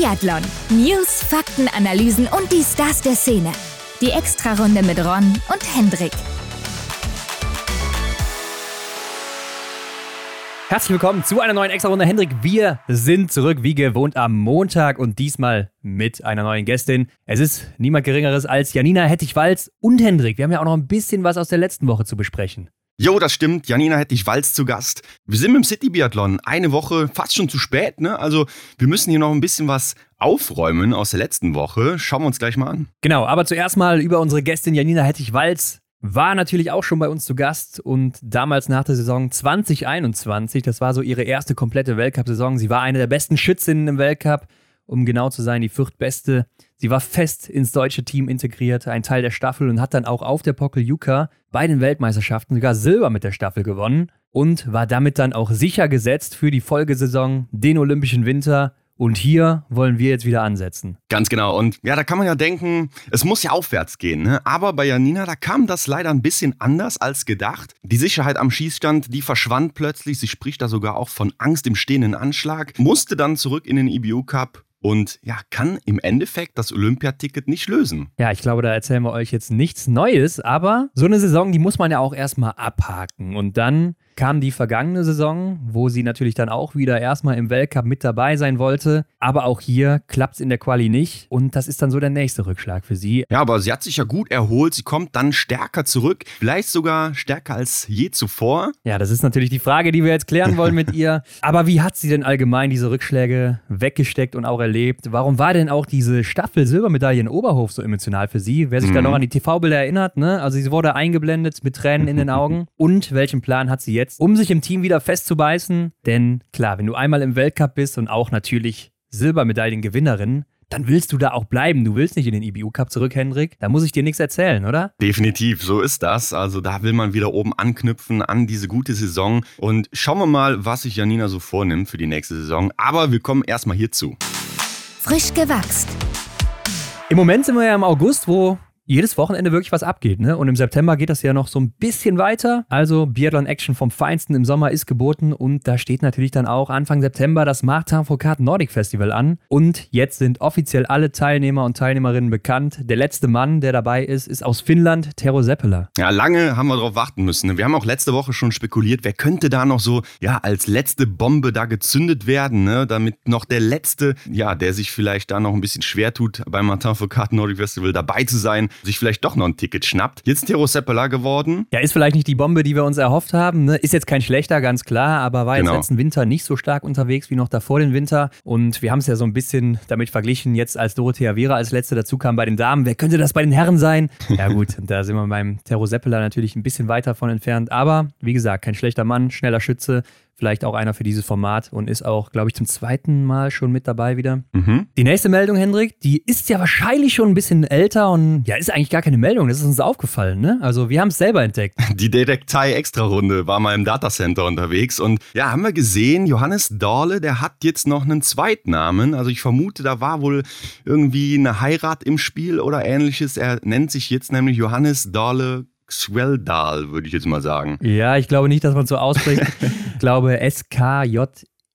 Biathlon. News, Fakten, Analysen und die Stars der Szene. Die Extrarunde mit Ron und Hendrik. Herzlich willkommen zu einer neuen Extra-Runde. Hendrik, wir sind zurück wie gewohnt am Montag und diesmal mit einer neuen Gästin. Es ist niemand Geringeres als Janina Hettich-Walz und Hendrik. Wir haben ja auch noch ein bisschen was aus der letzten Woche zu besprechen. Jo, das stimmt. Janina Hettich-Walz zu Gast. Wir sind mit dem City-Biathlon eine Woche fast schon zu spät, ne? Also wir müssen hier noch ein bisschen was aufräumen aus der letzten Woche. Schauen wir uns gleich mal an. Genau, aber zuerst mal über unsere Gästin Janina Hettich-Walz war natürlich auch schon bei uns zu Gast und damals nach der Saison 2021, das war so ihre erste komplette Weltcup-Saison. Sie war eine der besten Schützinnen im Weltcup, um genau zu sein, die viertbeste. Sie war fest ins deutsche Team integriert, ein Teil der Staffel und hat dann auch auf der Pockel Juka bei den Weltmeisterschaften sogar Silber mit der Staffel gewonnen und war damit dann auch sicher gesetzt für die Folgesaison, den Olympischen Winter und hier wollen wir jetzt wieder ansetzen. Ganz genau. Und ja, da kann man ja denken, es muss ja aufwärts gehen. Ne? Aber bei Janina, da kam das leider ein bisschen anders als gedacht. Die Sicherheit am Schießstand, die verschwand plötzlich. Sie spricht da sogar auch von Angst im stehenden Anschlag. Musste dann zurück in den IBU Cup und ja, kann im Endeffekt das Olympiaticket nicht lösen. Ja, ich glaube, da erzählen wir euch jetzt nichts Neues, aber so eine Saison, die muss man ja auch erstmal abhaken und dann kam die vergangene Saison, wo sie natürlich dann auch wieder erstmal im Weltcup mit dabei sein wollte. Aber auch hier klappt es in der Quali nicht. Und das ist dann so der nächste Rückschlag für sie. Ja, aber sie hat sich ja gut erholt. Sie kommt dann stärker zurück. Vielleicht sogar stärker als je zuvor. Ja, das ist natürlich die Frage, die wir jetzt klären wollen mit ihr. Aber wie hat sie denn allgemein diese Rückschläge weggesteckt und auch erlebt? Warum war denn auch diese Staffel Silbermedaille in Oberhof so emotional für sie? Wer sich mhm. da noch an die TV-Bilder erinnert, ne? Also sie wurde eingeblendet mit Tränen in den Augen. Und welchen Plan hat sie jetzt? Jetzt, um sich im Team wieder festzubeißen. Denn klar, wenn du einmal im Weltcup bist und auch natürlich Silbermedaillengewinnerin, dann willst du da auch bleiben. Du willst nicht in den IBU Cup zurück, Hendrik. Da muss ich dir nichts erzählen, oder? Definitiv, so ist das. Also da will man wieder oben anknüpfen an diese gute Saison. Und schauen wir mal, was sich Janina so vornimmt für die nächste Saison. Aber wir kommen erstmal hierzu. Frisch gewachst. Im Moment sind wir ja im August, wo jedes Wochenende wirklich was abgeht. Ne? Und im September geht das ja noch so ein bisschen weiter. Also Biathlon Action vom Feinsten im Sommer ist geboten und da steht natürlich dann auch Anfang September das Martin Foucault Nordic Festival an. Und jetzt sind offiziell alle Teilnehmer und Teilnehmerinnen bekannt. Der letzte Mann, der dabei ist, ist aus Finnland, Tero Seppela. Ja, lange haben wir darauf warten müssen. Ne? Wir haben auch letzte Woche schon spekuliert, wer könnte da noch so ja als letzte Bombe da gezündet werden, ne? damit noch der letzte, ja, der sich vielleicht da noch ein bisschen schwer tut, beim Martin Foucault Nordic Festival dabei zu sein, sich vielleicht doch noch ein Ticket schnappt. Jetzt Tero Seppala geworden. Ja, ist vielleicht nicht die Bombe, die wir uns erhofft haben. Ne? Ist jetzt kein schlechter, ganz klar, aber war genau. jetzt letzten Winter nicht so stark unterwegs wie noch davor den Winter. Und wir haben es ja so ein bisschen damit verglichen, jetzt als Dorothea Vera als letzte dazu kam bei den Damen. Wer könnte das bei den Herren sein? Ja gut, da sind wir beim Tero Seppala natürlich ein bisschen weiter von entfernt. Aber wie gesagt, kein schlechter Mann, schneller Schütze, vielleicht auch einer für dieses Format und ist auch, glaube ich, zum zweiten Mal schon mit dabei wieder. Mhm. Die nächste Meldung, Hendrik, die ist ja wahrscheinlich schon ein bisschen älter und ja, ist eigentlich gar keine Meldung, das ist uns aufgefallen, ne? Also wir haben es selber entdeckt. Die Detektei-Extra-Runde war mal im Datacenter unterwegs und ja, haben wir gesehen, Johannes Dorle, der hat jetzt noch einen Zweitnamen. Also ich vermute, da war wohl irgendwie eine Heirat im Spiel oder ähnliches. Er nennt sich jetzt nämlich Johannes Dorle Swelldal, würde ich jetzt mal sagen. Ja, ich glaube nicht, dass man so ausspricht. ich glaube, SKJ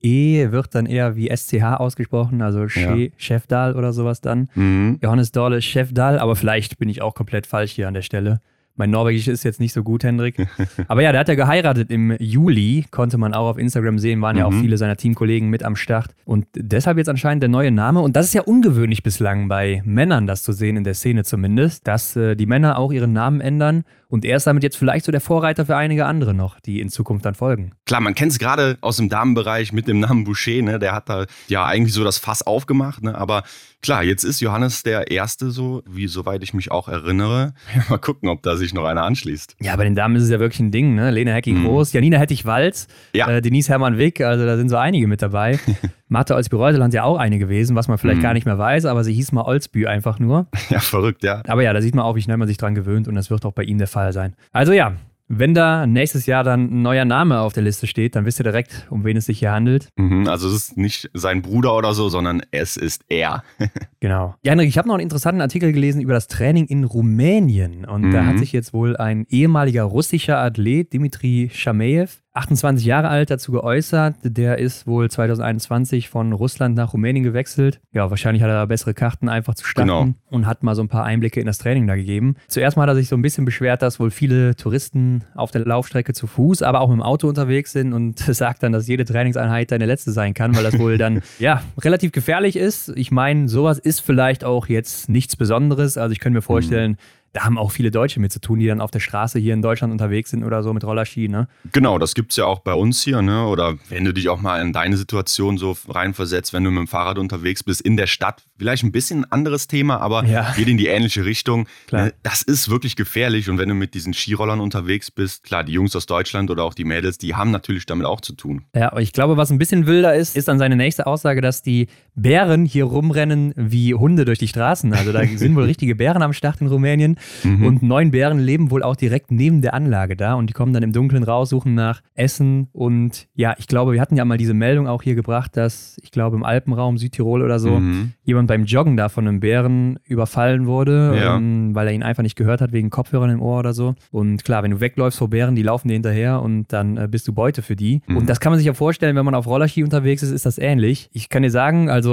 E wird dann eher wie SCH ausgesprochen, also ja. Chefdal oder sowas dann. Mhm. Johannes Dorle Chefdal, aber vielleicht bin ich auch komplett falsch hier an der Stelle. Mein Norwegisch ist jetzt nicht so gut, Hendrik. Aber ja, der hat ja geheiratet im Juli, konnte man auch auf Instagram sehen, waren ja auch mhm. viele seiner Teamkollegen mit am Start. Und deshalb jetzt anscheinend der neue Name. Und das ist ja ungewöhnlich bislang bei Männern, das zu sehen, in der Szene zumindest, dass äh, die Männer auch ihren Namen ändern. Und er ist damit jetzt vielleicht so der Vorreiter für einige andere noch, die in Zukunft dann folgen. Klar, man kennt es gerade aus dem Damenbereich mit dem Namen Boucher, ne? Der hat da ja eigentlich so das Fass aufgemacht, ne? Aber klar, jetzt ist Johannes der Erste, so wie soweit ich mich auch erinnere. Mal gucken, ob da sich noch einer anschließt. Ja, bei den Damen ist es ja wirklich ein Ding, ne? Lena Hecking-Groß, mhm. Janina Hettich-Walz, ja. äh, Denise Hermann-Wick, also da sind so einige mit dabei. Mathe Olsby-Reuseland ja auch eine gewesen, was man vielleicht mhm. gar nicht mehr weiß, aber sie hieß mal Olsby einfach nur. Ja, verrückt, ja. Aber ja, da sieht man auch, wie schnell man sich dran gewöhnt und das wird auch bei ihm der Fall sein. Also ja, wenn da nächstes Jahr dann ein neuer Name auf der Liste steht, dann wisst ihr direkt, um wen es sich hier handelt. Mhm, also es ist nicht sein Bruder oder so, sondern es ist er. genau. Ja, Henrik, ich habe noch einen interessanten Artikel gelesen über das Training in Rumänien. Und mhm. da hat sich jetzt wohl ein ehemaliger russischer Athlet, Dimitri Shameev, 28 Jahre alt, dazu geäußert. Der ist wohl 2021 von Russland nach Rumänien gewechselt. Ja, wahrscheinlich hat er da bessere Karten einfach zu starten genau. und hat mal so ein paar Einblicke in das Training da gegeben. Zuerst mal hat er sich so ein bisschen beschwert, dass wohl viele Touristen auf der Laufstrecke zu Fuß, aber auch mit dem Auto unterwegs sind und sagt dann, dass jede Trainingseinheit deine letzte sein kann, weil das wohl dann ja relativ gefährlich ist. Ich meine, sowas ist vielleicht auch jetzt nichts Besonderes. Also ich könnte mir vorstellen, mhm da haben auch viele Deutsche mit zu tun, die dann auf der Straße hier in Deutschland unterwegs sind oder so mit Rollerski, ne? Genau, das gibt es ja auch bei uns hier, ne? Oder wenn du dich auch mal in deine Situation so reinversetzt, wenn du mit dem Fahrrad unterwegs bist in der Stadt, vielleicht ein bisschen ein anderes Thema, aber ja. geht in die ähnliche Richtung. Klar. Ne? Das ist wirklich gefährlich und wenn du mit diesen Skirollern unterwegs bist, klar, die Jungs aus Deutschland oder auch die Mädels, die haben natürlich damit auch zu tun. Ja, aber ich glaube, was ein bisschen wilder ist, ist dann seine nächste Aussage, dass die Bären hier rumrennen wie Hunde durch die Straßen. Also da sind wohl richtige Bären am Start in Rumänien. Mhm. Und neun Bären leben wohl auch direkt neben der Anlage da und die kommen dann im Dunkeln raus, suchen nach Essen. Und ja, ich glaube, wir hatten ja mal diese Meldung auch hier gebracht, dass ich glaube im Alpenraum Südtirol oder so mhm. jemand beim Joggen da von einem Bären überfallen wurde, ja. ähm, weil er ihn einfach nicht gehört hat wegen Kopfhörern im Ohr oder so. Und klar, wenn du wegläufst vor Bären, die laufen dir hinterher und dann äh, bist du Beute für die. Mhm. Und das kann man sich ja vorstellen, wenn man auf Rollerski unterwegs ist, ist das ähnlich. Ich kann dir sagen, also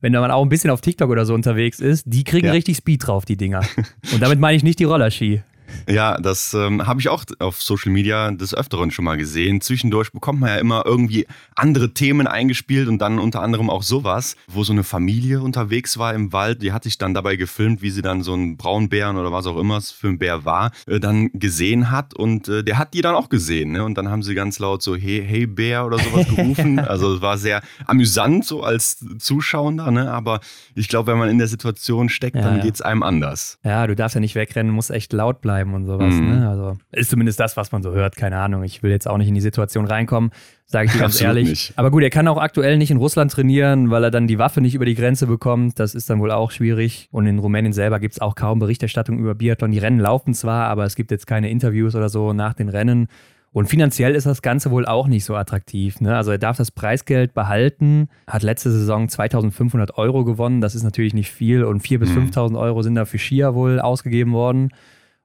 wenn man auch ein bisschen auf TikTok oder so unterwegs ist, die kriegen ja. richtig Speed drauf, die Dinger. Und damit meine ich nicht die Rollerski. Ja, das ähm, habe ich auch auf Social Media des Öfteren schon mal gesehen. Zwischendurch bekommt man ja immer irgendwie andere Themen eingespielt und dann unter anderem auch sowas, wo so eine Familie unterwegs war im Wald. Die hat sich dann dabei gefilmt, wie sie dann so einen Braunbären oder was auch immer es für ein Bär war, äh, dann gesehen hat und äh, der hat die dann auch gesehen. Ne? Und dann haben sie ganz laut so Hey, hey Bär oder sowas gerufen. also es war sehr amüsant so als Zuschauer, ne? aber ich glaube, wenn man in der Situation steckt, ja, dann ja. geht es einem anders. Ja, du darfst ja nicht wegrennen, musst echt laut bleiben bleiben und sowas. Mhm. Ne? Also ist zumindest das, was man so hört. Keine Ahnung. Ich will jetzt auch nicht in die Situation reinkommen, sage ich dir ganz Absolut ehrlich. Nicht. Aber gut, er kann auch aktuell nicht in Russland trainieren, weil er dann die Waffe nicht über die Grenze bekommt. Das ist dann wohl auch schwierig. Und in Rumänien selber gibt es auch kaum Berichterstattung über Biathlon. Die Rennen laufen zwar, aber es gibt jetzt keine Interviews oder so nach den Rennen. Und finanziell ist das Ganze wohl auch nicht so attraktiv. Ne? Also er darf das Preisgeld behalten, hat letzte Saison 2500 Euro gewonnen. Das ist natürlich nicht viel. Und 4.000 bis 5.000 mhm. Euro sind da für Skier wohl ausgegeben worden.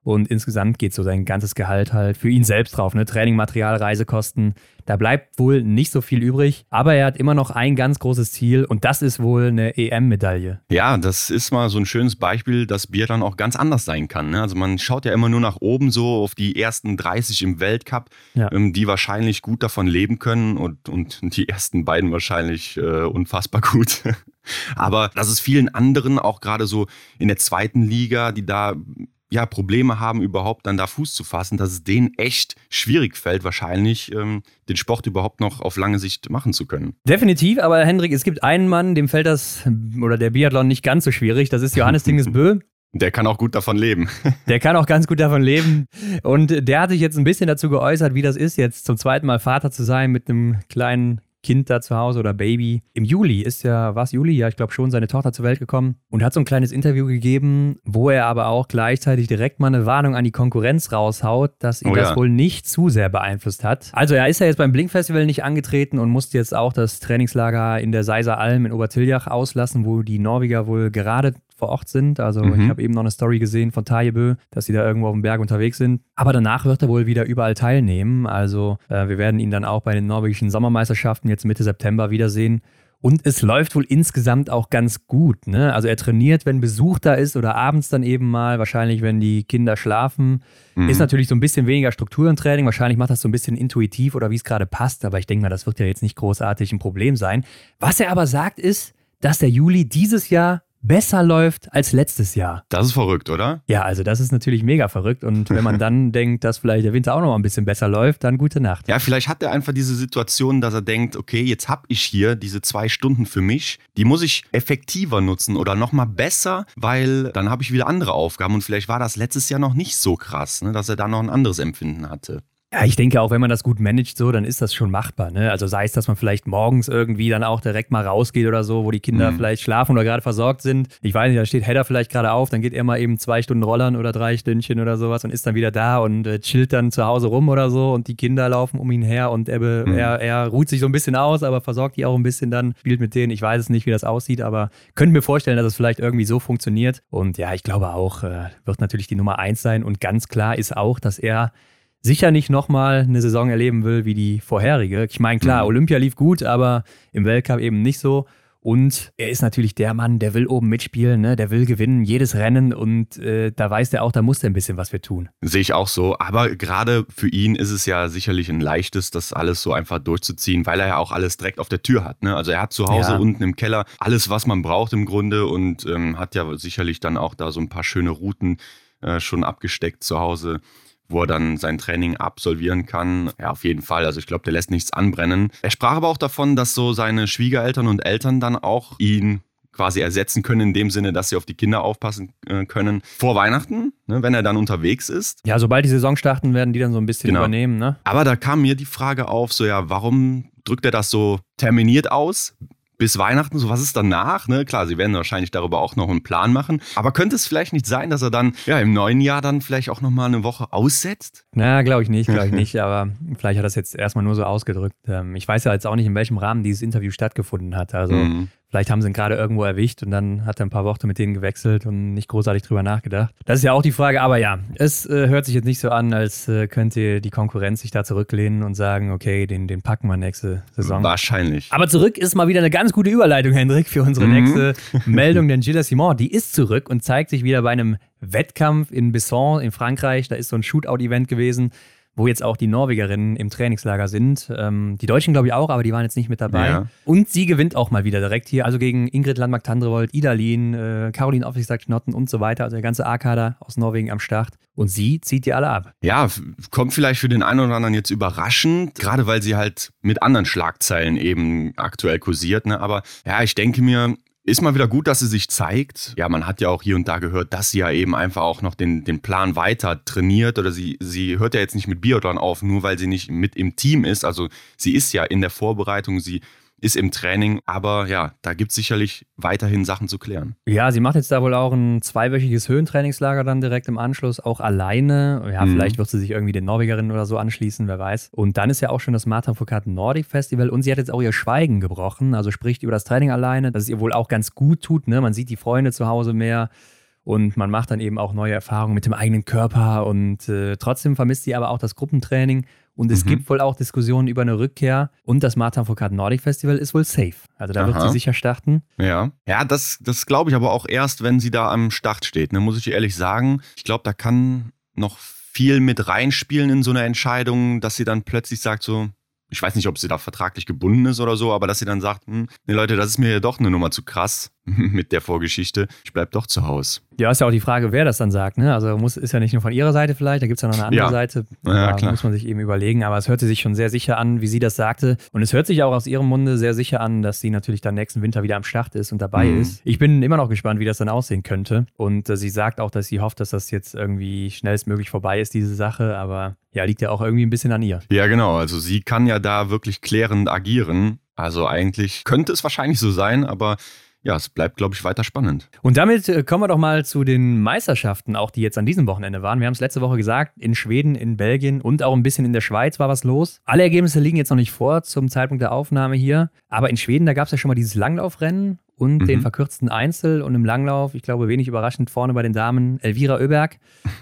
Und insgesamt geht so sein ganzes Gehalt halt für ihn selbst drauf. Ne? Training, Material, Reisekosten. Da bleibt wohl nicht so viel übrig. Aber er hat immer noch ein ganz großes Ziel und das ist wohl eine EM-Medaille. Ja, das ist mal so ein schönes Beispiel, dass Biathlon auch ganz anders sein kann. Ne? Also man schaut ja immer nur nach oben so auf die ersten 30 im Weltcup, ja. ähm, die wahrscheinlich gut davon leben können und, und die ersten beiden wahrscheinlich äh, unfassbar gut. Aber dass es vielen anderen, auch gerade so in der zweiten Liga, die da ja, Probleme haben, überhaupt dann da Fuß zu fassen, dass es denen echt schwierig fällt, wahrscheinlich ähm, den Sport überhaupt noch auf lange Sicht machen zu können. Definitiv, aber Hendrik, es gibt einen Mann, dem fällt das oder der Biathlon nicht ganz so schwierig. Das ist Johannes Dingesbö. Der kann auch gut davon leben. Der kann auch ganz gut davon leben. Und der hat sich jetzt ein bisschen dazu geäußert, wie das ist, jetzt zum zweiten Mal Vater zu sein mit einem kleinen Kind da zu Hause oder Baby. Im Juli ist ja, war es Juli? Ja, ich glaube schon, seine Tochter zur Welt gekommen und hat so ein kleines Interview gegeben, wo er aber auch gleichzeitig direkt mal eine Warnung an die Konkurrenz raushaut, dass ihn oh, das ja. wohl nicht zu sehr beeinflusst hat. Also er ist ja jetzt beim Blink-Festival nicht angetreten und musste jetzt auch das Trainingslager in der Seiser Alm in Obertiljach auslassen, wo die Norweger wohl gerade vor Ort sind. Also mhm. ich habe eben noch eine Story gesehen von Tajebö, dass sie da irgendwo auf dem Berg unterwegs sind. Aber danach wird er wohl wieder überall teilnehmen. Also äh, wir werden ihn dann auch bei den norwegischen Sommermeisterschaften jetzt Mitte September wiedersehen. Und es läuft wohl insgesamt auch ganz gut. Ne? Also er trainiert, wenn Besuch da ist oder abends dann eben mal, wahrscheinlich wenn die Kinder schlafen. Mhm. Ist natürlich so ein bisschen weniger Struktur im Training. Wahrscheinlich macht das so ein bisschen intuitiv oder wie es gerade passt. Aber ich denke mal, das wird ja jetzt nicht großartig ein Problem sein. Was er aber sagt ist, dass der Juli dieses Jahr besser läuft als letztes Jahr. Das ist verrückt, oder? Ja, also das ist natürlich mega verrückt. Und wenn man dann denkt, dass vielleicht der Winter auch noch mal ein bisschen besser läuft, dann gute Nacht. Ja, vielleicht hat er einfach diese Situation, dass er denkt, okay, jetzt habe ich hier diese zwei Stunden für mich, die muss ich effektiver nutzen oder noch mal besser, weil dann habe ich wieder andere Aufgaben. Und vielleicht war das letztes Jahr noch nicht so krass, ne, dass er da noch ein anderes Empfinden hatte. Ja, ich denke auch, wenn man das gut managt, so, dann ist das schon machbar. Ne? Also sei es, dass man vielleicht morgens irgendwie dann auch direkt mal rausgeht oder so, wo die Kinder mhm. vielleicht schlafen oder gerade versorgt sind. Ich weiß nicht, da steht Hedda vielleicht gerade auf, dann geht er mal eben zwei Stunden rollern oder drei Stündchen oder sowas und ist dann wieder da und äh, chillt dann zu Hause rum oder so und die Kinder laufen um ihn her und er, mhm. er, er ruht sich so ein bisschen aus, aber versorgt die auch ein bisschen dann, spielt mit denen. Ich weiß es nicht, wie das aussieht, aber könnte mir vorstellen, dass es vielleicht irgendwie so funktioniert. Und ja, ich glaube auch, äh, wird natürlich die Nummer eins sein und ganz klar ist auch, dass er sicher nicht nochmal eine Saison erleben will wie die vorherige. Ich meine, klar, mhm. Olympia lief gut, aber im Weltcup eben nicht so. Und er ist natürlich der Mann, der will oben mitspielen, ne? der will gewinnen, jedes Rennen und äh, da weiß er auch, da muss er ein bisschen was für tun. Sehe ich auch so. Aber gerade für ihn ist es ja sicherlich ein leichtes, das alles so einfach durchzuziehen, weil er ja auch alles direkt auf der Tür hat. Ne? Also er hat zu Hause ja. unten im Keller alles, was man braucht im Grunde und ähm, hat ja sicherlich dann auch da so ein paar schöne Routen äh, schon abgesteckt zu Hause wo er dann sein Training absolvieren kann. Ja, auf jeden Fall. Also ich glaube, der lässt nichts anbrennen. Er sprach aber auch davon, dass so seine Schwiegereltern und Eltern dann auch ihn quasi ersetzen können, in dem Sinne, dass sie auf die Kinder aufpassen äh, können vor Weihnachten, ne, wenn er dann unterwegs ist. Ja, sobald die Saison starten, werden die dann so ein bisschen genau. übernehmen. Ne? Aber da kam mir die Frage auf, so ja, warum drückt er das so terminiert aus? Bis Weihnachten, so was ist danach? Ne? Klar, sie werden wahrscheinlich darüber auch noch einen Plan machen. Aber könnte es vielleicht nicht sein, dass er dann ja im neuen Jahr dann vielleicht auch nochmal eine Woche aussetzt? Na, glaube ich nicht, glaube ich nicht. Aber vielleicht hat er das jetzt erstmal nur so ausgedrückt. Ähm, ich weiß ja jetzt auch nicht, in welchem Rahmen dieses Interview stattgefunden hat. Also mhm. Vielleicht haben sie ihn gerade irgendwo erwischt und dann hat er ein paar Worte mit denen gewechselt und nicht großartig drüber nachgedacht. Das ist ja auch die Frage, aber ja, es äh, hört sich jetzt nicht so an, als äh, könnte die Konkurrenz sich da zurücklehnen und sagen, okay, den, den packen wir nächste Saison. Wahrscheinlich. Aber zurück ist mal wieder eine ganz gute Überleitung, Hendrik, für unsere mhm. nächste Meldung, denn Gilles Simon, die ist zurück und zeigt sich wieder bei einem Wettkampf in Besson in Frankreich. Da ist so ein Shootout-Event gewesen wo jetzt auch die Norwegerinnen im Trainingslager sind. Ähm, die Deutschen glaube ich auch, aber die waren jetzt nicht mit dabei. Ja. Und sie gewinnt auch mal wieder direkt hier, also gegen Ingrid Landmark-Tandrevold, Idalin, äh, Caroline Offisag-Schnotten und so weiter, also der ganze A-Kader aus Norwegen am Start. Und sie zieht die alle ab. Ja, kommt vielleicht für den einen oder anderen jetzt überraschend, gerade weil sie halt mit anderen Schlagzeilen eben aktuell kursiert. Ne? Aber ja, ich denke mir, ist mal wieder gut, dass sie sich zeigt. Ja, man hat ja auch hier und da gehört, dass sie ja eben einfach auch noch den, den Plan weiter trainiert oder sie, sie hört ja jetzt nicht mit Biathlon auf, nur weil sie nicht mit im Team ist. Also sie ist ja in der Vorbereitung, sie ist im Training, aber ja, da gibt es sicherlich weiterhin Sachen zu klären. Ja, sie macht jetzt da wohl auch ein zweiwöchiges Höhentrainingslager dann direkt im Anschluss, auch alleine. Ja, mhm. vielleicht wird sie sich irgendwie den Norwegerinnen oder so anschließen, wer weiß. Und dann ist ja auch schon das Martin Foucault Nordic Festival und sie hat jetzt auch ihr Schweigen gebrochen, also spricht über das Training alleine, dass es ihr wohl auch ganz gut tut. Ne? Man sieht die Freunde zu Hause mehr. Und man macht dann eben auch neue Erfahrungen mit dem eigenen Körper und äh, trotzdem vermisst sie aber auch das Gruppentraining und es mhm. gibt wohl auch Diskussionen über eine Rückkehr. Und das Martin Foucault Nordic Festival ist wohl safe. Also da Aha. wird sie sicher starten. Ja, ja das, das glaube ich aber auch erst, wenn sie da am Start steht. Ne? Muss ich ehrlich sagen. Ich glaube, da kann noch viel mit reinspielen in so eine Entscheidung, dass sie dann plötzlich sagt so, ich weiß nicht, ob sie da vertraglich gebunden ist oder so, aber dass sie dann sagt, hm, nee Leute, das ist mir ja doch eine Nummer zu krass mit der Vorgeschichte. Ich bleib doch zu Hause. Ja, ist ja auch die Frage, wer das dann sagt. Ne? Also muss, ist ja nicht nur von ihrer Seite vielleicht, da gibt es ja noch eine andere ja. Seite. Ja, da muss man sich eben überlegen. Aber es hörte sich schon sehr sicher an, wie sie das sagte. Und es hört sich auch aus ihrem Munde sehr sicher an, dass sie natürlich dann nächsten Winter wieder am Start ist und dabei mhm. ist. Ich bin immer noch gespannt, wie das dann aussehen könnte. Und äh, sie sagt auch, dass sie hofft, dass das jetzt irgendwie schnellstmöglich vorbei ist, diese Sache. Aber ja, liegt ja auch irgendwie ein bisschen an ihr. Ja, genau. Also sie kann ja da wirklich klärend agieren. Also eigentlich könnte es wahrscheinlich so sein, aber ja, es bleibt, glaube ich, weiter spannend. Und damit äh, kommen wir doch mal zu den Meisterschaften, auch die jetzt an diesem Wochenende waren. Wir haben es letzte Woche gesagt, in Schweden, in Belgien und auch ein bisschen in der Schweiz war was los. Alle Ergebnisse liegen jetzt noch nicht vor zum Zeitpunkt der Aufnahme hier. Aber in Schweden, da gab es ja schon mal dieses Langlaufrennen und mhm. den verkürzten Einzel und im Langlauf, ich glaube, wenig überraschend vorne bei den Damen, Elvira Oeberg.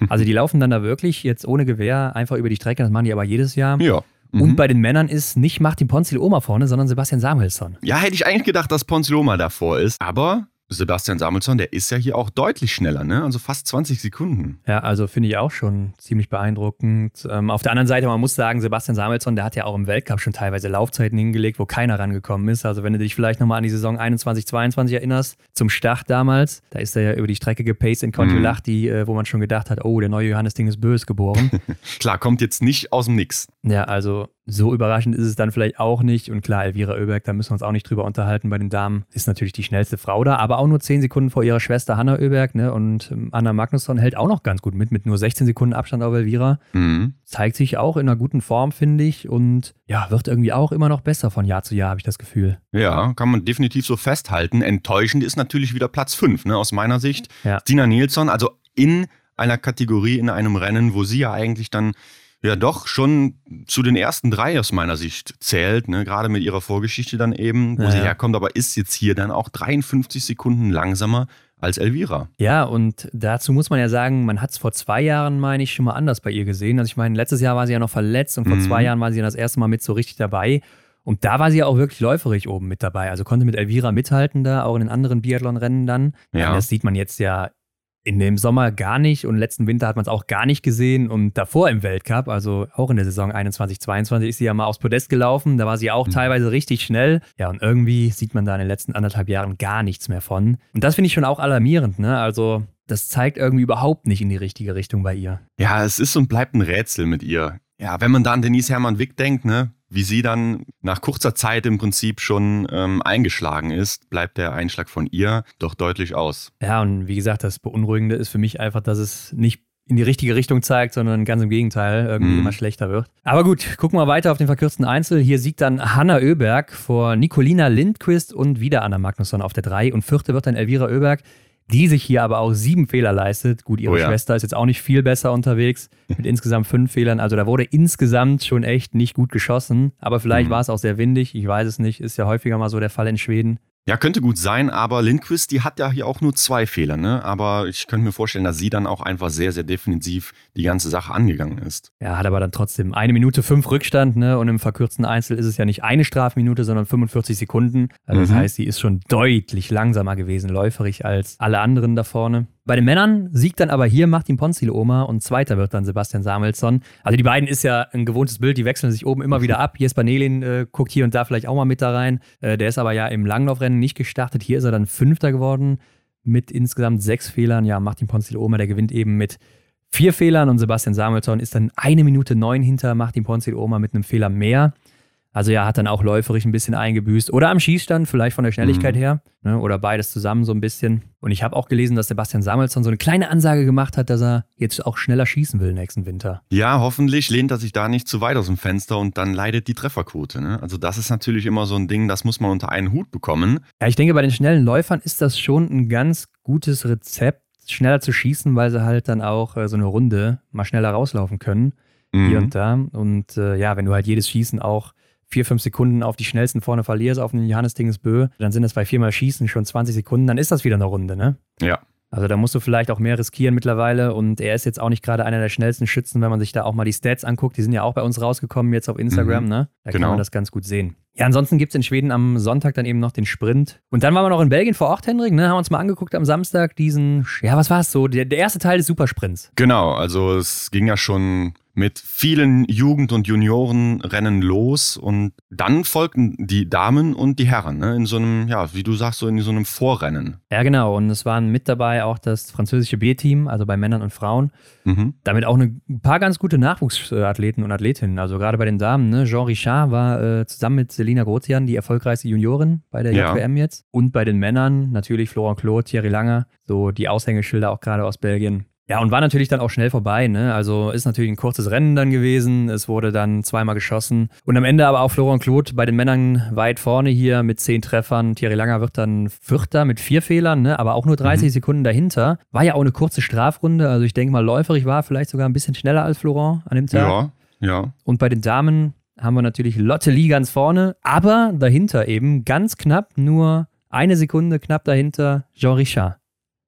Also die laufen dann da wirklich jetzt ohne Gewehr einfach über die Strecke, das machen die aber jedes Jahr. Ja. Mhm. Und bei den Männern ist nicht Martin Ponzil-Oma vorne, sondern Sebastian Samuelsson. Ja, hätte ich eigentlich gedacht, dass Ponzil-Oma davor ist. Aber Sebastian Samuelsson, der ist ja hier auch deutlich schneller, ne? Also fast 20 Sekunden. Ja, also finde ich auch schon ziemlich beeindruckend. Ähm, auf der anderen Seite, man muss sagen, Sebastian Samuelsson, der hat ja auch im Weltcup schon teilweise Laufzeiten hingelegt, wo keiner rangekommen ist. Also wenn du dich vielleicht nochmal an die Saison 21, 22 erinnerst, zum Start damals, da ist er ja über die Strecke gepaced in Kontiolahti, mhm. äh, wo man schon gedacht hat, oh, der neue Johannes Ding ist böse geboren. Klar, kommt jetzt nicht aus dem Nix. Ja, also so überraschend ist es dann vielleicht auch nicht. Und klar, Elvira Oeberg, da müssen wir uns auch nicht drüber unterhalten bei den Damen, ist natürlich die schnellste Frau da, aber auch nur 10 Sekunden vor ihrer Schwester Hanna Oeberg. Ne? Und ähm, Anna Magnusson hält auch noch ganz gut mit, mit nur 16 Sekunden Abstand auf Elvira. Mhm. Zeigt sich auch in einer guten Form, finde ich. Und ja, wird irgendwie auch immer noch besser von Jahr zu Jahr, habe ich das Gefühl. Ja, kann man definitiv so festhalten. Enttäuschend ist natürlich wieder Platz 5, ne, aus meiner Sicht. Ja. Stina Nilsson, also in einer Kategorie, in einem Rennen, wo sie ja eigentlich dann ja doch schon zu den ersten drei aus meiner Sicht zählt, ne? gerade mit ihrer Vorgeschichte dann eben, wo ja, sie herkommt, aber ist jetzt hier dann auch 53 Sekunden langsamer als Elvira. Ja, und dazu muss man ja sagen, man hat es vor zwei Jahren, meine ich, schon mal anders bei ihr gesehen. Also ich meine, letztes Jahr war sie ja noch verletzt und vor mhm. zwei Jahren war sie ja das erste Mal mit so richtig dabei. Und da war sie ja auch wirklich läuferig oben mit dabei. Also konnte mit Elvira mithalten da, auch in den anderen Biathlon-Rennen dann. Ja. Das sieht man jetzt ja in dem Sommer gar nicht und letzten Winter hat man es auch gar nicht gesehen und davor im Weltcup, also auch in der Saison 21, 22 ist sie ja mal aufs Podest gelaufen, da war sie auch mhm. teilweise richtig schnell. Ja, und irgendwie sieht man da in den letzten anderthalb Jahren gar nichts mehr von. Und das finde ich schon auch alarmierend, ne? Also das zeigt irgendwie überhaupt nicht in die richtige Richtung bei ihr. Ja, es ist und bleibt ein Rätsel mit ihr. Ja, wenn man da an Denise Hermann-Wick denkt, ne? wie sie dann nach kurzer Zeit im Prinzip schon ähm, eingeschlagen ist, bleibt der Einschlag von ihr doch deutlich aus. Ja, und wie gesagt, das Beunruhigende ist für mich einfach, dass es nicht in die richtige Richtung zeigt, sondern ganz im Gegenteil, irgendwie mm. immer schlechter wird. Aber gut, gucken wir weiter auf den verkürzten Einzel. Hier siegt dann Hanna Oeberg vor Nicolina Lindquist und wieder Anna Magnusson auf der 3 und vierte wird dann Elvira Oeberg die sich hier aber auch sieben Fehler leistet. Gut, ihre oh ja. Schwester ist jetzt auch nicht viel besser unterwegs mit insgesamt fünf Fehlern. Also da wurde insgesamt schon echt nicht gut geschossen. Aber vielleicht mhm. war es auch sehr windig. Ich weiß es nicht. Ist ja häufiger mal so der Fall in Schweden. Ja, könnte gut sein, aber Lindquist, die hat ja hier auch nur zwei Fehler, ne? Aber ich könnte mir vorstellen, dass sie dann auch einfach sehr, sehr defensiv die ganze Sache angegangen ist. Ja, hat aber dann trotzdem eine Minute fünf Rückstand, ne? Und im verkürzten Einzel ist es ja nicht eine Strafminute, sondern 45 Sekunden. Also das mhm. heißt, sie ist schon deutlich langsamer gewesen, läuferig als alle anderen da vorne. Bei den Männern siegt dann aber hier Martin Ponzil-Oma und Zweiter wird dann Sebastian Samuelsson. Also die beiden ist ja ein gewohntes Bild, die wechseln sich oben immer wieder ab. Jesper Nelin äh, guckt hier und da vielleicht auch mal mit da rein. Äh, der ist aber ja im Langlaufrennen nicht gestartet. Hier ist er dann Fünfter geworden mit insgesamt sechs Fehlern. Ja, Martin Ponzil-Oma, der gewinnt eben mit vier Fehlern und Sebastian Samuelsson ist dann eine Minute neun hinter Martin Ponzil-Oma mit einem Fehler mehr. Also ja, hat dann auch läuferisch ein bisschen eingebüßt. Oder am Schießstand, vielleicht von der Schnelligkeit mhm. her. Ne? Oder beides zusammen so ein bisschen. Und ich habe auch gelesen, dass Sebastian Samuelsson so eine kleine Ansage gemacht hat, dass er jetzt auch schneller schießen will nächsten Winter. Ja, hoffentlich lehnt er sich da nicht zu weit aus dem Fenster und dann leidet die Trefferquote. Ne? Also das ist natürlich immer so ein Ding, das muss man unter einen Hut bekommen. Ja, ich denke, bei den schnellen Läufern ist das schon ein ganz gutes Rezept, schneller zu schießen, weil sie halt dann auch äh, so eine Runde mal schneller rauslaufen können. Mhm. Hier und da. Und äh, ja, wenn du halt jedes Schießen auch vier, fünf Sekunden auf die schnellsten vorne verlierst, auf den Johannes Dingesbö, dann sind das bei viermal Schießen schon 20 Sekunden, dann ist das wieder eine Runde, ne? Ja. Also da musst du vielleicht auch mehr riskieren mittlerweile und er ist jetzt auch nicht gerade einer der schnellsten Schützen, wenn man sich da auch mal die Stats anguckt. Die sind ja auch bei uns rausgekommen jetzt auf Instagram, mhm. ne? Da genau. kann man das ganz gut sehen. Ja, ansonsten gibt es in Schweden am Sonntag dann eben noch den Sprint. Und dann waren wir noch in Belgien vor Ort, Hendrik, ne? Haben uns mal angeguckt am Samstag diesen, ja, was war es so? Der, der erste Teil des Supersprints. Genau, also es ging ja schon mit vielen Jugend- und Juniorenrennen los und dann folgten die Damen und die Herren ne? in so einem, ja, wie du sagst, so in so einem Vorrennen. Ja, genau. Und es waren mit dabei auch das französische B-Team, also bei Männern und Frauen. Mhm. Damit auch eine, ein paar ganz gute Nachwuchsathleten und Athletinnen. Also gerade bei den Damen, ne? Jean Richard war äh, zusammen mit Selina Grotian die erfolgreichste Juniorin bei der ja. JWM jetzt. Und bei den Männern natürlich Florent Claude, Thierry Langer, so die Aushängeschilder auch gerade aus Belgien. Ja, und war natürlich dann auch schnell vorbei. Ne? Also ist natürlich ein kurzes Rennen dann gewesen. Es wurde dann zweimal geschossen. Und am Ende aber auch Florent Claude bei den Männern weit vorne hier mit zehn Treffern. Thierry Langer wird dann Vierter mit vier Fehlern, ne? aber auch nur 30 mhm. Sekunden dahinter. War ja auch eine kurze Strafrunde. Also ich denke mal, läuferig war vielleicht sogar ein bisschen schneller als Florent an dem Tag. Ja, ja. Und bei den Damen haben wir natürlich Lotte Lee ganz vorne, aber dahinter eben ganz knapp, nur eine Sekunde knapp dahinter Jean Richard.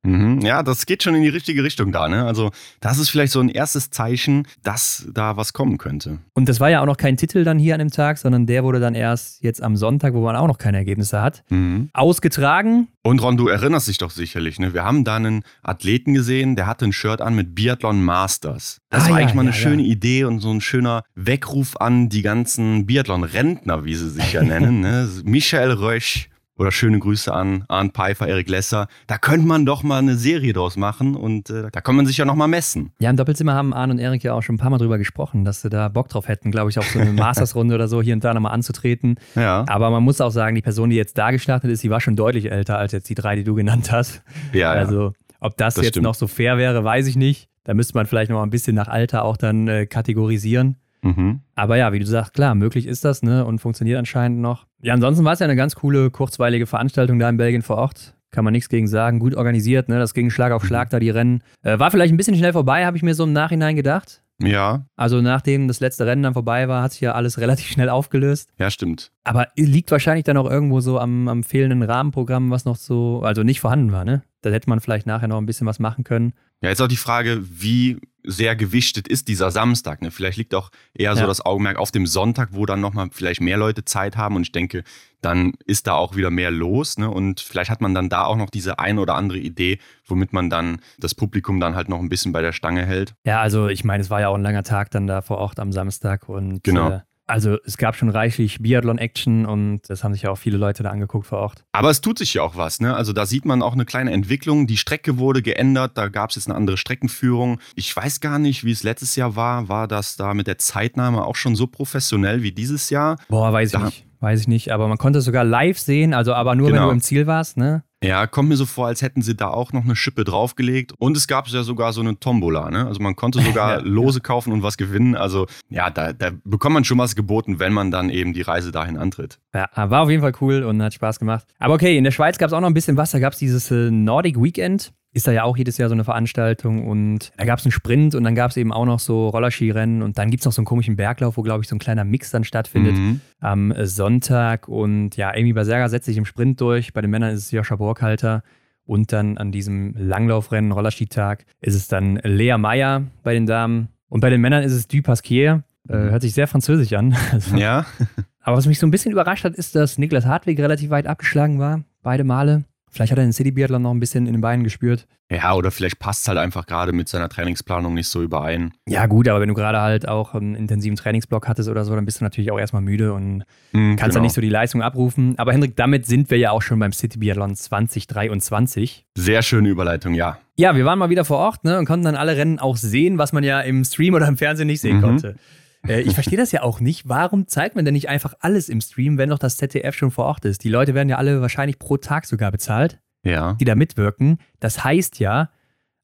Mhm. Ja, das geht schon in die richtige Richtung da. Ne? Also das ist vielleicht so ein erstes Zeichen, dass da was kommen könnte. Und das war ja auch noch kein Titel dann hier an dem Tag, sondern der wurde dann erst jetzt am Sonntag, wo man auch noch keine Ergebnisse hat, mhm. ausgetragen. Und Ron, du erinnerst dich doch sicherlich, ne? wir haben da einen Athleten gesehen, der hatte ein Shirt an mit Biathlon Masters. Das ah, war ja, eigentlich mal eine ja, schöne ja. Idee und so ein schöner Weckruf an die ganzen Biathlon-Rentner, wie sie sich ja nennen. ne? Michael Rösch, oder schöne Grüße an Arndt Pfeiffer, Erik Lesser. Da könnte man doch mal eine Serie draus machen und äh, da kann man sich ja noch mal messen. Ja, im Doppelzimmer haben Arndt und Erik ja auch schon ein paar Mal drüber gesprochen, dass sie da Bock drauf hätten, glaube ich, auf so eine Mastersrunde oder so hier und da nochmal anzutreten. Ja. Aber man muss auch sagen, die Person, die jetzt da gestartet ist, die war schon deutlich älter als jetzt die drei, die du genannt hast. Ja, Also, ob das, das jetzt stimmt. noch so fair wäre, weiß ich nicht. Da müsste man vielleicht noch mal ein bisschen nach Alter auch dann äh, kategorisieren. Mhm. Aber ja, wie du sagst, klar, möglich ist das ne? und funktioniert anscheinend noch. Ja, ansonsten war es ja eine ganz coole, kurzweilige Veranstaltung da in Belgien vor Ort. Kann man nichts gegen sagen. Gut organisiert, ne? das ging Schlag auf Schlag da, die Rennen. Äh, war vielleicht ein bisschen schnell vorbei, habe ich mir so im Nachhinein gedacht. Ja. Also nachdem das letzte Rennen dann vorbei war, hat sich ja alles relativ schnell aufgelöst. Ja, stimmt. Aber liegt wahrscheinlich dann auch irgendwo so am, am fehlenden Rahmenprogramm, was noch so, also nicht vorhanden war, ne? Da hätte man vielleicht nachher noch ein bisschen was machen können. Ja, jetzt auch die Frage, wie sehr gewichtet ist dieser Samstag. Ne? Vielleicht liegt auch eher ja. so das Augenmerk auf dem Sonntag, wo dann nochmal vielleicht mehr Leute Zeit haben. Und ich denke, dann ist da auch wieder mehr los. Ne? Und vielleicht hat man dann da auch noch diese ein oder andere Idee, womit man dann das Publikum dann halt noch ein bisschen bei der Stange hält. Ja, also ich meine, es war ja auch ein langer Tag dann da vor Ort am Samstag. Und genau. Äh, also es gab schon reichlich Biathlon-Action und das haben sich ja auch viele Leute da angeguckt vor Ort. Aber es tut sich ja auch was, ne? Also da sieht man auch eine kleine Entwicklung. Die Strecke wurde geändert, da gab es jetzt eine andere Streckenführung. Ich weiß gar nicht, wie es letztes Jahr war. War das da mit der Zeitnahme auch schon so professionell wie dieses Jahr? Boah, weiß da ich nicht. Weiß ich nicht. Aber man konnte es sogar live sehen, also aber nur, genau. wenn du im Ziel warst, ne? Ja, kommt mir so vor, als hätten sie da auch noch eine Schippe draufgelegt. Und es gab ja sogar so eine Tombola. Ne? Also man konnte sogar ja, Lose kaufen und was gewinnen. Also ja, da, da, bekommt man schon was geboten, wenn man dann eben die Reise dahin antritt. Ja, war auf jeden Fall cool und hat Spaß gemacht. Aber okay, in der Schweiz gab es auch noch ein bisschen was. Da gab es dieses äh, Nordic Weekend ist da ja auch jedes Jahr so eine Veranstaltung und da gab es einen Sprint und dann gab es eben auch noch so Rollerskirennen und dann gibt es noch so einen komischen Berglauf, wo, glaube ich, so ein kleiner Mix dann stattfindet mhm. am Sonntag und ja, Amy Berserger setzt sich im Sprint durch, bei den Männern ist es Joscha Burkhalter und dann an diesem Langlaufrennen, Rollerskitag, ist es dann Lea Meyer bei den Damen und bei den Männern ist es Du Pasquier, äh, mhm. hört sich sehr französisch an. Also, ja. aber was mich so ein bisschen überrascht hat, ist, dass Niklas Hartwig relativ weit abgeschlagen war, beide Male. Vielleicht hat er den City Biathlon noch ein bisschen in den Beinen gespürt. Ja, oder vielleicht passt es halt einfach gerade mit seiner Trainingsplanung nicht so überein. Ja, gut, aber wenn du gerade halt auch einen intensiven Trainingsblock hattest oder so, dann bist du natürlich auch erstmal müde und mhm, kannst genau. dann nicht so die Leistung abrufen. Aber Hendrik, damit sind wir ja auch schon beim City Biathlon 2023. Sehr schöne Überleitung, ja. Ja, wir waren mal wieder vor Ort ne, und konnten dann alle Rennen auch sehen, was man ja im Stream oder im Fernsehen nicht sehen mhm. konnte. Äh, ich verstehe das ja auch nicht. Warum zeigt man denn nicht einfach alles im Stream, wenn doch das ZDF schon vor Ort ist? Die Leute werden ja alle wahrscheinlich pro Tag sogar bezahlt, ja. die da mitwirken. Das heißt ja,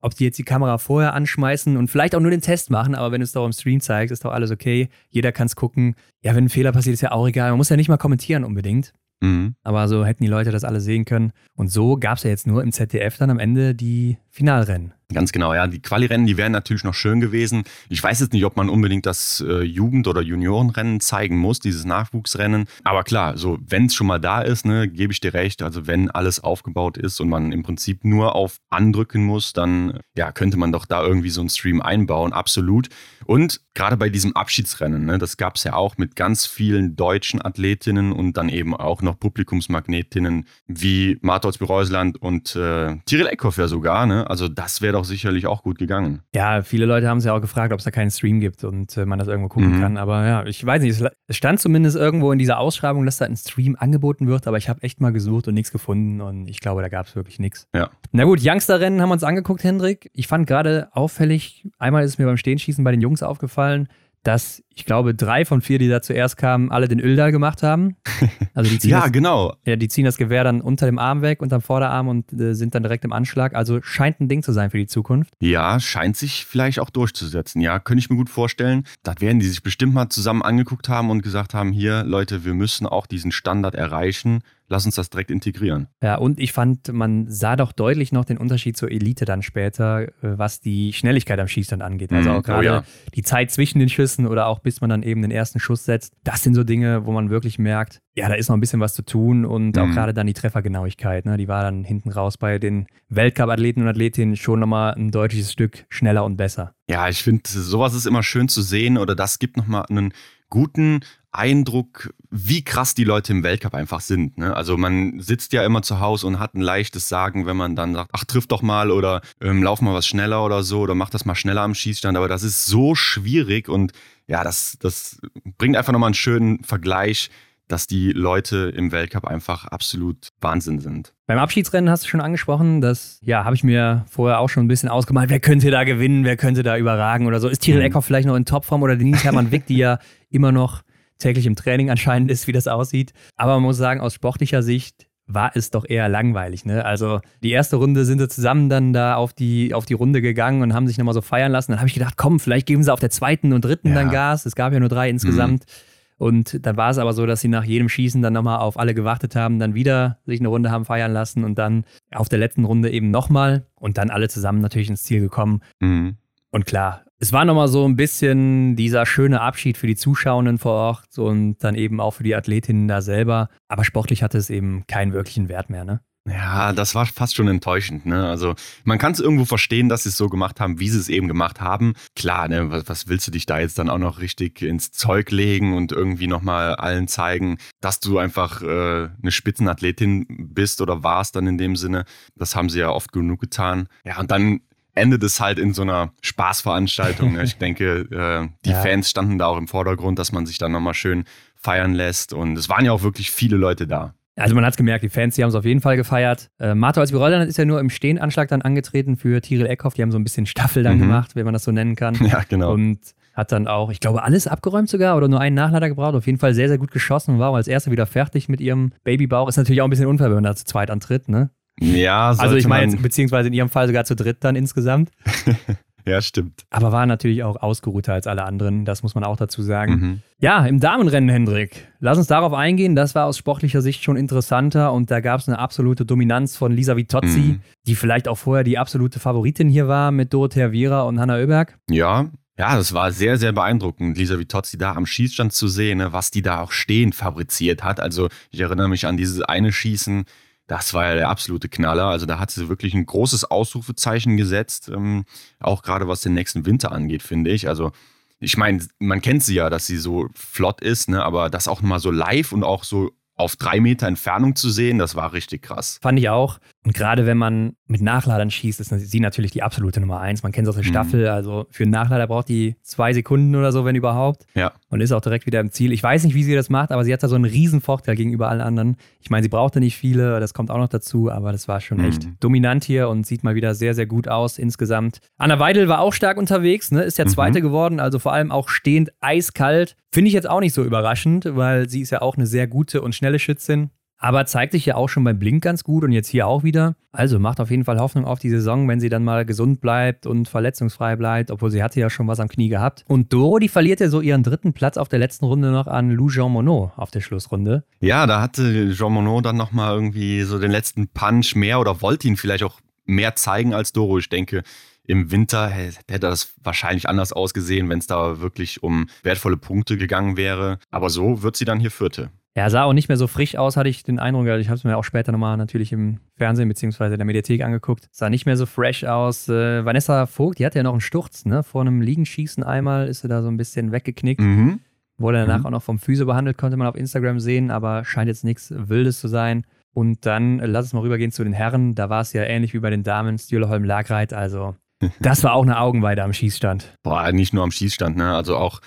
ob die jetzt die Kamera vorher anschmeißen und vielleicht auch nur den Test machen, aber wenn du es doch im Stream zeigst, ist doch alles okay. Jeder kann es gucken. Ja, wenn ein Fehler passiert, ist ja auch egal. Man muss ja nicht mal kommentieren unbedingt. Mhm. Aber so hätten die Leute das alle sehen können. Und so gab es ja jetzt nur im ZDF dann am Ende die Finalrennen. Ganz genau, ja. Die Quali-Rennen, die wären natürlich noch schön gewesen. Ich weiß jetzt nicht, ob man unbedingt das äh, Jugend- oder Juniorenrennen zeigen muss, dieses Nachwuchsrennen. Aber klar, so wenn es schon mal da ist, ne, gebe ich dir recht. Also wenn alles aufgebaut ist und man im Prinzip nur auf andrücken muss, dann ja, könnte man doch da irgendwie so einen Stream einbauen, absolut. Und gerade bei diesem Abschiedsrennen, ne, das gab es ja auch mit ganz vielen deutschen Athletinnen und dann eben auch noch Publikumsmagnetinnen wie Martholz Bereusland und äh, Tiril Eckhoff ja sogar. Ne? Also das wäre doch sicherlich auch gut gegangen. Ja, viele Leute haben es ja auch gefragt, ob es da keinen Stream gibt und äh, man das irgendwo gucken mhm. kann. Aber ja, ich weiß nicht, es stand zumindest irgendwo in dieser Ausschreibung, dass da ein Stream angeboten wird, aber ich habe echt mal gesucht und nichts gefunden und ich glaube, da gab es wirklich nichts. Ja. Na gut, Youngster-Rennen haben wir uns angeguckt, Hendrik. Ich fand gerade auffällig, einmal ist mir beim Stehenschießen bei den Jungs aufgefallen, dass ich glaube, drei von vier, die da zuerst kamen, alle den Öldal gemacht haben. Also die ziehen ja, das, genau. Ja, die ziehen das Gewehr dann unter dem Arm weg, unterm Vorderarm und äh, sind dann direkt im Anschlag. Also scheint ein Ding zu sein für die Zukunft. Ja, scheint sich vielleicht auch durchzusetzen. Ja, könnte ich mir gut vorstellen. Das werden die sich bestimmt mal zusammen angeguckt haben und gesagt haben, hier, Leute, wir müssen auch diesen Standard erreichen lass uns das direkt integrieren. Ja, und ich fand, man sah doch deutlich noch den Unterschied zur Elite dann später, äh, was die Schnelligkeit am Schießstand angeht. Also mhm. auch gerade oh ja. die Zeit zwischen den Schüssen oder auch bis man dann eben den ersten Schuss setzt. Das sind so Dinge, wo man wirklich merkt, ja, da ist noch ein bisschen was zu tun und mhm. auch gerade dann die Treffergenauigkeit, ne, die war dann hinten raus bei den Weltcup-Athleten und Athletinnen schon nochmal ein deutliches Stück schneller und besser. Ja, ich finde, sowas ist immer schön zu sehen oder das gibt nochmal einen guten Eindruck, wie krass die Leute im Weltcup einfach sind. Ne? Also man sitzt ja immer zu Hause und hat ein leichtes Sagen, wenn man dann sagt, ach, triff doch mal oder ähm, lauf mal was schneller oder so oder mach das mal schneller am Schießstand. Aber das ist so schwierig und ja, das, das bringt einfach nochmal einen schönen Vergleich, dass die Leute im Weltcup einfach absolut Wahnsinn sind. Beim Abschiedsrennen hast du schon angesprochen, das ja, habe ich mir vorher auch schon ein bisschen ausgemalt. Wer könnte da gewinnen? Wer könnte da überragen oder so? Ist Tyrell mhm. Eckhoff vielleicht noch in Topform oder Denise Hermann-Wick, die ja immer noch täglich im Training anscheinend ist, wie das aussieht. Aber man muss sagen, aus sportlicher Sicht war es doch eher langweilig. Ne? Also die erste Runde sind sie zusammen dann da auf die, auf die Runde gegangen und haben sich nochmal so feiern lassen. Dann habe ich gedacht, komm, vielleicht geben sie auf der zweiten und dritten ja. dann Gas. Es gab ja nur drei insgesamt. Mhm. Und dann war es aber so, dass sie nach jedem Schießen dann nochmal auf alle gewartet haben, dann wieder sich eine Runde haben feiern lassen und dann auf der letzten Runde eben nochmal und dann alle zusammen natürlich ins Ziel gekommen. Mhm. Und klar, es war nochmal so ein bisschen dieser schöne Abschied für die Zuschauenden vor Ort und dann eben auch für die Athletinnen da selber. Aber sportlich hatte es eben keinen wirklichen Wert mehr, ne? Ja, das war fast schon enttäuschend. Ne? Also man kann es irgendwo verstehen, dass sie es so gemacht haben, wie sie es eben gemacht haben. Klar, ne, was, was, willst du dich da jetzt dann auch noch richtig ins Zeug legen und irgendwie nochmal allen zeigen, dass du einfach äh, eine Spitzenathletin bist oder warst dann in dem Sinne. Das haben sie ja oft genug getan. Ja, und dann endet es halt in so einer Spaßveranstaltung. Ne? Ich denke, äh, die ja. Fans standen da auch im Vordergrund, dass man sich dann nochmal schön feiern lässt. Und es waren ja auch wirklich viele Leute da. Also man hat es gemerkt, die Fans, die haben es auf jeden Fall gefeiert. Äh, Marto als Rolland ist ja nur im Stehenanschlag dann angetreten für Tyrell Eckhoff. Die haben so ein bisschen Staffel dann mhm. gemacht, wenn man das so nennen kann. Ja, genau. Und hat dann auch, ich glaube, alles abgeräumt sogar oder nur einen Nachlader gebraucht. Auf jeden Fall sehr, sehr gut geschossen und war auch als Erster wieder fertig mit ihrem Babybauch. Ist natürlich auch ein bisschen unfair, wenn man da zu zweit antritt, ne? Ja, Also ich meine, beziehungsweise in ihrem Fall sogar zu dritt dann insgesamt. Ja, stimmt. Aber war natürlich auch ausgeruhter als alle anderen, das muss man auch dazu sagen. Mhm. Ja, im Damenrennen, Hendrik. Lass uns darauf eingehen. Das war aus sportlicher Sicht schon interessanter und da gab es eine absolute Dominanz von Lisa Vitozzi, mhm. die vielleicht auch vorher die absolute Favoritin hier war mit Dorothea Viera und Hanna Oeberg. Ja, ja, das war sehr, sehr beeindruckend, Lisa Vitozzi da am Schießstand zu sehen, ne, was die da auch stehend fabriziert hat. Also ich erinnere mich an dieses eine Schießen, das war ja der absolute Knaller. Also da hat sie wirklich ein großes Ausrufezeichen gesetzt, ähm, auch gerade was den nächsten Winter angeht, finde ich. Also ich meine, man kennt sie ja, dass sie so flott ist, ne? aber das auch mal so live und auch so auf drei Meter Entfernung zu sehen, das war richtig krass. Fand ich auch. Und gerade wenn man mit Nachladern schießt, ist sie natürlich die absolute Nummer eins. Man kennt es aus der mhm. Staffel. Also für einen Nachlader braucht die zwei Sekunden oder so, wenn überhaupt. Ja. Und ist auch direkt wieder im Ziel. Ich weiß nicht, wie sie das macht, aber sie hat da so einen riesen Vorteil gegenüber allen anderen. Ich meine, sie brauchte nicht viele, das kommt auch noch dazu, aber das war schon mhm. echt dominant hier und sieht mal wieder sehr, sehr gut aus insgesamt. Anna Weidel war auch stark unterwegs, ne? ist ja mhm. Zweite mhm. geworden, also vor allem auch stehend eiskalt. Finde ich jetzt auch nicht so überraschend, weil sie ist ja auch eine sehr gute und schnelle Schützin. Aber zeigt sich ja auch schon beim Blink ganz gut und jetzt hier auch wieder. Also macht auf jeden Fall Hoffnung auf die Saison, wenn sie dann mal gesund bleibt und verletzungsfrei bleibt, obwohl sie hatte ja schon was am Knie gehabt. Und Doro, die verliert ja so ihren dritten Platz auf der letzten Runde noch an Lou Jean Monod auf der Schlussrunde. Ja, da hatte Jean Monod dann nochmal irgendwie so den letzten Punch mehr oder wollte ihn vielleicht auch mehr zeigen als Doro. Ich denke, im Winter hätte das wahrscheinlich anders ausgesehen, wenn es da wirklich um wertvolle Punkte gegangen wäre. Aber so wird sie dann hier Vierte. Ja, sah auch nicht mehr so frisch aus, hatte ich den Eindruck. Also ich habe es mir auch später nochmal natürlich im Fernsehen bzw. der Mediathek angeguckt. Sah nicht mehr so fresh aus. Äh, Vanessa Vogt, die hatte ja noch einen Sturz, ne? Vor einem Liegenschießen einmal ist sie da so ein bisschen weggeknickt. Mhm. Wurde danach mhm. auch noch vom Physio behandelt, konnte man auf Instagram sehen, aber scheint jetzt nichts Wildes zu sein. Und dann äh, lass uns mal rübergehen zu den Herren. Da war es ja ähnlich wie bei den Damen, Stühleholm Lagreit. Also, das war auch eine Augenweide am Schießstand. Boah, nicht nur am Schießstand, ne? Also auch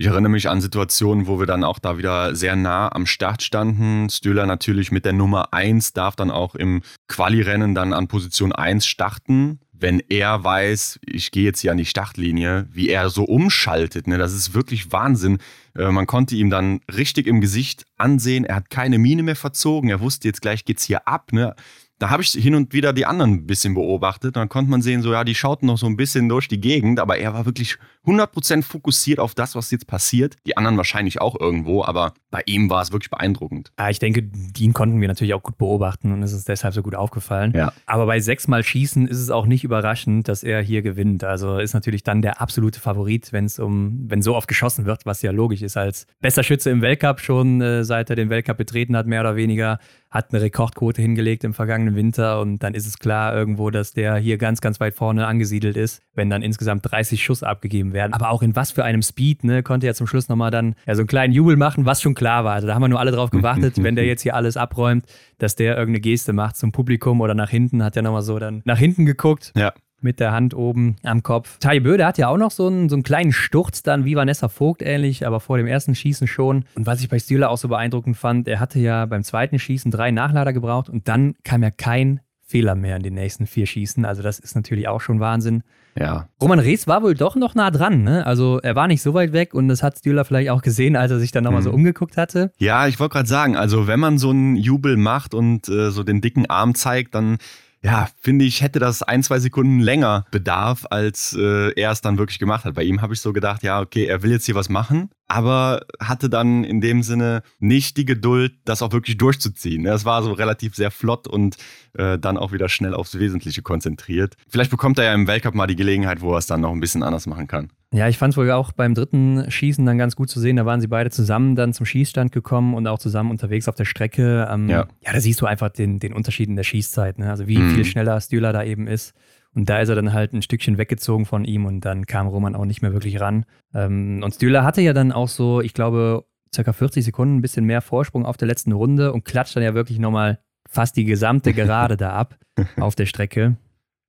ich erinnere mich an Situationen, wo wir dann auch da wieder sehr nah am Start standen. Stöhler natürlich mit der Nummer 1 darf dann auch im Quali-Rennen dann an Position 1 starten. Wenn er weiß, ich gehe jetzt hier an die Startlinie, wie er so umschaltet, ne, das ist wirklich Wahnsinn. Äh, man konnte ihm dann richtig im Gesicht ansehen, er hat keine Miene mehr verzogen, er wusste jetzt gleich geht's hier ab. Ne? Da habe ich hin und wieder die anderen ein bisschen beobachtet. Dann konnte man sehen, so ja, die schauten noch so ein bisschen durch die Gegend, aber er war wirklich 100% fokussiert auf das, was jetzt passiert. Die anderen wahrscheinlich auch irgendwo, aber bei ihm war es wirklich beeindruckend. Ja, ich denke, ihn konnten wir natürlich auch gut beobachten und es ist deshalb so gut aufgefallen. Ja. Aber bei sechsmal Schießen ist es auch nicht überraschend, dass er hier gewinnt. Also ist natürlich dann der absolute Favorit, wenn es um, wenn so oft geschossen wird, was ja logisch ist als bester Schütze im Weltcup schon, äh, seit er den Weltcup betreten hat, mehr oder weniger hat eine Rekordquote hingelegt im vergangenen Winter und dann ist es klar irgendwo, dass der hier ganz, ganz weit vorne angesiedelt ist, wenn dann insgesamt 30 Schuss abgegeben werden. Aber auch in was für einem Speed, ne, konnte er zum Schluss nochmal dann ja, so einen kleinen Jubel machen, was schon klar war. Also da haben wir nur alle drauf gewartet, wenn der jetzt hier alles abräumt, dass der irgendeine Geste macht zum Publikum oder nach hinten, hat er nochmal so dann nach hinten geguckt. Ja mit der Hand oben am Kopf. Tai Böde hat ja auch noch so einen, so einen kleinen Sturz dann, wie Vanessa Vogt ähnlich, aber vor dem ersten Schießen schon. Und was ich bei Stühler auch so beeindruckend fand, er hatte ja beim zweiten Schießen drei Nachlader gebraucht und dann kam ja kein Fehler mehr in den nächsten vier Schießen. Also das ist natürlich auch schon Wahnsinn. Ja. Roman Rees war wohl doch noch nah dran, ne? Also er war nicht so weit weg und das hat Stühler vielleicht auch gesehen, als er sich dann nochmal mhm. so umgeguckt hatte. Ja, ich wollte gerade sagen, also wenn man so einen Jubel macht und äh, so den dicken Arm zeigt, dann ja, finde ich, hätte das ein, zwei Sekunden länger Bedarf, als äh, er es dann wirklich gemacht hat. Bei ihm habe ich so gedacht, ja, okay, er will jetzt hier was machen, aber hatte dann in dem Sinne nicht die Geduld, das auch wirklich durchzuziehen. Das war so relativ sehr flott und äh, dann auch wieder schnell aufs Wesentliche konzentriert. Vielleicht bekommt er ja im Weltcup mal die Gelegenheit, wo er es dann noch ein bisschen anders machen kann. Ja, ich fand es wohl auch beim dritten Schießen dann ganz gut zu sehen. Da waren sie beide zusammen dann zum Schießstand gekommen und auch zusammen unterwegs auf der Strecke. Ähm, ja. ja, da siehst du einfach den, den Unterschied in der Schießzeit. Ne? Also wie mhm. viel schneller Stühler da eben ist. Und da ist er dann halt ein Stückchen weggezogen von ihm und dann kam Roman auch nicht mehr wirklich ran. Ähm, und Stühler hatte ja dann auch so, ich glaube, circa 40 Sekunden ein bisschen mehr Vorsprung auf der letzten Runde und klatscht dann ja wirklich nochmal fast die gesamte Gerade da ab auf der Strecke,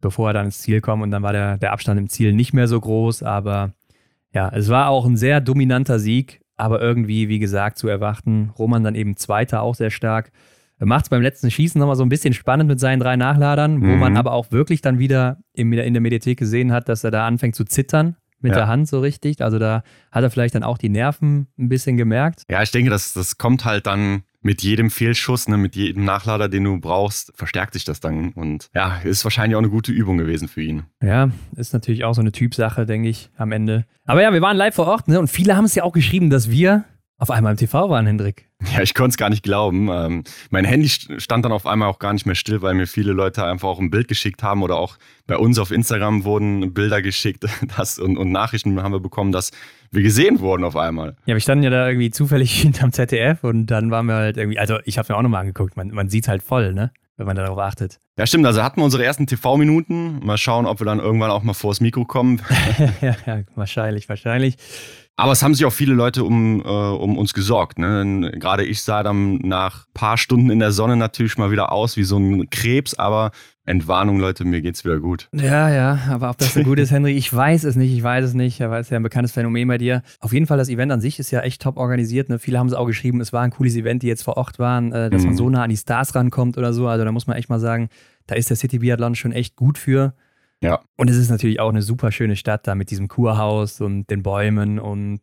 bevor er dann ins Ziel kommt. Und dann war der, der Abstand im Ziel nicht mehr so groß. Aber ja, es war auch ein sehr dominanter Sieg, aber irgendwie, wie gesagt, zu erwarten. Roman dann eben Zweiter, auch sehr stark. Macht es beim letzten Schießen nochmal so ein bisschen spannend mit seinen drei Nachladern, wo mhm. man aber auch wirklich dann wieder in der Mediathek gesehen hat, dass er da anfängt zu zittern mit ja. der Hand so richtig. Also da hat er vielleicht dann auch die Nerven ein bisschen gemerkt. Ja, ich denke, das, das kommt halt dann mit jedem Fehlschuss, ne, mit jedem Nachlader, den du brauchst, verstärkt sich das dann. Und ja, ist wahrscheinlich auch eine gute Übung gewesen für ihn. Ja, ist natürlich auch so eine Typsache, denke ich, am Ende. Aber ja, wir waren live vor Ort, ne? Und viele haben es ja auch geschrieben, dass wir auf einmal im TV waren, Hendrik. Ja, ich konnte es gar nicht glauben. Ähm, mein Handy stand dann auf einmal auch gar nicht mehr still, weil mir viele Leute einfach auch ein Bild geschickt haben oder auch bei uns auf Instagram wurden Bilder geschickt das, und, und Nachrichten haben wir bekommen, dass wir gesehen wurden auf einmal. Ja, wir standen ja da irgendwie zufällig hinterm ZDF und dann waren wir halt irgendwie, also ich habe mir auch nochmal angeguckt, man, man sieht halt voll, ne? wenn man darauf achtet. Ja, stimmt. Also hatten wir unsere ersten TV-Minuten. Mal schauen, ob wir dann irgendwann auch mal vors Mikro kommen. ja, ja, wahrscheinlich, wahrscheinlich. Aber es haben sich auch viele Leute um, äh, um uns gesorgt. Ne? Gerade ich sah dann nach paar Stunden in der Sonne natürlich mal wieder aus wie so ein Krebs, aber Entwarnung, Leute, mir geht's wieder gut. Ja, ja, aber ob das so gut ist, Henry, ich weiß es nicht, ich weiß es nicht. Aber es ist ja ein bekanntes Phänomen bei dir. Auf jeden Fall, das Event an sich ist ja echt top organisiert. Ne? Viele haben es auch geschrieben, es war ein cooles Event, die jetzt vor Ort waren, äh, dass mhm. man so nah an die Stars rankommt oder so. Also da muss man echt mal sagen, da ist der City Biathlon schon echt gut für. Ja. Und es ist natürlich auch eine super schöne Stadt da mit diesem Kurhaus und den Bäumen und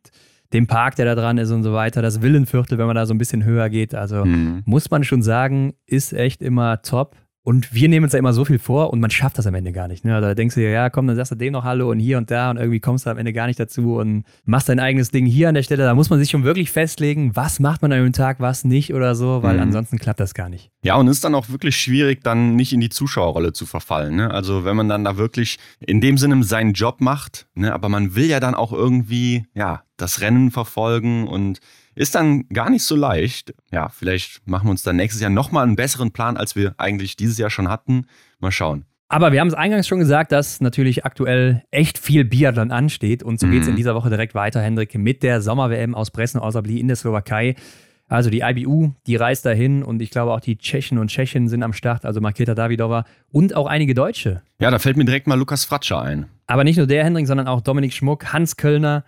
dem Park, der da dran ist und so weiter. Das Villenviertel, wenn man da so ein bisschen höher geht. Also mhm. muss man schon sagen, ist echt immer top. Und wir nehmen uns ja immer so viel vor und man schafft das am Ende gar nicht. Ne? Also da denkst du dir, ja, komm, dann sagst du dem noch Hallo und hier und da und irgendwie kommst du am Ende gar nicht dazu und machst dein eigenes Ding hier an der Stelle. Da muss man sich schon wirklich festlegen, was macht man an einem Tag, was nicht oder so, weil mhm. ansonsten klappt das gar nicht. Ja, und es ist dann auch wirklich schwierig, dann nicht in die Zuschauerrolle zu verfallen. Ne? Also wenn man dann da wirklich in dem Sinne seinen Job macht, ne? aber man will ja dann auch irgendwie, ja, das Rennen verfolgen und ist dann gar nicht so leicht. Ja, vielleicht machen wir uns dann nächstes Jahr nochmal einen besseren Plan, als wir eigentlich dieses Jahr schon hatten. Mal schauen. Aber wir haben es eingangs schon gesagt, dass natürlich aktuell echt viel Biathlon ansteht. Und so mhm. geht es in dieser Woche direkt weiter, Hendrik, mit der Sommer-WM aus Bresno-Osabli in der Slowakei. Also die IBU, die reist dahin und ich glaube auch die Tschechen und Tschechen sind am Start, also Marketa Davidova und auch einige Deutsche. Ja, da fällt mir direkt mal Lukas Fratscher ein. Aber nicht nur der Hendrik, sondern auch Dominik Schmuck, Hans Kölner,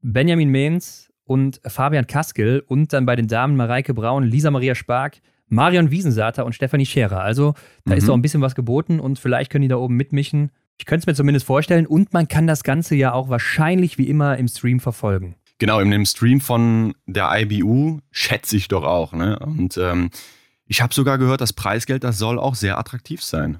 Benjamin Mehns, und Fabian Kaskel und dann bei den Damen Mareike Braun, Lisa Maria Spark, Marion Wiesensater und Stefanie Scherer. Also da mhm. ist doch ein bisschen was geboten und vielleicht können die da oben mitmischen. Ich könnte es mir zumindest vorstellen und man kann das Ganze ja auch wahrscheinlich wie immer im Stream verfolgen. Genau, in dem Stream von der IBU schätze ich doch auch. Ne? Und ähm, ich habe sogar gehört, das Preisgeld, das soll auch sehr attraktiv sein.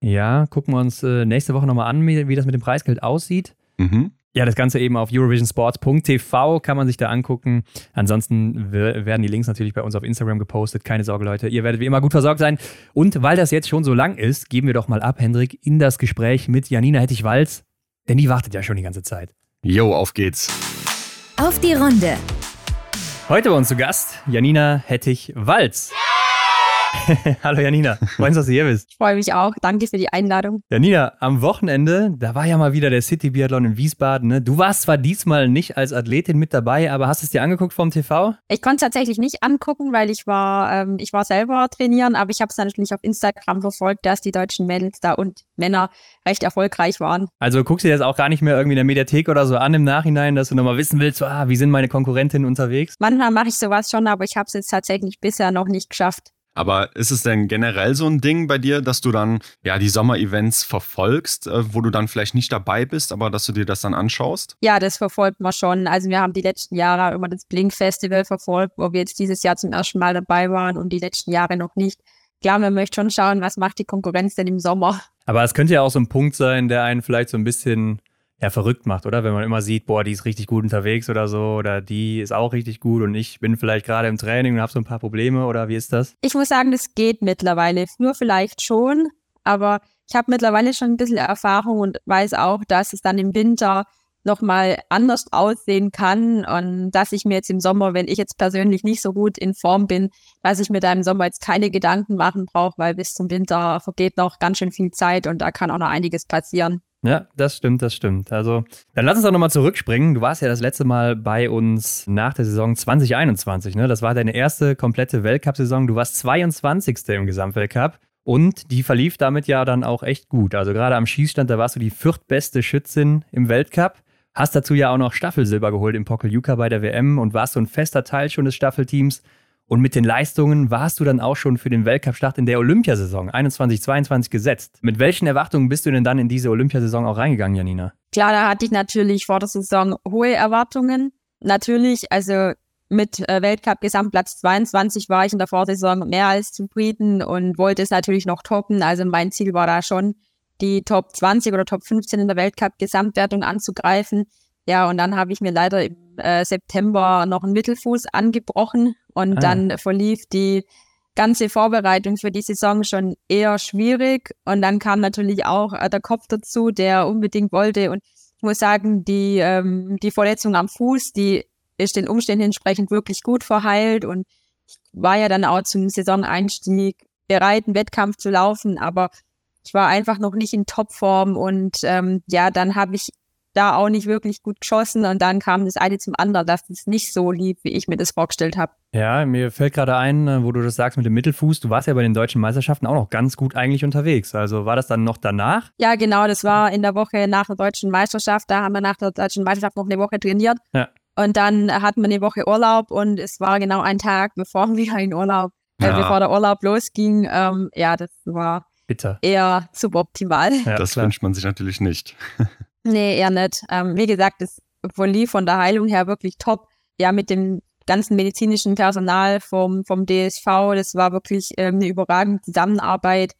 Ja, gucken wir uns äh, nächste Woche nochmal an, wie, wie das mit dem Preisgeld aussieht. Mhm. Ja, das Ganze eben auf eurovisionsports.tv kann man sich da angucken. Ansonsten werden die Links natürlich bei uns auf Instagram gepostet. Keine Sorge, Leute. Ihr werdet wie immer gut versorgt sein. Und weil das jetzt schon so lang ist, geben wir doch mal ab, Hendrik, in das Gespräch mit Janina Hettich-Walz. Denn die wartet ja schon die ganze Zeit. Jo, auf geht's. Auf die Runde. Heute bei uns zu Gast Janina Hettich-Walz. Ja! Hallo Janina, freuen uns, dass du hier bist. Ich freue mich auch. Danke für die Einladung. Janina, am Wochenende, da war ja mal wieder der City Biathlon in Wiesbaden. Ne? Du warst zwar diesmal nicht als Athletin mit dabei, aber hast es dir angeguckt vom TV? Ich konnte es tatsächlich nicht angucken, weil ich war, ähm, ich war selber trainieren, aber ich habe es natürlich auf Instagram verfolgt, dass die deutschen Mädels da und Männer recht erfolgreich waren. Also guckst du dir das auch gar nicht mehr irgendwie in der Mediathek oder so an im Nachhinein, dass du nochmal wissen willst, ah, wie sind meine Konkurrentinnen unterwegs? Manchmal mache ich sowas schon, aber ich habe es jetzt tatsächlich bisher noch nicht geschafft. Aber ist es denn generell so ein Ding bei dir, dass du dann ja die Sommer-Events verfolgst, äh, wo du dann vielleicht nicht dabei bist, aber dass du dir das dann anschaust? Ja, das verfolgt man schon. Also wir haben die letzten Jahre immer das Blink-Festival verfolgt, wo wir jetzt dieses Jahr zum ersten Mal dabei waren und die letzten Jahre noch nicht. Klar, man möchte schon schauen, was macht die Konkurrenz denn im Sommer. Aber es könnte ja auch so ein Punkt sein, der einen vielleicht so ein bisschen ja, verrückt macht, oder? Wenn man immer sieht, boah, die ist richtig gut unterwegs oder so, oder die ist auch richtig gut und ich bin vielleicht gerade im Training und habe so ein paar Probleme, oder wie ist das? Ich muss sagen, das geht mittlerweile. Nur vielleicht schon, aber ich habe mittlerweile schon ein bisschen Erfahrung und weiß auch, dass es dann im Winter nochmal anders aussehen kann und dass ich mir jetzt im Sommer, wenn ich jetzt persönlich nicht so gut in Form bin, dass ich mir da im Sommer jetzt keine Gedanken machen brauche, weil bis zum Winter vergeht noch ganz schön viel Zeit und da kann auch noch einiges passieren. Ja, das stimmt, das stimmt. Also, dann lass uns doch nochmal zurückspringen. Du warst ja das letzte Mal bei uns nach der Saison 2021, ne? Das war deine erste komplette Weltcup-Saison. Du warst 22. im Gesamtweltcup. Und die verlief damit ja dann auch echt gut. Also gerade am Schießstand, da warst du die viertbeste Schützin im Weltcup. Hast dazu ja auch noch Staffelsilber geholt im Pokeljuka bei der WM und warst so ein fester Teil schon des Staffelteams. Und mit den Leistungen warst du dann auch schon für den Weltcup-Start in der Olympiasaison 21-22 gesetzt. Mit welchen Erwartungen bist du denn dann in diese Olympiasaison auch reingegangen, Janina? Klar, da hatte ich natürlich vor der Saison hohe Erwartungen. Natürlich, also mit äh, Weltcup-Gesamtplatz 22 war ich in der Vorsaison mehr als zufrieden und wollte es natürlich noch toppen. Also mein Ziel war da schon, die Top 20 oder Top 15 in der Weltcup-Gesamtwertung anzugreifen. Ja, und dann habe ich mir leider im äh, September noch einen Mittelfuß angebrochen und ah. dann verlief die ganze Vorbereitung für die Saison schon eher schwierig. Und dann kam natürlich auch äh, der Kopf dazu, der unbedingt wollte. Und ich muss sagen, die, ähm, die Verletzung am Fuß, die ist den Umständen entsprechend wirklich gut verheilt. Und ich war ja dann auch zum Saisoneinstieg bereit, einen Wettkampf zu laufen, aber ich war einfach noch nicht in Topform und ähm, ja, dann habe ich da auch nicht wirklich gut geschossen und dann kam das eine zum anderen, dass es nicht so lief, wie ich mir das vorgestellt habe. Ja, mir fällt gerade ein, äh, wo du das sagst mit dem Mittelfuß, du warst ja bei den deutschen Meisterschaften auch noch ganz gut eigentlich unterwegs. Also war das dann noch danach? Ja, genau, das war in der Woche nach der deutschen Meisterschaft. Da haben wir nach der deutschen Meisterschaft noch eine Woche trainiert. Ja. Und dann hatten wir eine Woche Urlaub und es war genau ein Tag, bevor wir in Urlaub, äh, ja. bevor der Urlaub losging. Ähm, ja, das war Bitter. eher suboptimal. Ja, das klar. wünscht man sich natürlich nicht. Nee, eher nicht. Ähm, wie gesagt, das verlief von der Heilung her wirklich top. Ja, mit dem ganzen medizinischen Personal vom, vom DSV, das war wirklich ähm, eine überragende Zusammenarbeit.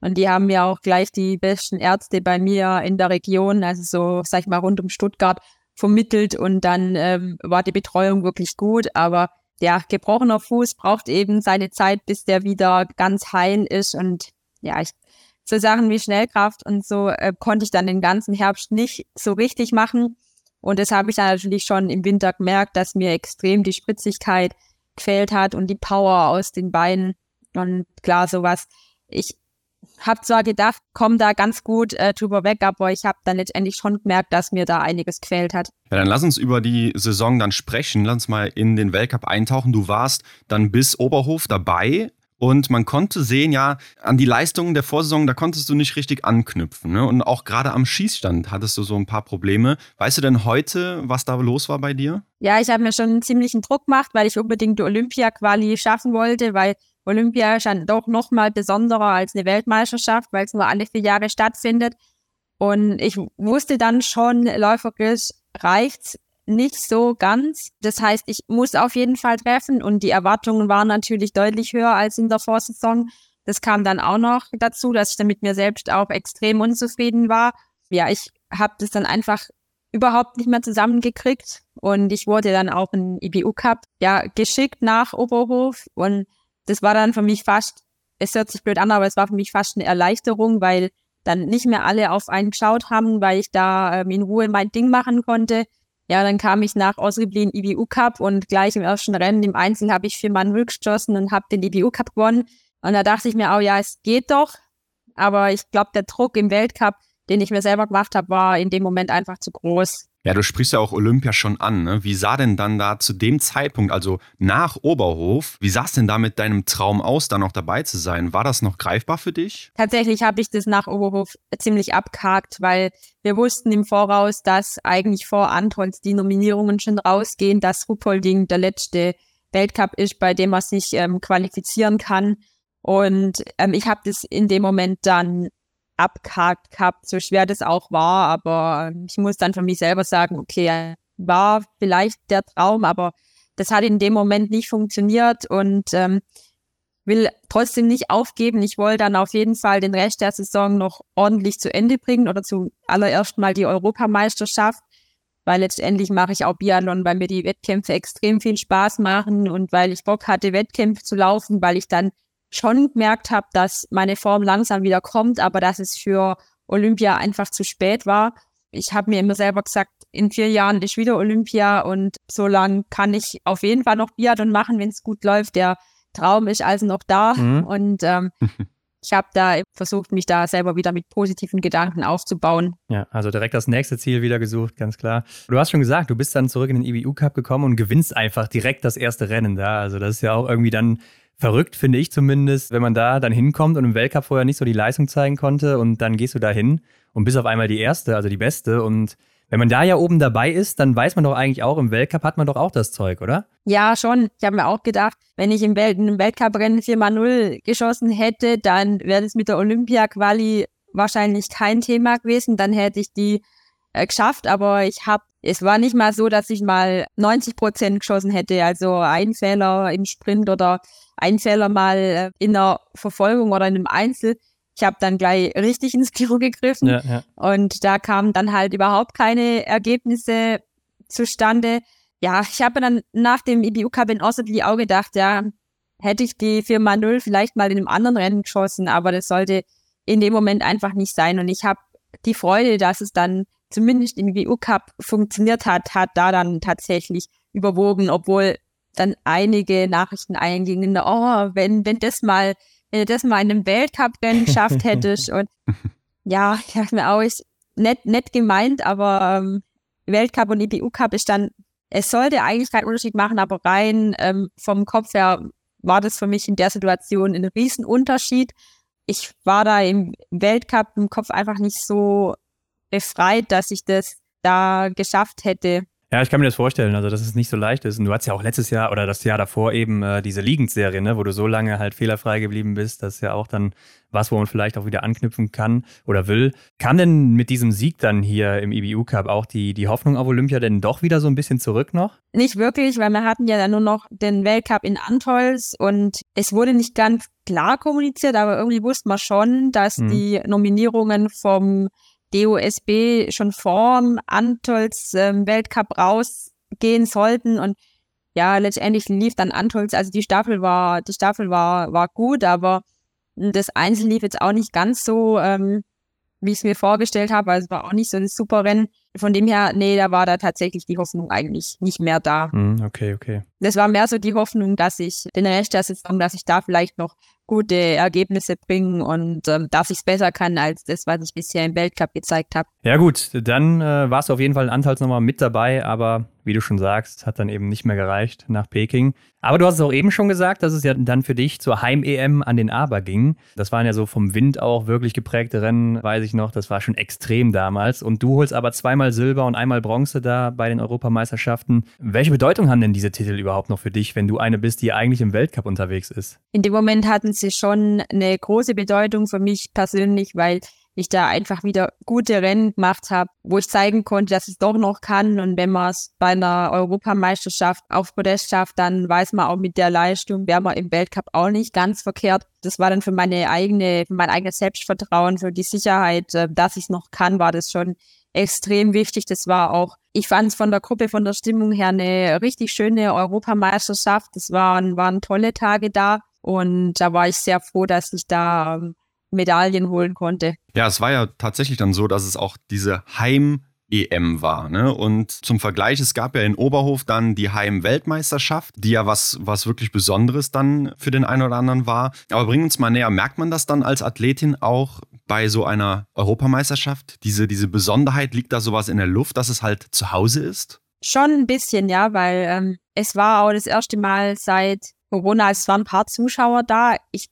Und die haben mir auch gleich die besten Ärzte bei mir in der Region, also so, sag ich mal, rund um Stuttgart vermittelt und dann ähm, war die Betreuung wirklich gut. Aber ja, gebrochener Fuß braucht eben seine Zeit, bis der wieder ganz heil ist. Und ja, ich so Sachen wie Schnellkraft und so äh, konnte ich dann den ganzen Herbst nicht so richtig machen. Und das habe ich dann natürlich schon im Winter gemerkt, dass mir extrem die Spritzigkeit gefehlt hat und die Power aus den Beinen. Und klar, sowas. Ich habe zwar gedacht, komm da ganz gut äh, drüber weg, aber ich habe dann letztendlich schon gemerkt, dass mir da einiges gefehlt hat. Ja, dann lass uns über die Saison dann sprechen. Lass uns mal in den Weltcup eintauchen. Du warst dann bis Oberhof dabei. Und man konnte sehen, ja, an die Leistungen der Vorsaison, da konntest du nicht richtig anknüpfen. Ne? Und auch gerade am Schießstand hattest du so ein paar Probleme. Weißt du denn heute, was da los war bei dir? Ja, ich habe mir schon einen ziemlichen Druck gemacht, weil ich unbedingt die Olympia-Quali schaffen wollte, weil Olympia ist dann doch nochmal besonderer als eine Weltmeisterschaft, weil es nur alle vier Jahre stattfindet. Und ich wusste dann schon, läuferisch reicht's nicht so ganz. Das heißt, ich muss auf jeden Fall treffen und die Erwartungen waren natürlich deutlich höher als in der Vorsaison. Das kam dann auch noch dazu, dass ich dann mit mir selbst auch extrem unzufrieden war. Ja, ich habe das dann einfach überhaupt nicht mehr zusammengekriegt und ich wurde dann auch in IBU Cup ja geschickt nach Oberhof und das war dann für mich fast, es hört sich blöd an, aber es war für mich fast eine Erleichterung, weil dann nicht mehr alle auf einen geschaut haben, weil ich da ähm, in Ruhe mein Ding machen konnte. Ja, dann kam ich nach Osriblin IBU Cup und gleich im ersten Rennen im Einzel habe ich vier Mann rückgeschossen und habe den IBU Cup gewonnen. Und da dachte ich mir auch, ja, es geht doch. Aber ich glaube, der Druck im Weltcup, den ich mir selber gemacht habe, war in dem Moment einfach zu groß. Ja, du sprichst ja auch Olympia schon an. Ne? Wie sah denn dann da zu dem Zeitpunkt, also nach Oberhof, wie sah es denn da mit deinem Traum aus, da noch dabei zu sein? War das noch greifbar für dich? Tatsächlich habe ich das nach Oberhof ziemlich abgehakt, weil wir wussten im Voraus, dass eigentlich vor Antons die Nominierungen schon rausgehen, dass Ruppolding der letzte Weltcup ist, bei dem man sich ähm, qualifizieren kann. Und ähm, ich habe das in dem Moment dann abgehakt gehabt, so schwer das auch war. Aber ähm, ich muss dann für mich selber sagen, okay, war vielleicht der Traum, aber das hat in dem Moment nicht funktioniert und ähm, will trotzdem nicht aufgeben. Ich wollte dann auf jeden Fall den Rest der Saison noch ordentlich zu Ende bringen oder zu allererst mal die Europameisterschaft, weil letztendlich mache ich auch Biathlon, weil mir die Wettkämpfe extrem viel Spaß machen und weil ich Bock hatte, Wettkämpfe zu laufen, weil ich dann schon gemerkt habe, dass meine Form langsam wieder kommt, aber dass es für Olympia einfach zu spät war. Ich habe mir immer selber gesagt, in vier Jahren ist wieder Olympia und so lange kann ich auf jeden Fall noch Biathlon machen, wenn es gut läuft. Der Traum ist also noch da mhm. und ähm, ich habe da versucht, mich da selber wieder mit positiven Gedanken aufzubauen. Ja, also direkt das nächste Ziel wieder gesucht, ganz klar. Du hast schon gesagt, du bist dann zurück in den IBU Cup gekommen und gewinnst einfach direkt das erste Rennen da. Also das ist ja auch irgendwie dann verrückt, finde ich zumindest, wenn man da dann hinkommt und im Weltcup vorher nicht so die Leistung zeigen konnte und dann gehst du da hin und bist auf einmal die erste, also die beste und wenn man da ja oben dabei ist, dann weiß man doch eigentlich auch, im Weltcup hat man doch auch das Zeug, oder? Ja, schon. Ich habe mir auch gedacht, wenn ich im, Welt, im Weltcup-Rennen 4x0 geschossen hätte, dann wäre das mit der Olympia-Quali wahrscheinlich kein Thema gewesen. Dann hätte ich die äh, geschafft. Aber ich habe, es war nicht mal so, dass ich mal 90 Prozent geschossen hätte. Also ein Fehler im Sprint oder ein Fehler mal äh, in der Verfolgung oder in einem Einzel ich habe dann gleich richtig ins Klo gegriffen ja, ja. und da kamen dann halt überhaupt keine Ergebnisse zustande. Ja, ich habe dann nach dem IBU Cup in Ossetli auch gedacht, ja, hätte ich die Firma Null vielleicht mal in einem anderen Rennen geschossen, aber das sollte in dem Moment einfach nicht sein. Und ich habe die Freude, dass es dann zumindest im IBU Cup funktioniert hat, hat da dann tatsächlich überwogen, obwohl dann einige Nachrichten eingingen, oh, wenn, wenn das mal wenn du das mal in einem Weltcup-Rennen geschafft hättest. Und ja, ich dachte mir auch, ist nett, nett gemeint, aber ähm, Weltcup und IBU-Cup ist dann, es sollte eigentlich keinen Unterschied machen, aber rein ähm, vom Kopf her war das für mich in der Situation ein Riesenunterschied. Ich war da im Weltcup im Kopf einfach nicht so befreit, dass ich das da geschafft hätte. Ja, ich kann mir das vorstellen, also dass es nicht so leicht ist. Und du hattest ja auch letztes Jahr oder das Jahr davor eben äh, diese Liegenserie, ne, wo du so lange halt fehlerfrei geblieben bist. Das ist ja auch dann was, wo man vielleicht auch wieder anknüpfen kann oder will. Kam denn mit diesem Sieg dann hier im IBU Cup auch die, die Hoffnung auf Olympia denn doch wieder so ein bisschen zurück noch? Nicht wirklich, weil wir hatten ja dann nur noch den Weltcup in Antolz und es wurde nicht ganz klar kommuniziert, aber irgendwie wusste man schon, dass hm. die Nominierungen vom DOSB schon vorm Antolz ähm, Weltcup rausgehen sollten und ja, letztendlich lief dann Antolz, also die Staffel war, die Staffel war, war gut, aber das Einzel lief jetzt auch nicht ganz so, ähm, wie ich es mir vorgestellt habe. Also war auch nicht so ein super Rennen. Von dem her, nee, da war da tatsächlich die Hoffnung eigentlich nicht mehr da. Hm, okay, okay. Das war mehr so die Hoffnung, dass ich den Rest der Saison, dass ich da vielleicht noch gute Ergebnisse bringen und ähm, dass ich es besser kann als das, was ich bisher im Weltcup gezeigt habe. Ja gut, dann äh, warst du auf jeden Fall in Anteilsnummer mit dabei, aber wie du schon sagst, hat dann eben nicht mehr gereicht nach Peking. Aber du hast es auch eben schon gesagt, dass es ja dann für dich zur Heim-EM an den Aber ging. Das waren ja so vom Wind auch wirklich geprägte Rennen, weiß ich noch. Das war schon extrem damals. Und du holst aber zweimal Silber und einmal Bronze da bei den Europameisterschaften. Welche Bedeutung haben denn diese Titel überhaupt noch für dich, wenn du eine bist, die eigentlich im Weltcup unterwegs ist? In dem Moment hatten sie schon eine große Bedeutung für mich persönlich, weil ich da einfach wieder gute Rennen gemacht habe, wo ich zeigen konnte, dass es doch noch kann. Und wenn man es bei einer Europameisterschaft auf Podest schafft, dann weiß man auch mit der Leistung, wäre man im Weltcup auch nicht ganz verkehrt. Das war dann für meine eigene, für mein eigenes Selbstvertrauen, für die Sicherheit, äh, dass ich es noch kann, war das schon extrem wichtig. Das war auch, ich fand es von der Gruppe, von der Stimmung her eine richtig schöne Europameisterschaft. Das waren, waren tolle Tage da. Und da war ich sehr froh, dass ich da ähm, Medaillen holen konnte. Ja, es war ja tatsächlich dann so, dass es auch diese Heim- EM war. Ne? Und zum Vergleich, es gab ja in Oberhof dann die Heim-Weltmeisterschaft, die ja was, was wirklich Besonderes dann für den einen oder anderen war. Aber bring uns mal näher, merkt man das dann als Athletin auch bei so einer Europameisterschaft? Diese, diese Besonderheit, liegt da sowas in der Luft, dass es halt zu Hause ist? Schon ein bisschen, ja, weil ähm, es war auch das erste Mal seit Corona, es waren ein paar Zuschauer da. Ich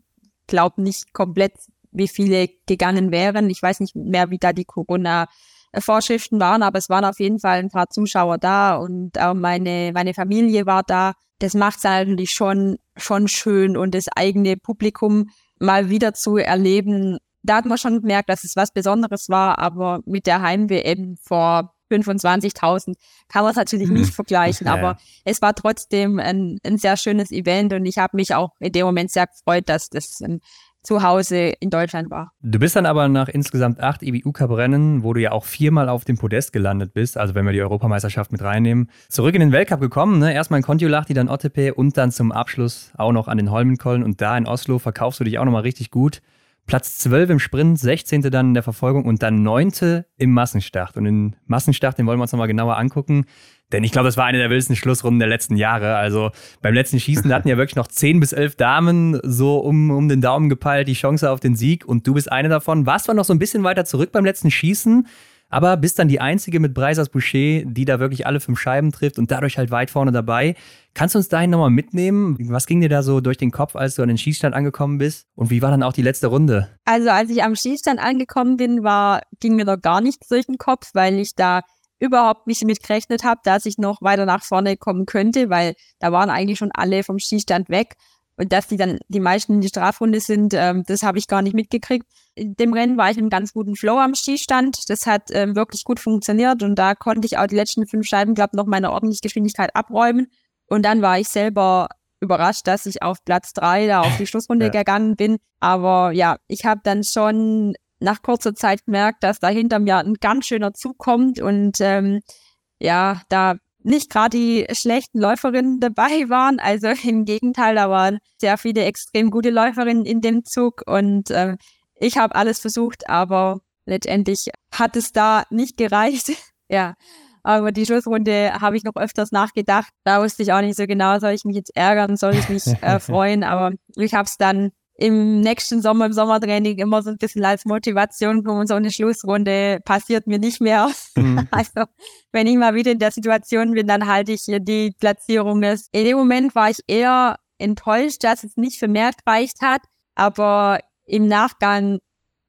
glaube nicht komplett, wie viele gegangen wären. Ich weiß nicht mehr, wie da die Corona-Vorschriften waren, aber es waren auf jeden Fall ein paar Zuschauer da und auch meine, meine Familie war da. Das macht es eigentlich schon, schon schön und das eigene Publikum mal wieder zu erleben. Da hat man schon gemerkt, dass es was Besonderes war, aber mit der Heim-WM vor 25.000 kann man es natürlich nicht vergleichen, ja. aber es war trotzdem ein, ein sehr schönes Event und ich habe mich auch in dem Moment sehr gefreut, dass das ein Zuhause in Deutschland war. Du bist dann aber nach insgesamt acht IBU-Cup-Rennen, wo du ja auch viermal auf dem Podest gelandet bist, also wenn wir die Europameisterschaft mit reinnehmen, zurück in den Weltcup gekommen. Ne? Erstmal in Kontiolahti, dann Ottepe und dann zum Abschluss auch noch an den Holmenkollen und da in Oslo verkaufst du dich auch nochmal richtig gut. Platz 12 im Sprint, 16. dann in der Verfolgung und dann 9. im Massenstart. Und im Massenstart, den wollen wir uns nochmal genauer angucken. Denn ich glaube, das war eine der wildesten Schlussrunden der letzten Jahre. Also beim letzten Schießen, hatten ja wirklich noch 10 bis 11 Damen so um, um den Daumen gepeilt, die Chance auf den Sieg. Und du bist eine davon. Warst zwar noch so ein bisschen weiter zurück beim letzten Schießen, aber bist dann die einzige mit Breisers Boucher, die da wirklich alle fünf Scheiben trifft und dadurch halt weit vorne dabei. Kannst du uns dahin nochmal mitnehmen? Was ging dir da so durch den Kopf, als du an den Schießstand angekommen bist? Und wie war dann auch die letzte Runde? Also als ich am Schießstand angekommen bin, war, ging mir noch gar nichts durch den Kopf, weil ich da überhaupt nicht damit gerechnet habe, dass ich noch weiter nach vorne kommen könnte, weil da waren eigentlich schon alle vom Schießstand weg. Und dass die dann die meisten in die Strafrunde sind, ähm, das habe ich gar nicht mitgekriegt. In dem Rennen war ich einem ganz guten Flow am Skistand. Das hat ähm, wirklich gut funktioniert und da konnte ich auch die letzten fünf Scheiben, glaube noch meine ordentliche Geschwindigkeit abräumen. Und dann war ich selber überrascht, dass ich auf Platz drei da auf die Schlussrunde ja. gegangen bin. Aber ja, ich habe dann schon nach kurzer Zeit gemerkt, dass da hinter mir ein ganz schöner Zug kommt und ähm, ja, da nicht gerade die schlechten Läuferinnen dabei waren. Also im Gegenteil, da waren sehr viele extrem gute Läuferinnen in dem Zug und äh, ich habe alles versucht, aber letztendlich hat es da nicht gereicht. ja. Aber die Schlussrunde habe ich noch öfters nachgedacht. Da wusste ich auch nicht so genau, soll ich mich jetzt ärgern, soll ich mich äh, freuen. Aber ich habe es dann im nächsten Sommer, im Sommertraining immer so ein bisschen als Motivation und so eine Schlussrunde passiert mir nicht mehr. Mhm. Also wenn ich mal wieder in der Situation bin, dann halte ich die Platzierung. In dem Moment war ich eher enttäuscht, dass es nicht für mehr gereicht hat, aber im Nachgang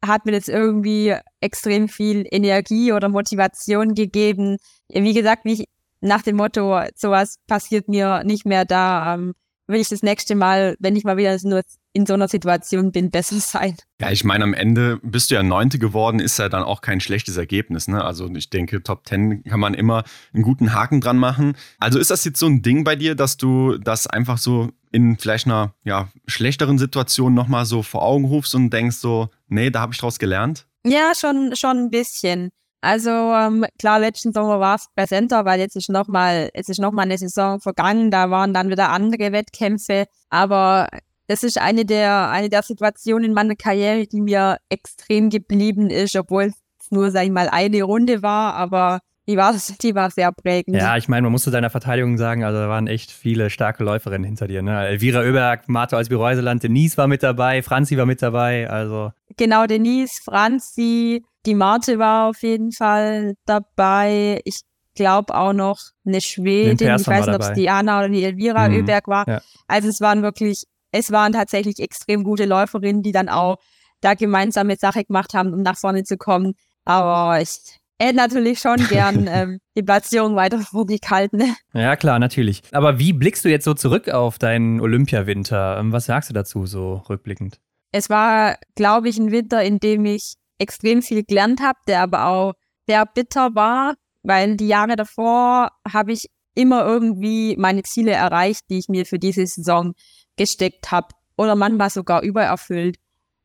hat mir das irgendwie extrem viel Energie oder Motivation gegeben. Wie gesagt, wie ich, nach dem Motto, sowas passiert mir nicht mehr da, ähm, will ich das nächste Mal, wenn ich mal wieder nur in so einer Situation bin, besser sein. Ja, ich meine, am Ende bist du ja Neunte geworden, ist ja dann auch kein schlechtes Ergebnis. Ne? Also ich denke, Top Ten kann man immer einen guten Haken dran machen. Also ist das jetzt so ein Ding bei dir, dass du das einfach so in vielleicht einer ja, schlechteren Situation nochmal so vor Augen rufst und denkst so, nee, da habe ich draus gelernt? Ja, schon, schon ein bisschen. Also ähm, klar, letzten Sommer war es präsenter, weil jetzt ist nochmal, es ist nochmal eine Saison vergangen, da waren dann wieder andere Wettkämpfe. Aber das ist eine der, eine der Situationen in meiner Karriere, die mir extrem geblieben ist, obwohl es nur, sag ich mal, eine Runde war, aber die war, die war sehr prägend. Ja, ich meine, man musste deiner Verteidigung sagen, also da waren echt viele starke Läuferinnen hinter dir. Ne? Elvira Oeberg, Marto Alsby-Reuseland, Denise war mit dabei, Franzi war mit dabei. Also. Genau, Denise, Franzi, die Marte war auf jeden Fall dabei. Ich glaube auch noch eine Schwedin. Ich weiß nicht, ob es die Anna oder die Elvira mhm. Öberg war. Ja. Also es waren wirklich, es waren tatsächlich extrem gute Läuferinnen, die dann auch da gemeinsame Sache gemacht haben, um nach vorne zu kommen. Aber ich hätte natürlich schon gern ähm, die Platzierung weiter vorne gehalten. Ne? Ja, klar, natürlich. Aber wie blickst du jetzt so zurück auf deinen Olympiawinter? Ähm, was sagst du dazu so rückblickend? Es war, glaube ich, ein Winter, in dem ich extrem viel gelernt habe, der aber auch sehr bitter war, weil die Jahre davor habe ich immer irgendwie meine Ziele erreicht, die ich mir für diese Saison gesteckt habe oder manchmal sogar übererfüllt.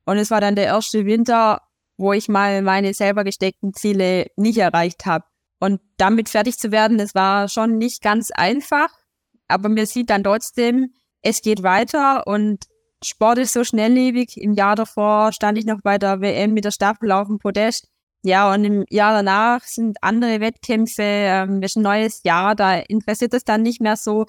Und es war dann der erste Winter, wo ich mal meine selber gesteckten Ziele nicht erreicht habe. Und damit fertig zu werden, das war schon nicht ganz einfach, aber mir sieht dann trotzdem, es geht weiter und Sport ist so schnelllebig. Im Jahr davor stand ich noch bei der WM mit der Staffel auf dem Podest. Ja, und im Jahr danach sind andere Wettkämpfe, ähm, ist ein neues Jahr, da interessiert es dann nicht mehr so. Und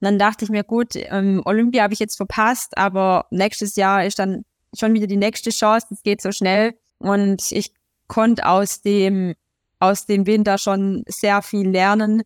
dann dachte ich mir, gut, ähm, Olympia habe ich jetzt verpasst, aber nächstes Jahr ist dann schon wieder die nächste Chance, es geht so schnell. Und ich konnte aus dem, aus dem Winter schon sehr viel lernen.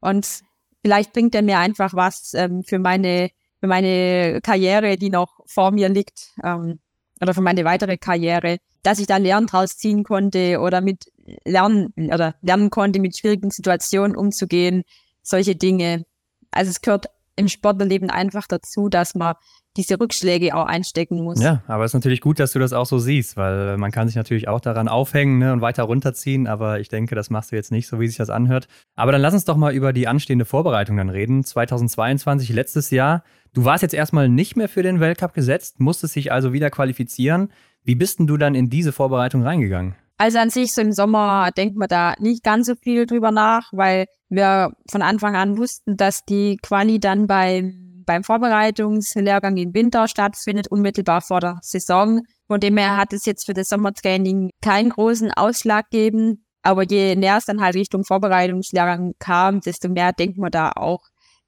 Und vielleicht bringt er mir einfach was ähm, für meine für meine Karriere, die noch vor mir liegt, ähm, oder für meine weitere Karriere, dass ich da Lernen draus ziehen konnte oder mit lernen oder lernen konnte, mit schwierigen Situationen umzugehen, solche Dinge. Also es gehört im Sportlerleben einfach dazu, dass man diese Rückschläge auch einstecken muss. Ja, aber es ist natürlich gut, dass du das auch so siehst, weil man kann sich natürlich auch daran aufhängen ne, und weiter runterziehen, aber ich denke, das machst du jetzt nicht, so wie sich das anhört. Aber dann lass uns doch mal über die anstehende Vorbereitung dann reden. 2022, letztes Jahr. Du warst jetzt erstmal nicht mehr für den Weltcup gesetzt, musstest dich also wieder qualifizieren. Wie bist denn du dann in diese Vorbereitung reingegangen? Also an sich so im Sommer denkt man da nicht ganz so viel drüber nach, weil wir von Anfang an wussten, dass die Quali dann beim beim Vorbereitungslehrgang im Winter stattfindet, unmittelbar vor der Saison. Von dem her hat es jetzt für das Sommertraining keinen großen Ausschlag gegeben. Aber je näher es dann halt Richtung Vorbereitungslehrgang kam, desto mehr denkt man da auch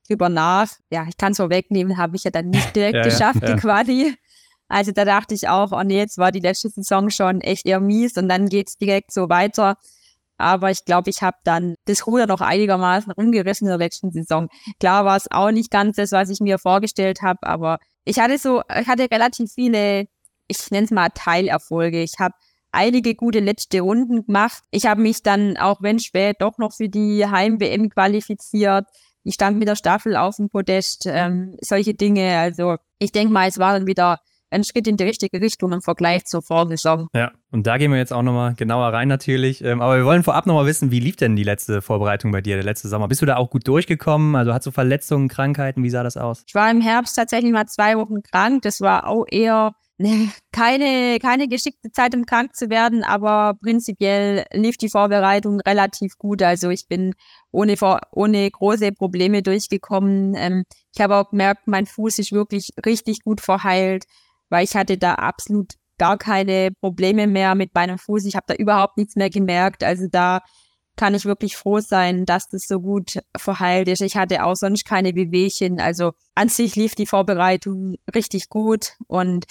drüber nach. Ja, ich kann es vorwegnehmen, habe ich ja dann nicht direkt ja, geschafft, ja, ja. die Quali. Also da dachte ich auch, oh nee, jetzt war die letzte Saison schon echt eher mies und dann geht's direkt so weiter. Aber ich glaube, ich habe dann das Ruder noch einigermaßen rumgerissen in der letzten Saison. Klar war es auch nicht ganz das, was ich mir vorgestellt habe, aber ich hatte so, ich hatte relativ viele, ich nenne es mal Teilerfolge. Ich habe einige gute letzte Runden gemacht. Ich habe mich dann, auch wenn spät, doch noch für die Heim-WM qualifiziert. Ich stand mit der Staffel auf dem Podest, ähm, solche Dinge. Also ich denke mal, es war dann wieder ein Schritt in die richtige Richtung im Vergleich zur Vorsaison. Ja, und da gehen wir jetzt auch nochmal genauer rein natürlich. Ähm, aber wir wollen vorab nochmal wissen, wie lief denn die letzte Vorbereitung bei dir, der letzte Sommer? Bist du da auch gut durchgekommen? Also hast du Verletzungen, Krankheiten? Wie sah das aus? Ich war im Herbst tatsächlich mal zwei Wochen krank. Das war auch eher ne, keine, keine geschickte Zeit, um krank zu werden, aber prinzipiell lief die Vorbereitung relativ gut. Also ich bin ohne, ohne große Probleme durchgekommen. Ähm, ich habe auch gemerkt, mein Fuß ist wirklich richtig gut verheilt weil ich hatte da absolut gar keine Probleme mehr mit meinem Fuß. Ich habe da überhaupt nichts mehr gemerkt. Also da kann ich wirklich froh sein, dass das so gut verheilt ist. Ich hatte auch sonst keine Bewegchen. Also an sich lief die Vorbereitung richtig gut und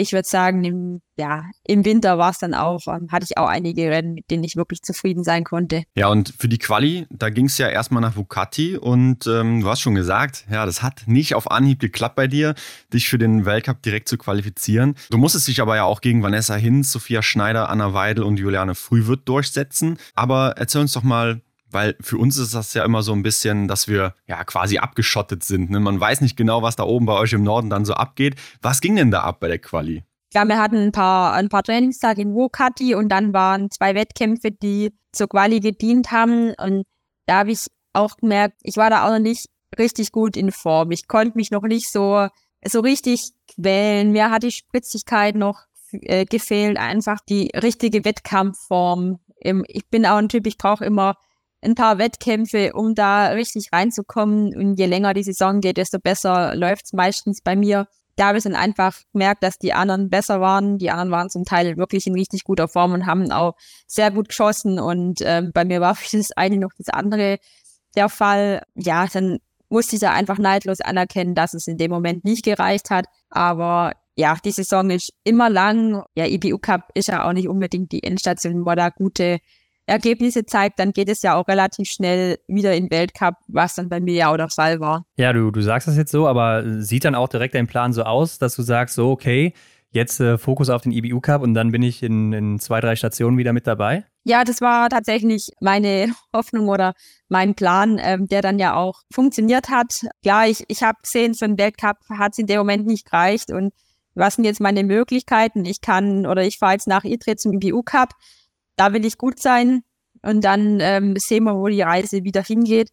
ich würde sagen, im, ja, im Winter war es dann auch, ähm, hatte ich auch einige Rennen, mit denen ich wirklich zufrieden sein konnte. Ja, und für die Quali, da ging es ja erstmal nach Vucati und ähm, du hast schon gesagt, ja, das hat nicht auf Anhieb geklappt bei dir, dich für den Weltcup direkt zu qualifizieren. Du musstest dich aber ja auch gegen Vanessa Hinz, Sophia Schneider, Anna Weidel und Juliane Frühwirt durchsetzen. Aber erzähl uns doch mal, weil für uns ist das ja immer so ein bisschen, dass wir ja quasi abgeschottet sind. Ne? Man weiß nicht genau, was da oben bei euch im Norden dann so abgeht. Was ging denn da ab bei der Quali? Ja, wir hatten ein paar, ein paar Trainingstage in Wokati und dann waren zwei Wettkämpfe, die zur Quali gedient haben. Und da habe ich auch gemerkt, ich war da auch noch nicht richtig gut in Form. Ich konnte mich noch nicht so, so richtig quälen. Mir hat die Spritzigkeit noch äh, gefehlt, einfach die richtige Wettkampfform. Ich bin auch ein Typ, ich brauche immer ein paar Wettkämpfe, um da richtig reinzukommen. Und je länger die Saison geht, desto besser läuft's meistens bei mir. Da habe ich dann einfach gemerkt, dass die anderen besser waren. Die anderen waren zum Teil wirklich in richtig guter Form und haben auch sehr gut geschossen. Und äh, bei mir war für das eine noch das andere der Fall. Ja, dann musste ich da einfach neidlos anerkennen, dass es in dem Moment nicht gereicht hat. Aber ja, die Saison ist immer lang. Ja, IBU Cup ist ja auch nicht unbedingt die Endstation, wo da gute Ergebnisse zeigt, dann geht es ja auch relativ schnell wieder in den Weltcup, was dann bei mir ja auch der Fall war. Ja, du, du sagst das jetzt so, aber sieht dann auch direkt dein Plan so aus, dass du sagst, so, okay, jetzt äh, Fokus auf den IBU Cup und dann bin ich in, in zwei, drei Stationen wieder mit dabei? Ja, das war tatsächlich meine Hoffnung oder mein Plan, ähm, der dann ja auch funktioniert hat. Klar, ich, ich habe gesehen, für den Weltcup hat es in dem Moment nicht gereicht und was sind jetzt meine Möglichkeiten? Ich kann oder ich fahre jetzt nach ITRE zum IBU Cup da will ich gut sein und dann ähm, sehen wir, wo die Reise wieder hingeht.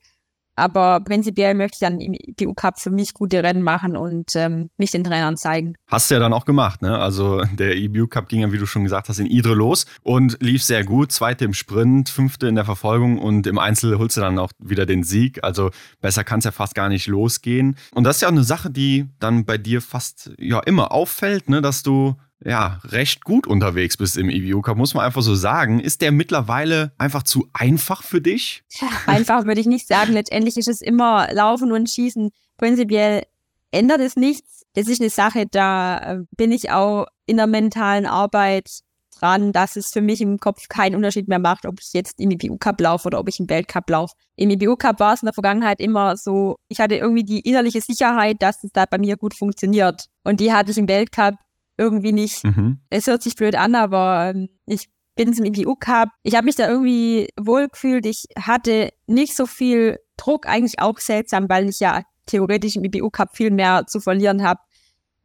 Aber prinzipiell möchte ich dann im IPU Cup für mich gute Rennen machen und ähm, mich den Trainern zeigen. Hast du ja dann auch gemacht, ne? Also der IBU Cup ging ja, wie du schon gesagt hast, in Idre los und lief sehr gut. Zweite im Sprint, fünfte in der Verfolgung und im Einzel holst du dann auch wieder den Sieg. Also besser kann es ja fast gar nicht losgehen. Und das ist ja auch eine Sache, die dann bei dir fast ja immer auffällt, ne? Dass du ja, recht gut unterwegs bist im EBU Cup, muss man einfach so sagen. Ist der mittlerweile einfach zu einfach für dich? Einfach würde ich nicht sagen. Letztendlich ist es immer Laufen und Schießen. Prinzipiell ändert es nichts. Das ist eine Sache, da äh, bin ich auch in der mentalen Arbeit dran, dass es für mich im Kopf keinen Unterschied mehr macht, ob ich jetzt im EBU Cup laufe oder ob ich im Weltcup laufe. Im EBU Cup war es in der Vergangenheit immer so, ich hatte irgendwie die innerliche Sicherheit, dass es da bei mir gut funktioniert. Und die hatte ich im Weltcup irgendwie nicht. Mhm. Es hört sich blöd an, aber ähm, ich bin zum IBU Cup. Ich habe mich da irgendwie wohlgefühlt. Ich hatte nicht so viel Druck, eigentlich auch seltsam, weil ich ja theoretisch im IBU Cup viel mehr zu verlieren habe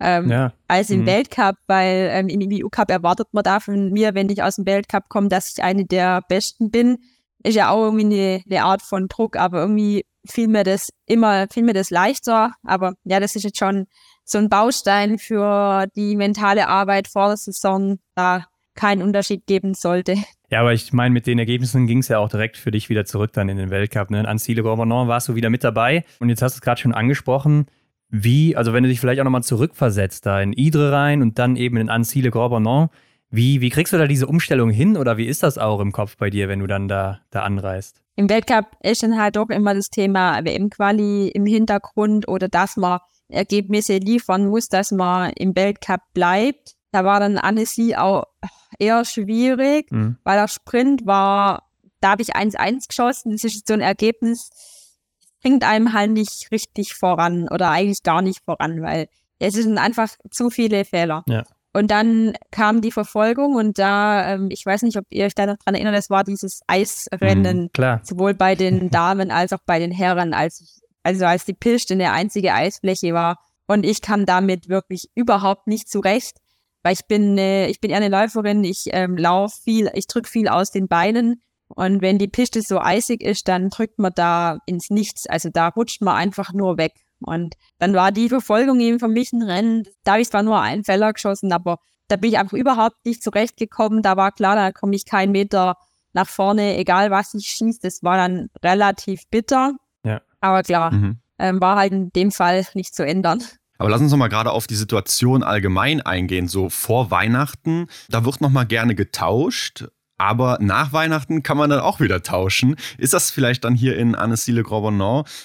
ähm, ja. als im mhm. Weltcup, weil ähm, im IBU Cup erwartet man da von mir, wenn ich aus dem Weltcup komme, dass ich eine der Besten bin. Ist ja auch irgendwie eine, eine Art von Druck, aber irgendwie fiel mir das immer, fiel mir das leichter. Aber ja, das ist jetzt schon so ein Baustein für die mentale Arbeit vor der Saison da keinen Unterschied geben sollte. Ja, aber ich meine, mit den Ergebnissen ging es ja auch direkt für dich wieder zurück dann in den Weltcup. Ne? An Ziele Gorbanon warst du wieder mit dabei. Und jetzt hast du es gerade schon angesprochen. Wie, also wenn du dich vielleicht auch nochmal zurückversetzt, da in Idre rein und dann eben in Annecy le Grand Bonan, wie, wie kriegst du da diese Umstellung hin oder wie ist das auch im Kopf bei dir, wenn du dann da, da anreist? Im Weltcup ist dann halt auch immer das Thema WM-Quali im Hintergrund oder dass man Ergebnisse liefern muss, dass man im Weltcup bleibt. Da war dann Annecy auch eher schwierig, mhm. weil der Sprint war, da habe ich 1-1 geschossen. Das ist so ein Ergebnis, bringt einem halt nicht richtig voran oder eigentlich gar nicht voran, weil es sind einfach zu viele Fehler. Ja. Und dann kam die Verfolgung und da, ähm, ich weiß nicht, ob ihr euch da noch dran erinnert, das war dieses Eisrennen, mhm, sowohl bei den Damen als auch bei den Herren, als also als die Piste eine einzige Eisfläche war. Und ich kam damit wirklich überhaupt nicht zurecht, weil ich bin, äh, ich bin eher eine Läuferin, ich ähm, laufe viel, ich drücke viel aus den Beinen. Und wenn die Piste so eisig ist, dann drückt man da ins Nichts. Also da rutscht man einfach nur weg. Und dann war die Verfolgung eben für mich ein Rennen. Da habe ich zwar nur einen Feller geschossen, aber da bin ich einfach überhaupt nicht zurechtgekommen. Da war klar, da komme ich keinen Meter nach vorne, egal was ich schieße. Das war dann relativ bitter. Aber klar, mhm. ähm, war halt in dem Fall nicht zu ändern. Aber lass uns noch mal gerade auf die Situation allgemein eingehen. So vor Weihnachten, da wird noch mal gerne getauscht aber nach Weihnachten kann man dann auch wieder tauschen. Ist das vielleicht dann hier in Annecy le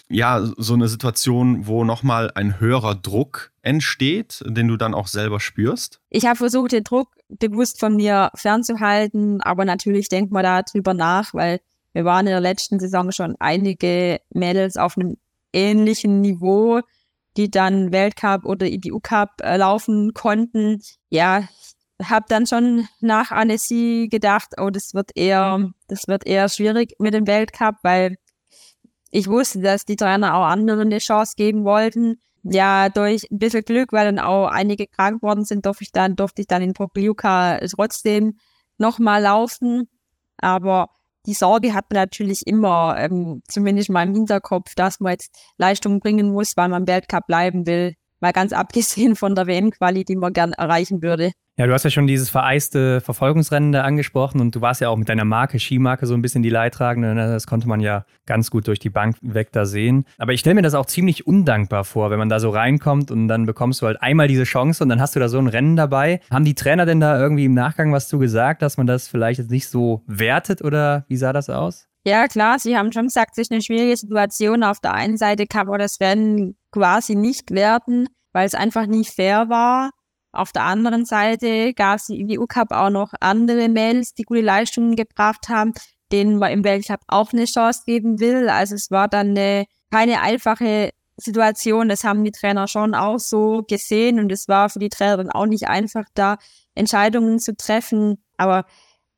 ja so eine Situation, wo nochmal ein höherer Druck entsteht, den du dann auch selber spürst? Ich habe versucht, den Druck bewusst von mir fernzuhalten, aber natürlich denkt man da drüber nach, weil wir waren in der letzten Saison schon einige Mädels auf einem ähnlichen Niveau, die dann Weltcup oder IBU Cup äh, laufen konnten. Ja, habe dann schon nach Annecy gedacht, oh, das wird eher, das wird eher schwierig mit dem Weltcup, weil ich wusste, dass die Trainer auch anderen eine Chance geben wollten. Ja, durch ein bisschen Glück, weil dann auch einige krank worden sind, durfte ich dann, durfte ich dann in Pokljuka trotzdem nochmal laufen. Aber die Sorge hat man natürlich immer, ähm, zumindest mal im Hinterkopf, dass man jetzt Leistung bringen muss, weil man im Weltcup bleiben will. Mal ganz abgesehen von der WM-Quali, die man gern erreichen würde. Ja, du hast ja schon dieses vereiste Verfolgungsrennen da angesprochen und du warst ja auch mit deiner Marke, Skimarke, so ein bisschen die Leidtragende. Ne? Das konnte man ja ganz gut durch die Bank weg da sehen. Aber ich stelle mir das auch ziemlich undankbar vor, wenn man da so reinkommt und dann bekommst du halt einmal diese Chance und dann hast du da so ein Rennen dabei. Haben die Trainer denn da irgendwie im Nachgang was zu gesagt, dass man das vielleicht jetzt nicht so wertet oder wie sah das aus? Ja, klar, sie haben schon gesagt, es ist eine schwierige Situation. Auf der einen Seite kann man das Rennen quasi nicht werten, weil es einfach nicht fair war. Auf der anderen Seite gab es im EU-Cup auch noch andere Mädels, die gute Leistungen gebracht haben, denen man im Weltcup auch eine Chance geben will. Also es war dann eine, keine einfache Situation. Das haben die Trainer schon auch so gesehen und es war für die Trainerin auch nicht einfach, da Entscheidungen zu treffen. Aber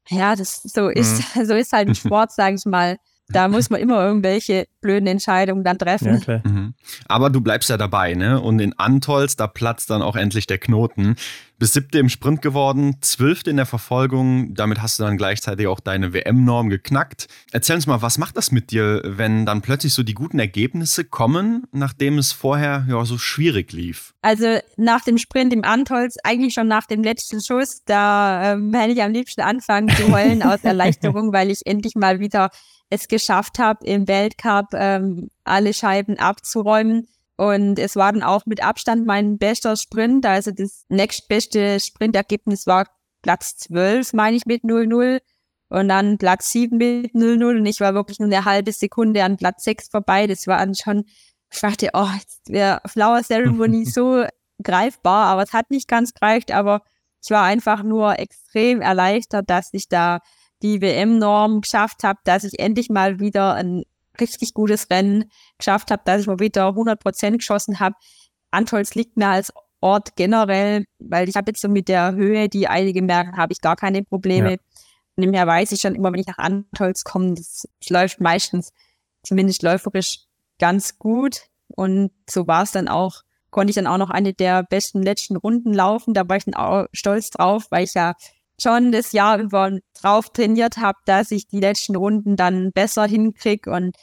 ja, das so ist, mhm. so ist halt ein Sport, sage ich mal. Da muss man immer irgendwelche blöden Entscheidungen dann treffen. Ja, mhm. Aber du bleibst ja dabei, ne? Und in Antolz, da platzt dann auch endlich der Knoten. Bis siebte im Sprint geworden, zwölfte in der Verfolgung. Damit hast du dann gleichzeitig auch deine WM-Norm geknackt. Erzähl uns mal, was macht das mit dir, wenn dann plötzlich so die guten Ergebnisse kommen, nachdem es vorher ja so schwierig lief? Also nach dem Sprint im Antolz, eigentlich schon nach dem letzten Schuss, da ähm, hätte ich am liebsten anfangen zu heulen aus Erleichterung, weil ich endlich mal wieder es geschafft habe, im Weltcup ähm, alle Scheiben abzuräumen. Und es war dann auch mit Abstand mein bester Sprint. Also das nächstbeste Sprintergebnis war Platz 12, meine ich, mit 0-0. Und dann Platz 7 mit 0-0. Und ich war wirklich nur eine halbe Sekunde an Platz 6 vorbei. Das war dann schon, ich dachte, oh, jetzt wäre Flower Ceremony so greifbar. Aber es hat nicht ganz gereicht. Aber ich war einfach nur extrem erleichtert, dass ich da die WM-Norm geschafft habe, dass ich endlich mal wieder ein richtig gutes Rennen geschafft habe, dass ich mal wieder 100 Prozent geschossen habe. Antolz liegt mir als Ort generell, weil ich habe jetzt so mit der Höhe, die einige merken, habe ich gar keine Probleme. Ja. Und dem weiß ich schon immer, wenn ich nach Antolz komme, das, das läuft meistens, zumindest läuferisch, ganz gut. Und so war es dann auch, konnte ich dann auch noch eine der besten letzten Runden laufen. Da war ich dann auch stolz drauf, weil ich ja schon das Jahr über drauf trainiert habe, dass ich die letzten Runden dann besser hinkriege und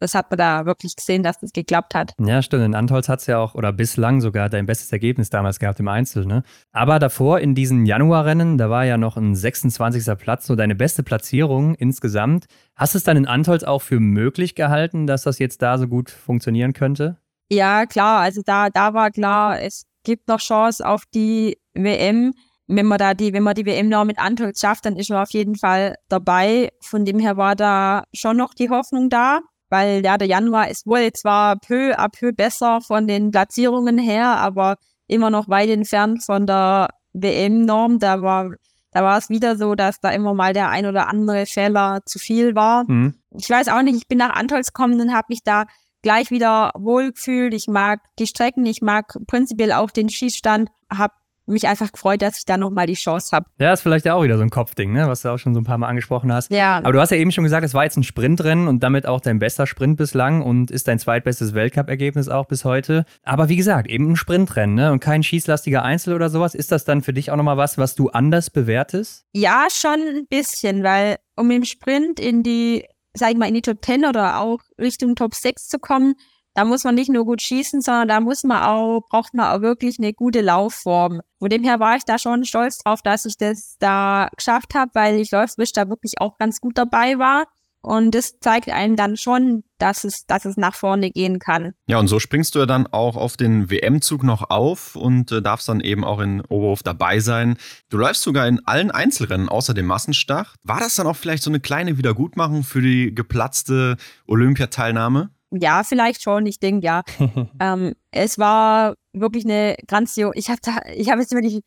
das hat man da wirklich gesehen, dass das geklappt hat. Ja, stimmt. In Antolz hat es ja auch, oder bislang sogar, dein bestes Ergebnis damals gehabt im Einzel. Ne? Aber davor in diesen Januarrennen, da war ja noch ein 26. Platz, so deine beste Platzierung insgesamt. Hast du es dann in Antolz auch für möglich gehalten, dass das jetzt da so gut funktionieren könnte? Ja, klar, also da, da war klar, es gibt noch Chance auf die WM. Wenn man da die, wenn man die WM noch mit Antolz schafft, dann ist man auf jeden Fall dabei. Von dem her war da schon noch die Hoffnung da, weil ja, der Januar ist wohl zwar peu à peu besser von den Platzierungen her, aber immer noch weit entfernt von der WM-Norm. Da war, da war es wieder so, dass da immer mal der ein oder andere Fehler zu viel war. Mhm. Ich weiß auch nicht, ich bin nach Antolz gekommen und habe mich da gleich wieder wohlgefühlt. Ich mag die Strecken, ich mag prinzipiell auch den Schießstand, habe mich einfach gefreut, dass ich da nochmal die Chance habe. Ja, ist vielleicht auch wieder so ein Kopfding, ne? was du auch schon so ein paar Mal angesprochen hast. Ja. Aber du hast ja eben schon gesagt, es war jetzt ein Sprintrennen und damit auch dein bester Sprint bislang und ist dein zweitbestes Weltcup-Ergebnis auch bis heute. Aber wie gesagt, eben ein Sprintrennen ne? und kein schießlastiger Einzel oder sowas. Ist das dann für dich auch nochmal was, was du anders bewertest? Ja, schon ein bisschen, weil um im Sprint in die sag ich mal, in die Top 10 oder auch Richtung Top 6 zu kommen, da muss man nicht nur gut schießen, sondern da muss man auch, braucht man auch wirklich eine gute Laufform. Von dem her war ich da schon stolz drauf, dass ich das da geschafft habe, weil ich läuferisch da wirklich auch ganz gut dabei war. Und das zeigt einem dann schon, dass es, dass es nach vorne gehen kann. Ja, und so springst du ja dann auch auf den WM-Zug noch auf und äh, darfst dann eben auch in Oberhof dabei sein. Du läufst sogar in allen Einzelrennen außer dem Massenstart. War das dann auch vielleicht so eine kleine Wiedergutmachung für die geplatzte Olympiateilnahme? Ja, vielleicht schon. Ich denke ja. ähm, es war wirklich eine grandiose. Ich habe ich habe jetzt über die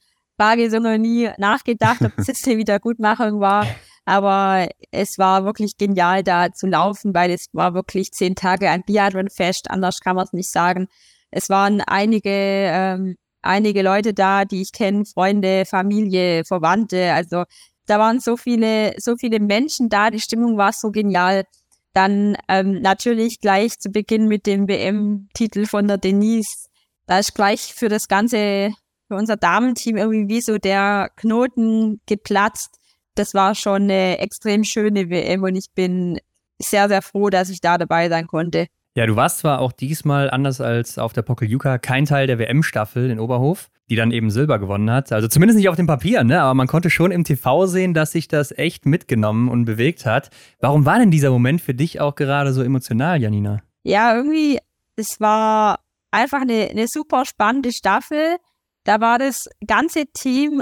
noch nie nachgedacht, ob es jetzt eine Wiedergutmachung war. Aber es war wirklich genial, da zu laufen, weil es war wirklich zehn Tage ein Biathlon-Fest, anders kann man es nicht sagen. Es waren einige, ähm, einige Leute da, die ich kenne, Freunde, Familie, Verwandte. Also da waren so viele, so viele Menschen da, die Stimmung war so genial. Dann ähm, natürlich gleich zu Beginn mit dem WM-Titel von der Denise. Da ist gleich für das ganze, für unser Damenteam irgendwie wie so der Knoten geplatzt das war schon eine extrem schöne WM und ich bin sehr, sehr froh, dass ich da dabei sein konnte. Ja, du warst zwar auch diesmal anders als auf der Pokeljuka kein Teil der WM-Staffel in Oberhof, die dann eben Silber gewonnen hat. Also zumindest nicht auf dem Papier, ne? Aber man konnte schon im TV sehen, dass sich das echt mitgenommen und bewegt hat. Warum war denn dieser Moment für dich auch gerade so emotional, Janina? Ja, irgendwie, es war einfach eine, eine super spannende Staffel. Da war das ganze Team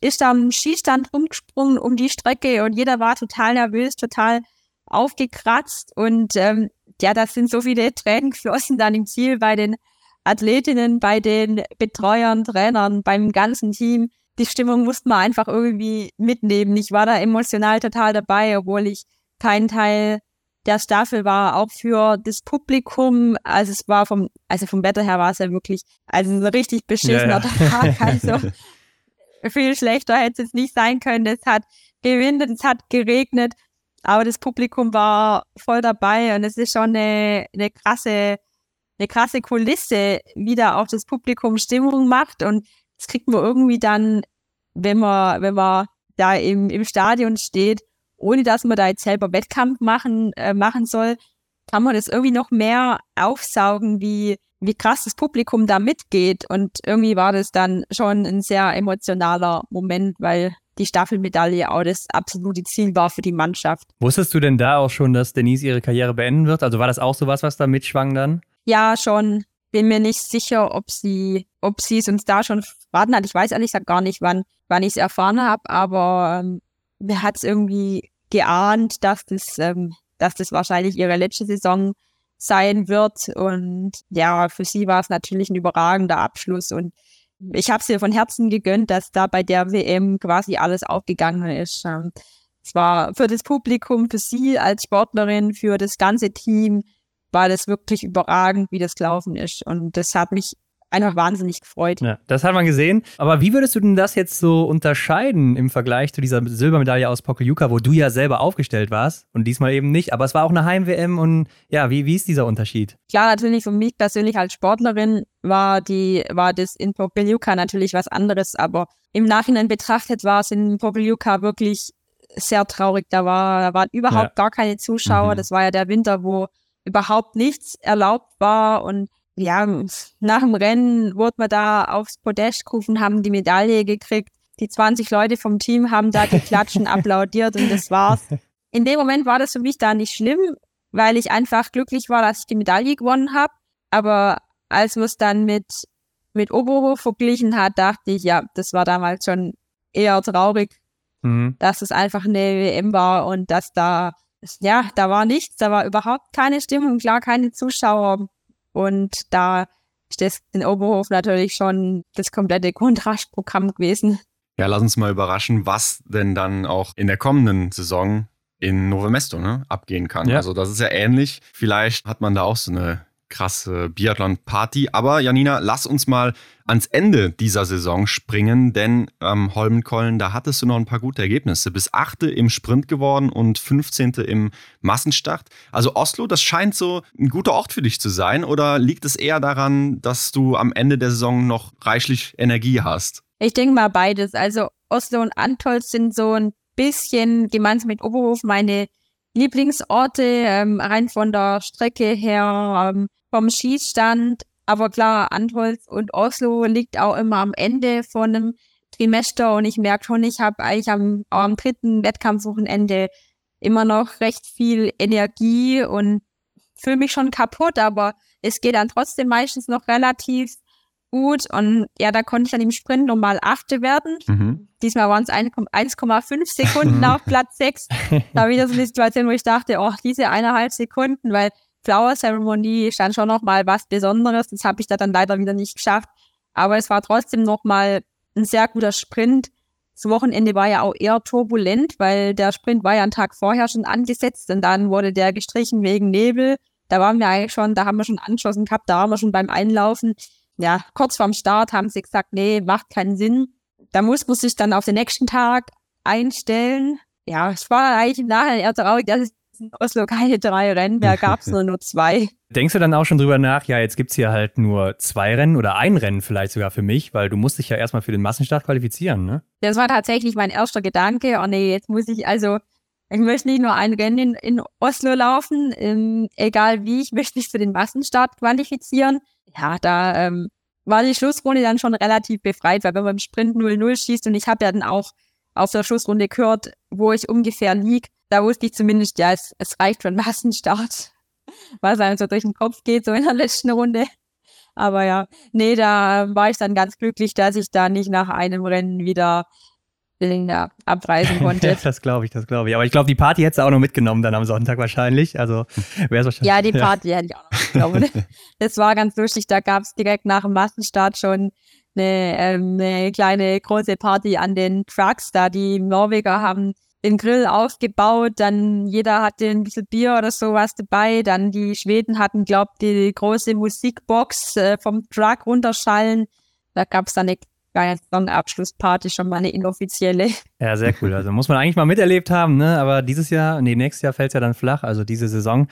ist am Schießstand rumgesprungen um die Strecke und jeder war total nervös, total aufgekratzt und ähm, ja, da sind so viele Tränen geflossen dann im Ziel bei den Athletinnen, bei den Betreuern, Trainern, beim ganzen Team. Die Stimmung musste man einfach irgendwie mitnehmen. Ich war da emotional total dabei, obwohl ich kein Teil der Staffel war, auch für das Publikum. Also es war vom, also vom Wetter her war es ja wirklich, also ein richtig beschissener ja, ja. Tag. Also viel schlechter hätte es nicht sein können. Es hat gewindet, es hat geregnet, aber das Publikum war voll dabei und es ist schon eine, eine krasse, eine krasse Kulisse, wie da auch das Publikum Stimmung macht und das kriegt man irgendwie dann, wenn man, wenn man da im, im Stadion steht, ohne dass man da jetzt selber Wettkampf machen, äh, machen soll, kann man das irgendwie noch mehr aufsaugen, wie, wie krass das Publikum da mitgeht. Und irgendwie war das dann schon ein sehr emotionaler Moment, weil die Staffelmedaille auch das absolute Ziel war für die Mannschaft. Wusstest du denn da auch schon, dass Denise ihre Karriere beenden wird? Also war das auch sowas, was da mitschwang dann? Ja, schon. Bin mir nicht sicher, ob sie, ob sie es uns da schon verraten hat. Ich weiß ehrlich gesagt gar nicht, wann, wann ich es erfahren habe, aber ähm, mir hat es irgendwie geahnt, dass das, ähm, dass das wahrscheinlich ihre letzte Saison sein wird. Und ja, für sie war es natürlich ein überragender Abschluss. Und ich habe es ihr von Herzen gegönnt, dass da bei der WM quasi alles aufgegangen ist. Ähm, es war für das Publikum, für sie als Sportlerin, für das ganze Team, war das wirklich überragend, wie das gelaufen ist. Und das hat mich einfach wahnsinnig gefreut. Ja, das hat man gesehen. Aber wie würdest du denn das jetzt so unterscheiden im Vergleich zu dieser Silbermedaille aus Pokljuka, wo du ja selber aufgestellt warst und diesmal eben nicht? Aber es war auch eine Heim-WM und ja, wie, wie ist dieser Unterschied? Klar, natürlich für mich persönlich als Sportlerin war die, war das in Pokljuka natürlich was anderes, aber im Nachhinein betrachtet war es in Pokljuka wirklich sehr traurig. Da war, da waren überhaupt ja. gar keine Zuschauer. Mhm. Das war ja der Winter, wo überhaupt nichts erlaubt war und ja, nach dem Rennen wurde man da aufs Podest gerufen, haben die Medaille gekriegt. Die 20 Leute vom Team haben da geklatscht und applaudiert und das war's. In dem Moment war das für mich da nicht schlimm, weil ich einfach glücklich war, dass ich die Medaille gewonnen habe. Aber als man es dann mit, mit Oberhof verglichen hat, dachte ich, ja, das war damals schon eher traurig, mhm. dass es einfach eine WM war und dass da, ja, da war nichts, da war überhaupt keine Stimmung, klar keine Zuschauer. Und da ist das in Oberhof natürlich schon das komplette Kontrastprogramm gewesen. Ja, lass uns mal überraschen, was denn dann auch in der kommenden Saison in Novo Mesto ne, abgehen kann. Ja. Also das ist ja ähnlich. Vielleicht hat man da auch so eine krasse Biathlon-Party. Aber Janina, lass uns mal ans Ende dieser Saison springen, denn ähm, Holmenkollen, da hattest du noch ein paar gute Ergebnisse. Bis Achte im Sprint geworden und 15. im Massenstart. Also Oslo, das scheint so ein guter Ort für dich zu sein. Oder liegt es eher daran, dass du am Ende der Saison noch reichlich Energie hast? Ich denke mal beides. Also Oslo und Antolz sind so ein bisschen gemeinsam mit Oberhof meine Lieblingsorte, ähm, rein von der Strecke her, ähm, vom Schießstand. Aber klar, Antolz und Oslo liegt auch immer am Ende von einem Trimester und ich merke schon, ich habe eigentlich am, am dritten Wettkampfwochenende immer noch recht viel Energie und fühle mich schon kaputt, aber es geht dann trotzdem meistens noch relativ gut. Und ja, da konnte ich dann im Sprint nochmal Achte werden. Mhm. Diesmal waren es 1,5 Sekunden auf Platz 6. Da wieder so eine Situation, wo ich dachte, oh, diese eineinhalb Sekunden, weil Flower Ceremony stand schon nochmal was Besonderes. Das habe ich da dann leider wieder nicht geschafft. Aber es war trotzdem nochmal ein sehr guter Sprint. Das Wochenende war ja auch eher turbulent, weil der Sprint war ja einen Tag vorher schon angesetzt und dann wurde der gestrichen wegen Nebel. Da waren wir eigentlich schon, da haben wir schon angeschossen gehabt, da waren wir schon beim Einlaufen ja, kurz vorm Start haben sie gesagt, nee, macht keinen Sinn. Da muss man sich dann auf den nächsten Tag einstellen. Ja, es war eigentlich im Nachhinein eher traurig, dass es in Oslo keine drei Rennen mehr gab, sondern nur zwei. Denkst du dann auch schon drüber nach, ja, jetzt gibt es hier halt nur zwei Rennen oder ein Rennen vielleicht sogar für mich, weil du musst dich ja erstmal für den Massenstart qualifizieren, ne? Das war tatsächlich mein erster Gedanke. Oh nee, jetzt muss ich also, ich möchte nicht nur ein Rennen in, in Oslo laufen, ähm, egal wie, ich möchte mich für den Massenstart qualifizieren ja, da ähm, war die Schlussrunde dann schon relativ befreit, weil wenn man im Sprint 0-0 schießt und ich habe ja dann auch auf der Schlussrunde gehört, wo ich ungefähr lieg, da wusste ich zumindest, ja, es, es reicht für einen Massenstart, was einem so durch den Kopf geht, so in der letzten Runde. Aber ja, nee, da war ich dann ganz glücklich, dass ich da nicht nach einem Rennen wieder ja, abreisen konnte. das glaube ich, das glaube ich. Aber ich glaube, die Party hätte auch noch mitgenommen dann am Sonntag wahrscheinlich. Also wäre es wahrscheinlich. Ja, die Party ja. hätte ich auch noch mitgenommen. das war ganz lustig. Da gab es direkt nach dem Massenstart schon eine, ähm, eine kleine große Party an den Trucks. Da die Norweger haben den Grill aufgebaut, dann jeder hatte ein bisschen Bier oder sowas dabei, dann die Schweden hatten, glaubt, die große Musikbox äh, vom Truck runterschallen. Da gab es dann eine kleine Saisonabschlussparty, schon mal eine inoffizielle. Ja, sehr cool. Also muss man eigentlich mal miterlebt haben, ne? Aber dieses Jahr, nee, nächstes Jahr fällt es ja dann flach, also diese Saison,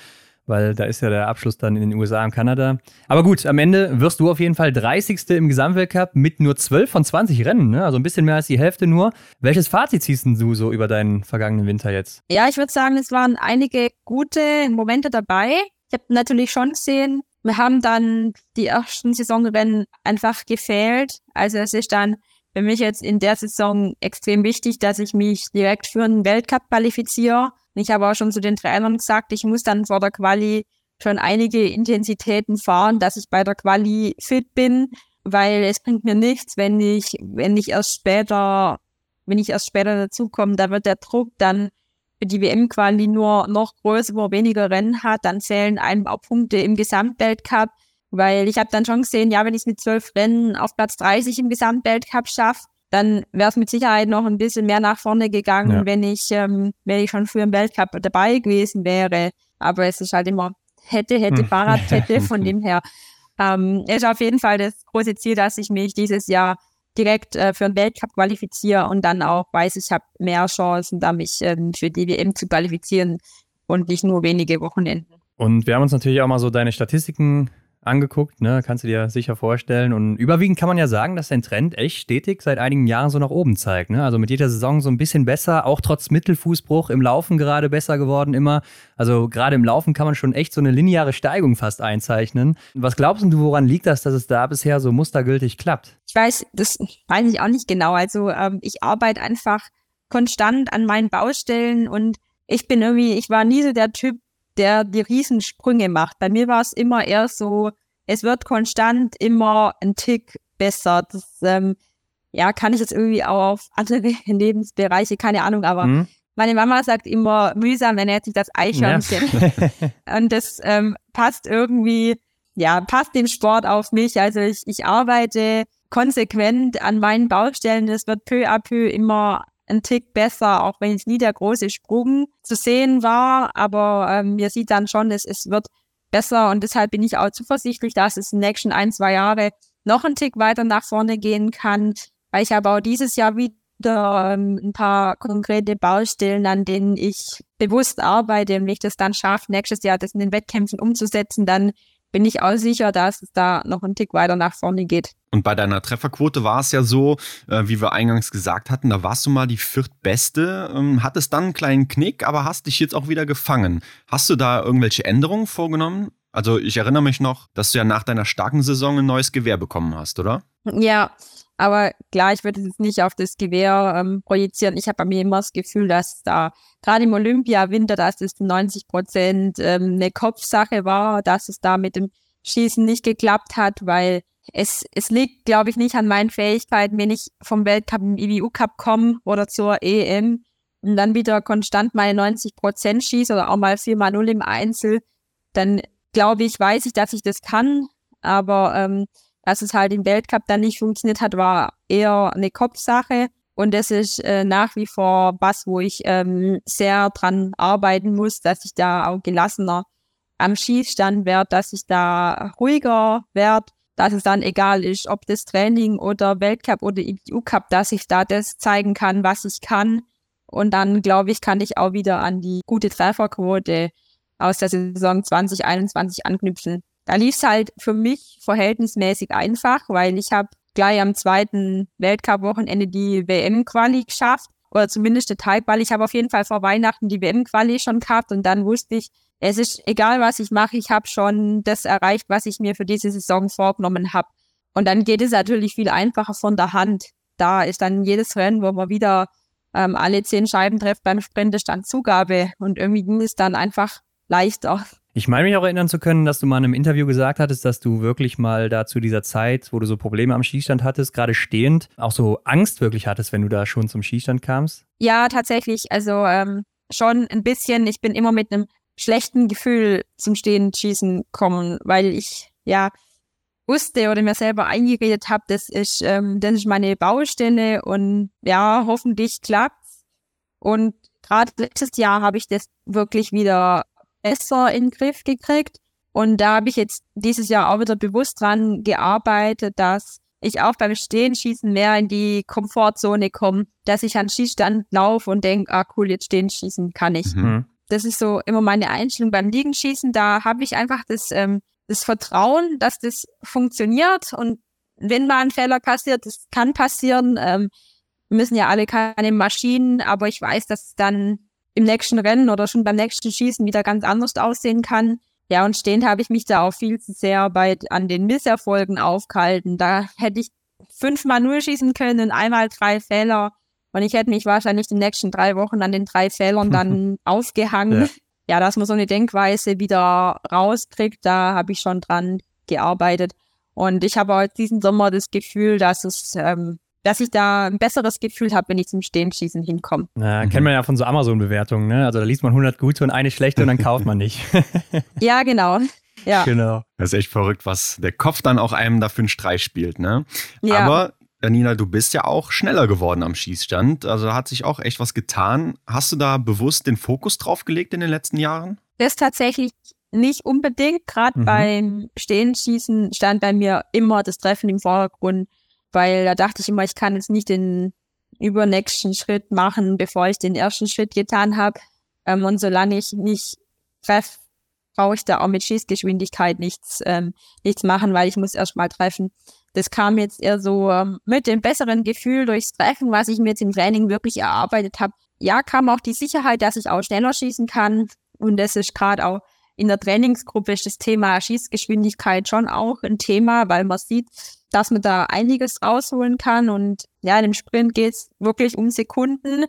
weil da ist ja der Abschluss dann in den USA und Kanada. Aber gut, am Ende wirst du auf jeden Fall 30. im Gesamtweltcup mit nur 12 von 20 Rennen, ne? Also ein bisschen mehr als die Hälfte nur. Welches Fazit ziehst du so über deinen vergangenen Winter jetzt? Ja, ich würde sagen, es waren einige gute Momente dabei. Ich habe natürlich schon gesehen, wir haben dann die ersten Saisonrennen einfach gefehlt. Also es ist dann für mich jetzt in der Saison extrem wichtig, dass ich mich direkt für einen Weltcup qualifiziere. Ich habe auch schon zu den Trainern gesagt, ich muss dann vor der Quali schon einige Intensitäten fahren, dass ich bei der Quali fit bin, weil es bringt mir nichts, wenn ich, wenn ich erst später, wenn ich erst später dazukomme, da wird der Druck dann für die WM-Quali nur noch größer, wo er weniger Rennen hat, dann zählen einem auch Punkte im Gesamtweltcup. Weil ich habe dann schon gesehen, ja, wenn ich es mit zwölf Rennen auf Platz 30 im Gesamtweltcup schaffe, dann wäre es mit Sicherheit noch ein bisschen mehr nach vorne gegangen, ja. wenn ich, ähm, wenn ich schon früher im Weltcup dabei gewesen wäre. Aber es ist halt immer hätte, hätte, hm. Fahrradkette, von dem her. Ähm, ist auf jeden Fall das große Ziel, dass ich mich dieses Jahr direkt äh, für den Weltcup qualifiziere und dann auch weiß, ich habe mehr Chancen, da mich ähm, für die WM zu qualifizieren und nicht nur wenige Wochenenden. Und wir haben uns natürlich auch mal so deine Statistiken angeguckt, ne? Kannst du dir sicher vorstellen. Und überwiegend kann man ja sagen, dass dein Trend echt stetig seit einigen Jahren so nach oben zeigt. Ne? Also mit jeder Saison so ein bisschen besser, auch trotz Mittelfußbruch im Laufen gerade besser geworden immer. Also gerade im Laufen kann man schon echt so eine lineare Steigung fast einzeichnen. Was glaubst du, woran liegt das, dass es da bisher so mustergültig klappt? Ich weiß, das weiß ich auch nicht genau. Also ähm, ich arbeite einfach konstant an meinen Baustellen und ich bin irgendwie, ich war nie so der Typ, der die Riesensprünge macht. Bei mir war es immer eher so es wird konstant immer ein Tick besser. Das ähm, ja, kann ich jetzt irgendwie auch auf andere Lebensbereiche, keine Ahnung, aber mhm. meine Mama sagt immer, mühsam ernährt sich das Eichhörnchen. Ja. Und das ähm, passt irgendwie, ja, passt dem Sport auf mich. Also ich, ich arbeite konsequent an meinen Baustellen. Es wird peu à peu immer ein Tick besser, auch wenn es nie der große Sprung zu sehen war. Aber ähm, mir sieht dann schon, es, es wird besser. Und deshalb bin ich auch zuversichtlich, dass es in den nächsten ein, zwei Jahre noch ein Tick weiter nach vorne gehen kann, weil ich habe auch dieses Jahr wieder ähm, ein paar konkrete Baustellen, an denen ich bewusst arbeite. Und wenn ich das dann schaffe, nächstes Jahr das in den Wettkämpfen umzusetzen, dann bin ich auch sicher, dass es da noch ein Tick weiter nach vorne geht. Und bei deiner Trefferquote war es ja so, äh, wie wir eingangs gesagt hatten, da warst du mal die viertbeste, ähm, hattest dann einen kleinen Knick, aber hast dich jetzt auch wieder gefangen. Hast du da irgendwelche Änderungen vorgenommen? Also ich erinnere mich noch, dass du ja nach deiner starken Saison ein neues Gewehr bekommen hast, oder? Ja, aber klar, ich würde es nicht auf das Gewehr ähm, projizieren. Ich habe bei mir immer das Gefühl, dass da gerade im Olympia-Winter, dass es 90 Prozent ähm, eine Kopfsache war, dass es da mit dem Schießen nicht geklappt hat, weil es, es liegt, glaube ich, nicht an meinen Fähigkeiten, wenn ich vom Weltcup im IBU Cup komme oder zur EM und dann wieder konstant meine 90 Prozent schieße oder auch mal 4 mal 0 im Einzel, dann glaube ich, weiß ich, dass ich das kann, aber ähm, dass es halt im Weltcup dann nicht funktioniert hat, war eher eine Kopfsache. Und das ist äh, nach wie vor was, wo ich ähm, sehr dran arbeiten muss, dass ich da auch gelassener am Schießstand werde, dass ich da ruhiger werde, dass es dann egal ist, ob das Training oder Weltcup oder IBU Cup, dass ich da das zeigen kann, was ich kann. Und dann, glaube ich, kann ich auch wieder an die gute Trefferquote aus der Saison 2021 anknüpfen. Da lief es halt für mich verhältnismäßig einfach, weil ich habe gleich am zweiten Weltcup-Wochenende die WM-Quali geschafft oder zumindest der Teilquali. Ich habe auf jeden Fall vor Weihnachten die WM-Quali schon gehabt und dann wusste ich, es ist egal, was ich mache, ich habe schon das erreicht, was ich mir für diese Saison vorgenommen habe. Und dann geht es natürlich viel einfacher von der Hand. Da ist dann jedes Rennen, wo man wieder ähm, alle zehn Scheiben trifft beim Sprint, ist dann Zugabe. Und irgendwie ging es dann einfach leichter. Ich meine mich auch erinnern zu können, dass du mal in einem Interview gesagt hattest, dass du wirklich mal da zu dieser Zeit, wo du so Probleme am Schießstand hattest, gerade stehend, auch so Angst wirklich hattest, wenn du da schon zum Schießstand kamst. Ja, tatsächlich. Also ähm, schon ein bisschen. Ich bin immer mit einem schlechten Gefühl zum Stehen schießen kommen, weil ich ja wusste oder mir selber eingeredet habe, das ist, ähm, das ist meine Baustelle und ja, hoffentlich klappt's. Und gerade letztes Jahr habe ich das wirklich wieder besser in den Griff gekriegt. Und da habe ich jetzt dieses Jahr auch wieder bewusst dran gearbeitet, dass ich auch beim Stehenschießen mehr in die Komfortzone komme, dass ich an Schießstand laufe und denke, ah cool, jetzt stehen schießen kann ich. Mhm. Das ist so immer meine Einstellung beim Liegenschießen. Da habe ich einfach das, ähm, das Vertrauen, dass das funktioniert. Und wenn mal ein Fehler passiert, das kann passieren. Ähm, wir müssen ja alle keine Maschinen, aber ich weiß, dass dann im nächsten Rennen oder schon beim nächsten Schießen wieder ganz anders aussehen kann. Ja, und stehend habe ich mich da auch viel zu sehr bei, an den Misserfolgen aufgehalten. Da hätte ich fünfmal null schießen können, einmal drei Fehler. Und ich hätte mich wahrscheinlich die nächsten drei Wochen an den drei Fehlern dann aufgehangen. Ja. ja, dass man so eine Denkweise wieder rauskriegt, da habe ich schon dran gearbeitet. Und ich habe auch diesen Sommer das Gefühl, dass es ähm, dass ich da ein besseres Gefühl habe, wenn ich zum Stehenschießen hinkomme. Na, mhm. kennt man ja von so Amazon-Bewertungen, ne? Also da liest man 100 gute und eine schlechte und dann kauft man nicht. ja, genau. Ja. Genau. Das ist echt verrückt, was der Kopf dann auch einem dafür einen Streich spielt, ne? Ja. Aber Janina, du bist ja auch schneller geworden am Schießstand. Also da hat sich auch echt was getan. Hast du da bewusst den Fokus drauf gelegt in den letzten Jahren? Das tatsächlich nicht unbedingt. Gerade mhm. beim Stehenschießen stand bei mir immer das Treffen im Vordergrund weil da dachte ich immer, ich kann jetzt nicht den übernächsten Schritt machen, bevor ich den ersten Schritt getan habe. Ähm, und solange ich nicht treffe, brauche ich da auch mit Schießgeschwindigkeit nichts, ähm, nichts machen, weil ich muss erst mal treffen. Das kam jetzt eher so ähm, mit dem besseren Gefühl durchs Treffen, was ich mir jetzt im Training wirklich erarbeitet habe. Ja, kam auch die Sicherheit, dass ich auch schneller schießen kann. Und das ist gerade auch in der Trainingsgruppe ist das Thema Schießgeschwindigkeit schon auch ein Thema, weil man sieht, dass man da einiges rausholen kann. Und ja, in dem Sprint geht es wirklich um Sekunden,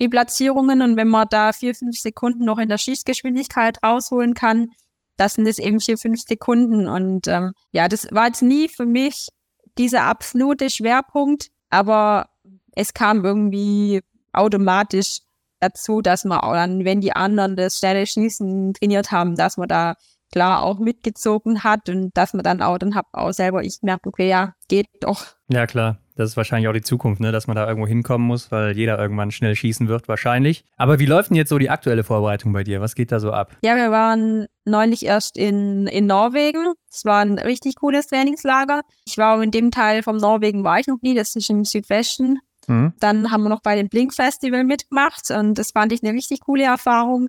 die Platzierungen. Und wenn man da vier, fünf Sekunden noch in der Schießgeschwindigkeit rausholen kann, das sind es eben vier, fünf Sekunden. Und ähm, ja, das war jetzt nie für mich dieser absolute Schwerpunkt, aber es kam irgendwie automatisch dazu, dass man auch dann, wenn die anderen das schnelle Schießen trainiert haben, dass man da klar auch mitgezogen hat und dass man dann auch, dann hab auch selber ich gemerkt, okay, ja, geht doch. Ja, klar. Das ist wahrscheinlich auch die Zukunft, ne? dass man da irgendwo hinkommen muss, weil jeder irgendwann schnell schießen wird, wahrscheinlich. Aber wie läuft denn jetzt so die aktuelle Vorbereitung bei dir? Was geht da so ab? Ja, wir waren neulich erst in, in Norwegen. Es war ein richtig cooles Trainingslager. Ich war in dem Teil vom Norwegen war ich noch nie, das ist im Südwesten. Mhm. Dann haben wir noch bei dem Blink Festival mitgemacht und das fand ich eine richtig coole Erfahrung.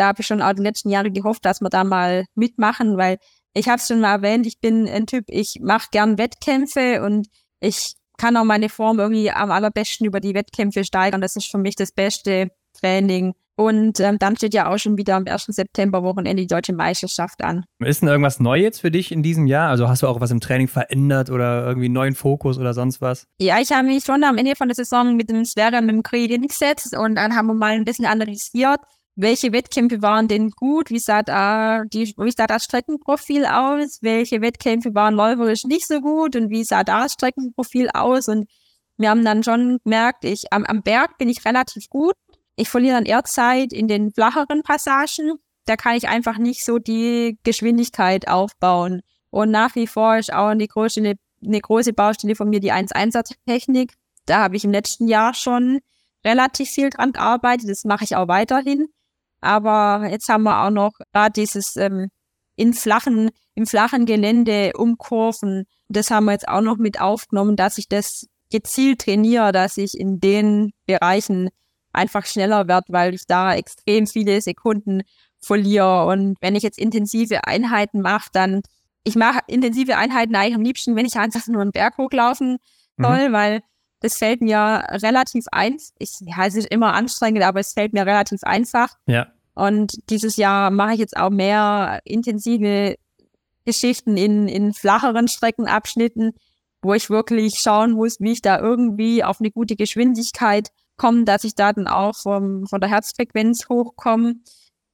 Da habe ich schon auch die letzten Jahre gehofft, dass wir da mal mitmachen, weil ich habe es schon mal erwähnt, ich bin ein Typ, ich mache gern Wettkämpfe und ich kann auch meine Form irgendwie am allerbesten über die Wettkämpfe steigern. Das ist für mich das beste Training. Und ähm, dann steht ja auch schon wieder am 1. September Wochenende die deutsche Meisterschaft an. Ist denn irgendwas neu jetzt für dich in diesem Jahr? Also hast du auch was im Training verändert oder irgendwie einen neuen Fokus oder sonst was? Ja, ich habe mich schon am Ende von der Saison mit dem Sverre, mit dem Creed hingesetzt und dann haben wir mal ein bisschen analysiert, welche Wettkämpfe waren denn gut, wie sah da, die, wie sah das Streckenprofil aus, welche Wettkämpfe waren läuferisch nicht so gut und wie sah das Streckenprofil aus und wir haben dann schon gemerkt, ich, am, am Berg bin ich relativ gut. Ich verliere dann eher Zeit in den flacheren Passagen. Da kann ich einfach nicht so die Geschwindigkeit aufbauen. Und nach wie vor ist auch eine große, eine, eine große Baustelle von mir die 1-1er-Technik. Da habe ich im letzten Jahr schon relativ viel dran gearbeitet. Das mache ich auch weiterhin. Aber jetzt haben wir auch noch gerade dieses ähm, in flachen, im flachen Gelände umkurven. Das haben wir jetzt auch noch mit aufgenommen, dass ich das gezielt trainiere, dass ich in den Bereichen einfach schneller werde, weil ich da extrem viele Sekunden verliere. Und wenn ich jetzt intensive Einheiten mache, dann, ich mache intensive Einheiten eigentlich am liebsten, wenn ich einfach nur einen Berg hochlaufen mhm. soll, mhm. weil das fällt mir relativ einfach. Ich, ja, es immer anstrengend, aber es fällt mir relativ einfach. Ja. Und dieses Jahr mache ich jetzt auch mehr intensive Geschichten in, in flacheren Streckenabschnitten, wo ich wirklich schauen muss, wie ich da irgendwie auf eine gute Geschwindigkeit komme, dass ich da dann auch vom, von der Herzfrequenz hochkomme.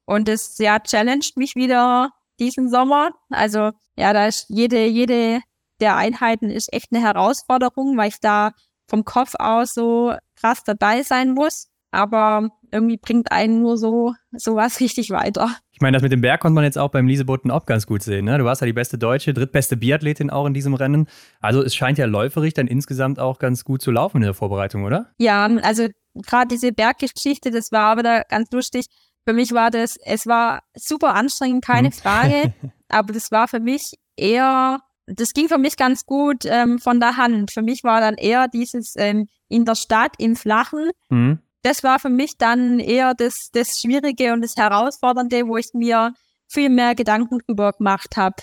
Und das ja challenged mich wieder diesen Sommer. Also ja, da ist jede, jede der Einheiten ist echt eine Herausforderung, weil ich da vom Kopf aus so krass dabei sein muss. Aber irgendwie bringt einen nur so sowas richtig weiter. Ich meine, das mit dem Berg konnte man jetzt auch beim Lieseboten auch ganz gut sehen. Ne? Du warst ja die beste Deutsche, drittbeste Biathletin auch in diesem Rennen. Also es scheint ja läuferig dann insgesamt auch ganz gut zu laufen in der Vorbereitung, oder? Ja, also gerade diese Berggeschichte, das war aber da ganz lustig. Für mich war das, es war super anstrengend, keine hm. Frage. aber das war für mich eher das ging für mich ganz gut ähm, von der Hand. Für mich war dann eher dieses ähm, in der Stadt im Flachen. Mhm. Das war für mich dann eher das, das Schwierige und das Herausfordernde, wo ich mir viel mehr Gedanken drüber gemacht habe.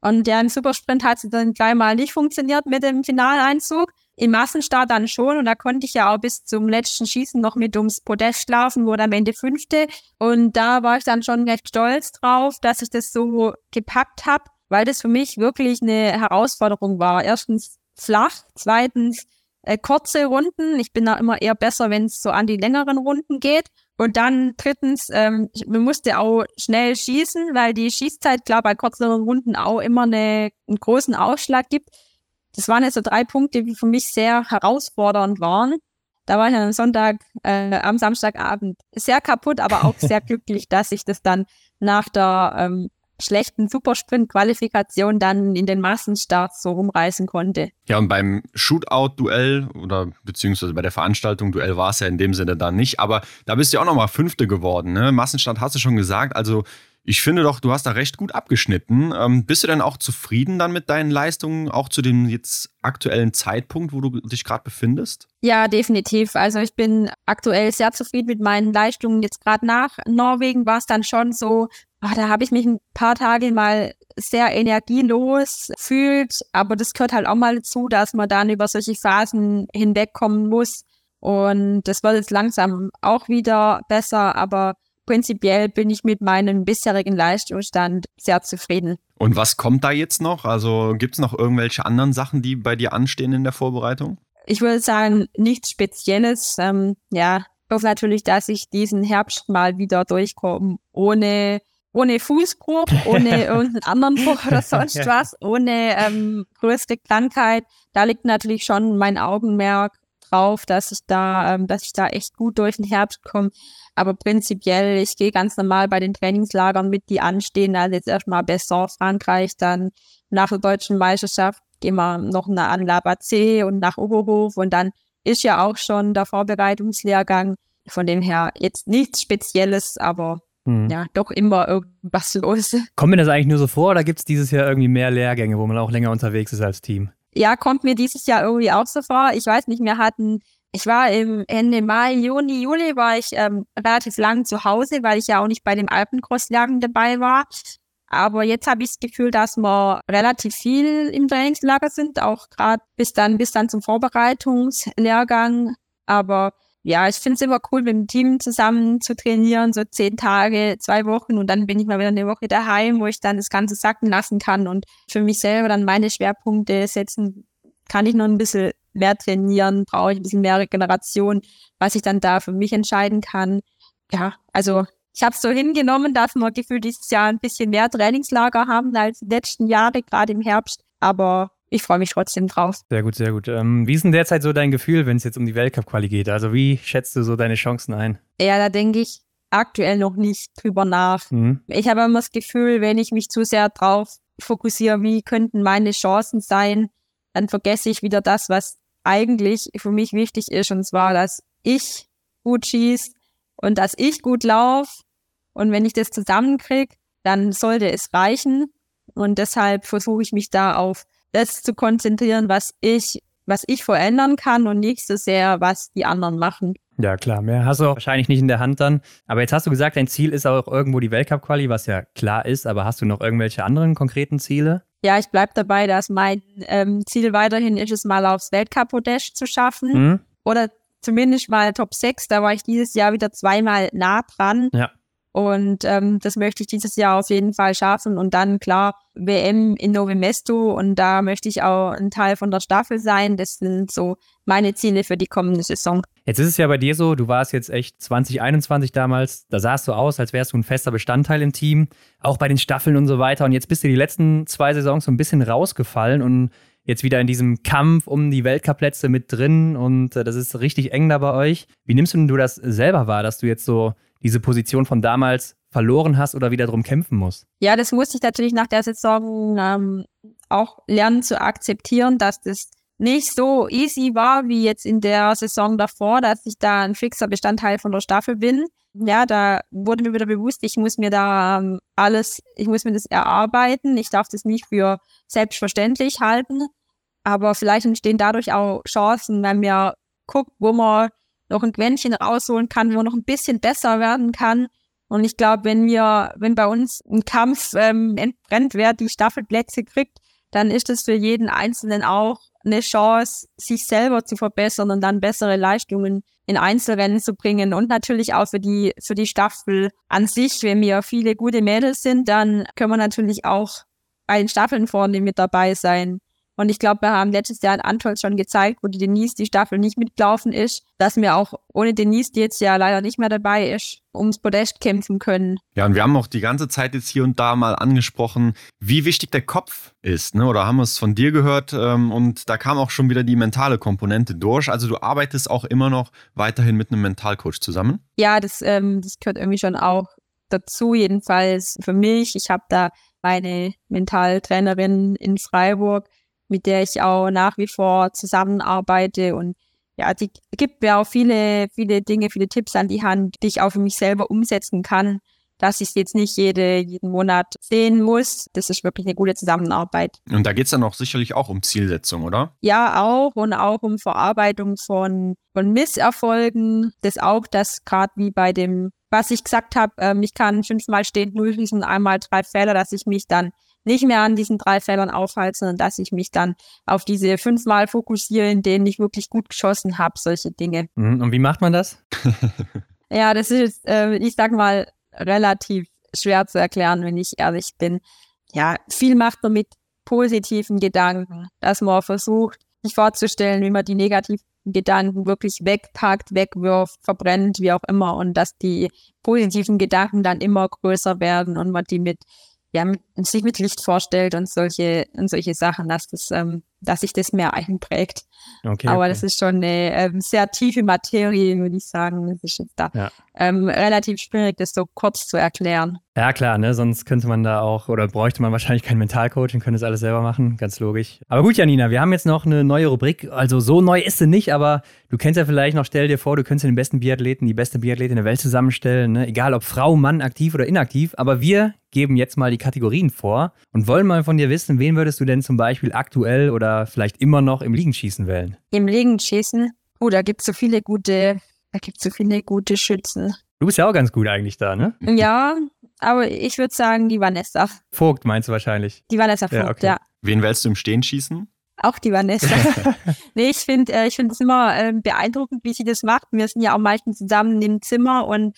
Und ja, im Supersprint hat es dann gleich mal nicht funktioniert mit dem Finaleinzug. Im Massenstart dann schon und da konnte ich ja auch bis zum letzten Schießen noch mit ums Podest laufen, wurde am Ende Fünfte. Und da war ich dann schon recht stolz drauf, dass ich das so gepackt habe weil das für mich wirklich eine Herausforderung war. Erstens flach, zweitens äh, kurze Runden. Ich bin da immer eher besser, wenn es so an die längeren Runden geht. Und dann drittens, ähm, man musste auch schnell schießen, weil die Schießzeit, klar, bei kürzeren Runden auch immer eine, einen großen Ausschlag gibt. Das waren jetzt so drei Punkte, die für mich sehr herausfordernd waren. Da war ich am Sonntag, äh, am Samstagabend sehr kaputt, aber auch sehr glücklich, dass ich das dann nach der ähm, schlechten Supersprint-Qualifikation dann in den Massenstarts so rumreißen konnte. Ja, und beim Shootout-Duell oder beziehungsweise bei der Veranstaltung Duell war es ja in dem Sinne dann nicht, aber da bist du ja auch nochmal Fünfte geworden. Ne? Massenstart hast du schon gesagt, also ich finde doch, du hast da recht gut abgeschnitten. Ähm, bist du denn auch zufrieden dann mit deinen Leistungen, auch zu dem jetzt aktuellen Zeitpunkt, wo du dich gerade befindest? Ja, definitiv. Also ich bin aktuell sehr zufrieden mit meinen Leistungen. Jetzt gerade nach Norwegen war es dann schon so, ach, da habe ich mich ein paar Tage mal sehr energielos fühlt, aber das gehört halt auch mal dazu, dass man dann über solche Phasen hinwegkommen muss. Und das wird jetzt langsam auch wieder besser, aber prinzipiell bin ich mit meinem bisherigen Leistungsstand sehr zufrieden. Und was kommt da jetzt noch? Also gibt es noch irgendwelche anderen Sachen, die bei dir anstehen in der Vorbereitung? Ich würde sagen, nichts Spezielles. Ähm, ja, ich hoffe natürlich, dass ich diesen Herbst mal wieder durchkomme, ohne ohne Fußbruch, ohne irgendeinen anderen Bruch oder sonst was, ohne ähm, größte Krankheit. Da liegt natürlich schon mein Augenmerk drauf, dass ich da, ähm, dass ich da echt gut durch den Herbst komme. Aber prinzipiell, ich gehe ganz normal bei den Trainingslagern mit, die anstehen. Also jetzt erstmal Besson, Frankreich, dann nach der deutschen Meisterschaft gehen wir noch an Labazé und nach Oberhof und dann ist ja auch schon der Vorbereitungslehrgang. Von dem her jetzt nichts Spezielles, aber hm. ja, doch immer irgendwas los. Kommt mir das eigentlich nur so vor oder gibt es dieses Jahr irgendwie mehr Lehrgänge, wo man auch länger unterwegs ist als Team? Ja, kommt mir dieses Jahr irgendwie auch so vor. Ich weiß nicht, wir hatten, ich war im Ende Mai, Juni, Juli war ich ähm, relativ lang zu Hause, weil ich ja auch nicht bei dem Alpencross-Jagen dabei war. Aber jetzt habe ich das Gefühl, dass wir relativ viel im Trainingslager sind, auch gerade bis dann, bis dann zum Vorbereitungslehrgang. Aber ja, ich finde es immer cool, mit dem Team zusammen zu trainieren, so zehn Tage, zwei Wochen und dann bin ich mal wieder eine Woche daheim, wo ich dann das Ganze sacken lassen kann und für mich selber dann meine Schwerpunkte setzen. Kann ich noch ein bisschen mehr trainieren, brauche ich ein bisschen mehr Regeneration, was ich dann da für mich entscheiden kann. Ja, also ich habe es so hingenommen, dass wir gefühlt dieses Jahr ein bisschen mehr Trainingslager haben als die letzten Jahre, gerade im Herbst. Aber ich freue mich trotzdem drauf. Sehr gut, sehr gut. Ähm, wie ist denn derzeit so dein Gefühl, wenn es jetzt um die Weltcup-Quali geht? Also wie schätzt du so deine Chancen ein? Ja, da denke ich aktuell noch nicht drüber nach. Mhm. Ich habe immer das Gefühl, wenn ich mich zu sehr drauf fokussiere, wie könnten meine Chancen sein, dann vergesse ich wieder das, was eigentlich für mich wichtig ist, und zwar, dass ich gut schieße, und dass ich gut laufe und wenn ich das zusammenkriege, dann sollte es reichen. Und deshalb versuche ich mich da auf das zu konzentrieren, was ich, was ich verändern kann und nicht so sehr, was die anderen machen. Ja, klar, mehr hast du wahrscheinlich nicht in der Hand dann. Aber jetzt hast du gesagt, dein Ziel ist auch irgendwo die Weltcup-Quali, was ja klar ist, aber hast du noch irgendwelche anderen konkreten Ziele? Ja, ich bleibe dabei, dass mein ähm, Ziel weiterhin ist, es mal aufs Weltcup-Podest zu schaffen. Mhm. Oder zumindest mal Top 6. Da war ich dieses Jahr wieder zweimal nah dran. Ja. Und ähm, das möchte ich dieses Jahr auf jeden Fall schaffen. Und dann klar WM in Novi Mesto und da möchte ich auch ein Teil von der Staffel sein. Das sind so meine Ziele für die kommende Saison. Jetzt ist es ja bei dir so, du warst jetzt echt 2021 damals, da sahst du aus, als wärst du ein fester Bestandteil im Team, auch bei den Staffeln und so weiter. Und jetzt bist du die letzten zwei Saisons so ein bisschen rausgefallen und jetzt wieder in diesem Kampf um die Weltcup-Plätze mit drin und äh, das ist richtig eng da bei euch. Wie nimmst du denn du das selber wahr, dass du jetzt so diese Position von damals verloren hast oder wieder drum kämpfen musst? Ja, das musste ich natürlich nach der Saison ähm, auch lernen zu akzeptieren, dass das nicht so easy war wie jetzt in der Saison davor, dass ich da ein fixer Bestandteil von der Staffel bin. Ja, da wurde mir wieder bewusst, ich muss mir da ähm, alles, ich muss mir das erarbeiten. Ich darf das nicht für selbstverständlich halten. Aber vielleicht entstehen dadurch auch Chancen, wenn man guckt, wo man noch ein Quäntchen rausholen kann, wo noch ein bisschen besser werden kann. Und ich glaube, wenn wir, wenn bei uns ein Kampf ähm, entbrennt, wer die Staffelplätze kriegt, dann ist es für jeden Einzelnen auch eine Chance, sich selber zu verbessern und dann bessere Leistungen in Einzelrennen zu bringen und natürlich auch für die, für die Staffel an sich. Wenn wir viele gute Mädels sind, dann können wir natürlich auch bei den Staffeln vorne mit dabei sein. Und ich glaube, wir haben letztes Jahr in Antolz schon gezeigt, wo die Denise die Staffel nicht mitgelaufen ist, dass wir auch ohne Denise, die jetzt ja leider nicht mehr dabei ist, ums Podest kämpfen können. Ja, und wir haben auch die ganze Zeit jetzt hier und da mal angesprochen, wie wichtig der Kopf ist, ne? Oder haben wir es von dir gehört? Ähm, und da kam auch schon wieder die mentale Komponente durch. Also du arbeitest auch immer noch weiterhin mit einem Mentalcoach zusammen? Ja, das, ähm, das gehört irgendwie schon auch dazu, jedenfalls für mich. Ich habe da meine Mentaltrainerin in Freiburg, mit der ich auch nach wie vor zusammenarbeite und ja, die gibt mir auch viele, viele Dinge, viele Tipps an die Hand, die ich auch für mich selber umsetzen kann, dass ich es jetzt nicht jede, jeden Monat sehen muss. Das ist wirklich eine gute Zusammenarbeit. Und da geht es dann auch sicherlich auch um Zielsetzung, oder? Ja, auch und auch um Verarbeitung von, von Misserfolgen. Das auch, dass gerade wie bei dem, was ich gesagt habe, ähm, ich kann fünfmal stehen, null schießen, einmal drei Fehler, dass ich mich dann nicht mehr an diesen drei Feldern aufhalte, sondern dass ich mich dann auf diese fünfmal fokussiere, in denen ich wirklich gut geschossen habe, solche Dinge. Mhm. Und wie macht man das? ja, das ist, äh, ich sag mal, relativ schwer zu erklären, wenn ich ehrlich bin. Ja, viel macht man mit positiven Gedanken, dass man versucht, sich vorzustellen, wie man die negativen Gedanken wirklich wegpackt, wegwirft, verbrennt, wie auch immer und dass die positiven Gedanken dann immer größer werden und man die mit ja, mit, sich mit Licht vorstellt und solche, und solche Sachen, dass das, ähm, dass sich das mehr einprägt. Okay, Aber okay. das ist schon eine ähm, sehr tiefe Materie, würde ich sagen. Das ist jetzt da ja. ähm, relativ schwierig, das so kurz zu erklären. Ja, klar, ne? sonst könnte man da auch oder bräuchte man wahrscheinlich keinen Mentalcoach und könnte es alles selber machen, ganz logisch. Aber gut, Janina, wir haben jetzt noch eine neue Rubrik. Also so neu ist sie nicht, aber du kennst ja vielleicht noch, stell dir vor, du könntest den besten Biathleten, die beste Biathletin der Welt zusammenstellen, ne? egal ob Frau, Mann, aktiv oder inaktiv. Aber wir geben jetzt mal die Kategorien vor und wollen mal von dir wissen, wen würdest du denn zum Beispiel aktuell oder vielleicht immer noch im Liegenschießen wählen? Im Liegenschießen? Oh, da gibt es so viele gute, da gibt so viele gute Schützen. Du bist ja auch ganz gut eigentlich da, ne? Ja, aber ich würde sagen, die Vanessa. Vogt meinst du wahrscheinlich? Die Vanessa Vogt, ja. Okay. ja. Wen wählst du im Stehen schießen? Auch die Vanessa. nee, ich finde äh, ich finde es immer äh, beeindruckend, wie sie das macht. Wir sind ja auch meistens zusammen im Zimmer und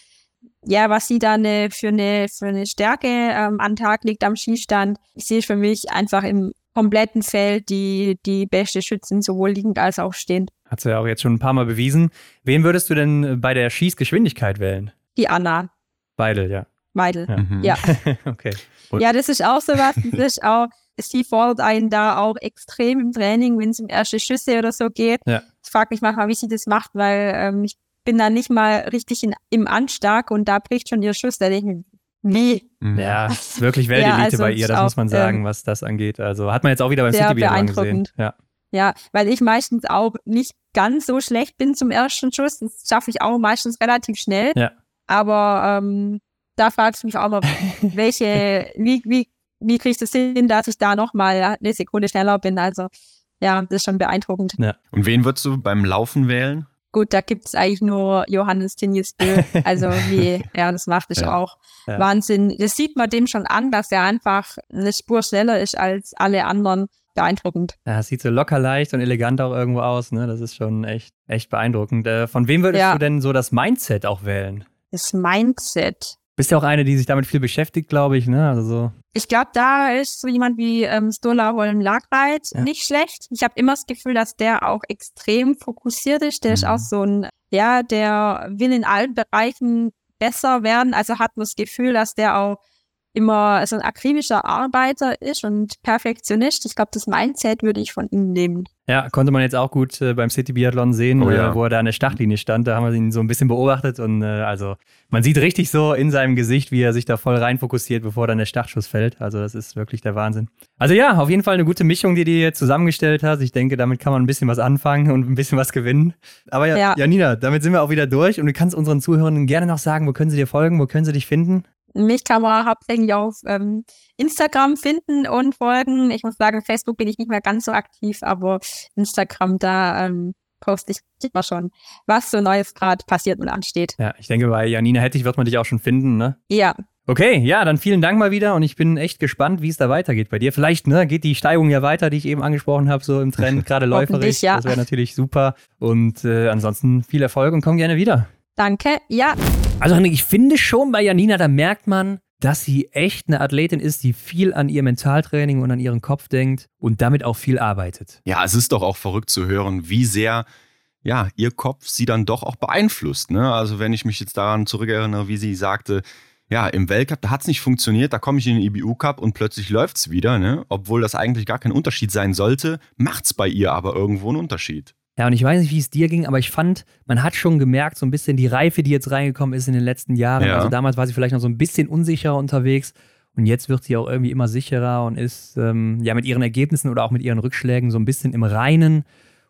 ja, was sie da eine, für, eine, für eine Stärke ähm, an Tag legt am Schießstand, ich sehe für mich einfach im kompletten Feld die, die beste Schützen, sowohl liegend als auch stehend. Hat sie ja auch jetzt schon ein paar Mal bewiesen. Wen würdest du denn bei der Schießgeschwindigkeit wählen? Die Anna. Beide, ja. Weidel. Ja. Mhm. ja. okay. Und ja, das ist auch so was. Das ist auch, sie fordert einen da auch extrem im Training, wenn es um erste Schüsse oder so geht. Ja. Ich frage mich manchmal, wie sie das macht, weil ähm, ich bin da nicht mal richtig in, im Anstark und da bricht schon ihr Schuss. Da denke ich wie? Mhm. Ja, ist wirklich Weltelite ja, also bei ihr, das auch, muss man sagen, ähm, was das angeht. Also hat man jetzt auch wieder beim City gesehen. Ja. ja, weil ich meistens auch nicht ganz so schlecht bin zum ersten Schuss. Das schaffe ich auch meistens relativ schnell. Ja. Aber ähm, da fragst du mich auch mal, welche, wie, wie, wie kriegst du es hin, dass ich da nochmal eine Sekunde schneller bin? Also, ja, das ist schon beeindruckend. Ja. Und wen würdest du beim Laufen wählen? Gut, da gibt es eigentlich nur Johannes Tinjesbö. Also wie er das macht, ist ja. auch ja. Wahnsinn. Das sieht man dem schon an, dass er einfach eine Spur schneller ist als alle anderen. Beeindruckend. Ja, sieht so locker leicht und elegant auch irgendwo aus. Ne? Das ist schon echt, echt beeindruckend. Äh, von wem würdest ja. du denn so das Mindset auch wählen? Das Mindset. Bist ja auch eine, die sich damit viel beschäftigt, glaube ich, ne? Also so. Ich glaube, da ist so jemand wie ähm, Stola Holm Lagreit ja. nicht schlecht. Ich habe immer das Gefühl, dass der auch extrem fokussiert ist. Der mhm. ist auch so ein, ja, der will in allen Bereichen besser werden. Also hat man das Gefühl, dass der auch immer so ein akribischer Arbeiter ist und Perfektionist. Ich glaube, das Mindset würde ich von ihm nehmen. Ja, konnte man jetzt auch gut äh, beim City Biathlon sehen, oh, ja. äh, wo er da an der Startlinie stand. Da haben wir ihn so ein bisschen beobachtet und äh, also man sieht richtig so in seinem Gesicht, wie er sich da voll rein fokussiert, bevor dann der Startschuss fällt. Also das ist wirklich der Wahnsinn. Also ja, auf jeden Fall eine gute Mischung, die du hier zusammengestellt hast. Ich denke, damit kann man ein bisschen was anfangen und ein bisschen was gewinnen. Aber ja, ja. Janina, damit sind wir auch wieder durch und du kannst unseren Zuhörern gerne noch sagen, wo können sie dir folgen, wo können sie dich finden? Mich kann man hauptsächlich auf ähm, Instagram finden und folgen. Ich muss sagen, Facebook bin ich nicht mehr ganz so aktiv, aber Instagram, da ähm, poste ich immer schon, was so Neues gerade passiert und ansteht. Ja, ich denke, bei Janina Hettich wird man dich auch schon finden, ne? Ja. Okay, ja, dann vielen Dank mal wieder und ich bin echt gespannt, wie es da weitergeht bei dir. Vielleicht ne, geht die Steigung ja weiter, die ich eben angesprochen habe, so im Trend, gerade läuferisch. Ja. Das wäre natürlich super. Und äh, ansonsten viel Erfolg und komm gerne wieder. Danke, ja. Also ich finde schon bei Janina, da merkt man, dass sie echt eine Athletin ist, die viel an ihr Mentaltraining und an ihren Kopf denkt und damit auch viel arbeitet. Ja, es ist doch auch verrückt zu hören, wie sehr ja, ihr Kopf sie dann doch auch beeinflusst. Ne? Also wenn ich mich jetzt daran zurückerinnere, wie sie sagte, ja, im Weltcup, da hat es nicht funktioniert, da komme ich in den IBU-Cup und plötzlich läuft es wieder, ne? obwohl das eigentlich gar kein Unterschied sein sollte, macht es bei ihr aber irgendwo einen Unterschied. Ja, und ich weiß nicht, wie es dir ging, aber ich fand, man hat schon gemerkt, so ein bisschen die Reife, die jetzt reingekommen ist in den letzten Jahren. Ja. Also damals war sie vielleicht noch so ein bisschen unsicherer unterwegs und jetzt wird sie auch irgendwie immer sicherer und ist ähm, ja mit ihren Ergebnissen oder auch mit ihren Rückschlägen so ein bisschen im Reinen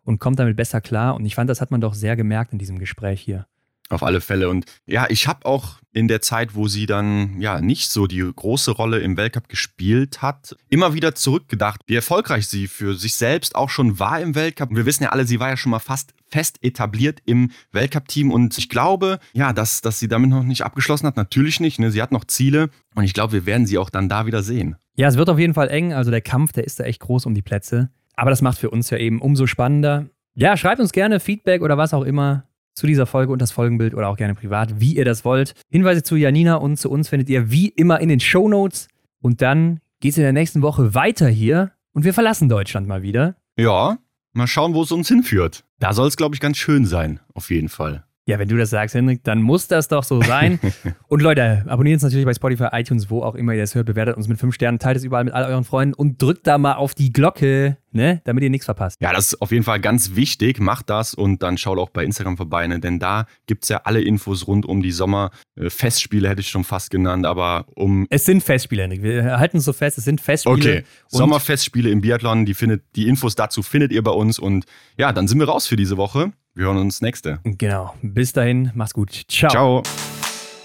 und kommt damit besser klar. Und ich fand, das hat man doch sehr gemerkt in diesem Gespräch hier. Auf alle Fälle. Und ja, ich habe auch in der Zeit, wo sie dann ja nicht so die große Rolle im Weltcup gespielt hat, immer wieder zurückgedacht, wie erfolgreich sie für sich selbst auch schon war im Weltcup. Wir wissen ja alle, sie war ja schon mal fast fest etabliert im Weltcup-Team und ich glaube, ja, dass, dass sie damit noch nicht abgeschlossen hat. Natürlich nicht. Ne? Sie hat noch Ziele und ich glaube, wir werden sie auch dann da wieder sehen. Ja, es wird auf jeden Fall eng. Also der Kampf, der ist da echt groß um die Plätze. Aber das macht für uns ja eben umso spannender. Ja, schreibt uns gerne Feedback oder was auch immer zu dieser Folge und das Folgenbild oder auch gerne privat, wie ihr das wollt. Hinweise zu Janina und zu uns findet ihr wie immer in den Show Notes. Und dann geht es in der nächsten Woche weiter hier und wir verlassen Deutschland mal wieder. Ja, Mal schauen, wo es uns hinführt. Da soll es, glaube ich, ganz schön sein, auf jeden Fall. Ja, wenn du das sagst, Henrik, dann muss das doch so sein. und Leute, abonniert uns natürlich bei Spotify, iTunes, wo auch immer ihr das hört, bewertet uns mit fünf Sternen, teilt es überall mit all euren Freunden und drückt da mal auf die Glocke, ne, damit ihr nichts verpasst. Ja, das ist auf jeden Fall ganz wichtig. Macht das und dann schaut auch bei Instagram vorbei, ne? denn da gibt es ja alle Infos rund um die Sommerfestspiele, hätte ich schon fast genannt, aber um. Es sind Festspiele, Henrik. Wir halten es so fest, es sind Festspiele. Okay, Sommerfestspiele im Biathlon, die, findet, die Infos dazu findet ihr bei uns und ja, dann sind wir raus für diese Woche. Wir hören uns nächste. Genau. Bis dahin, mach's gut. Ciao. Ciao.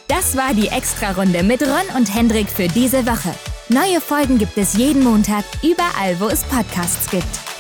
Das war die Extra-Runde mit Ron und Hendrik für diese Woche. Neue Folgen gibt es jeden Montag, überall, wo es Podcasts gibt.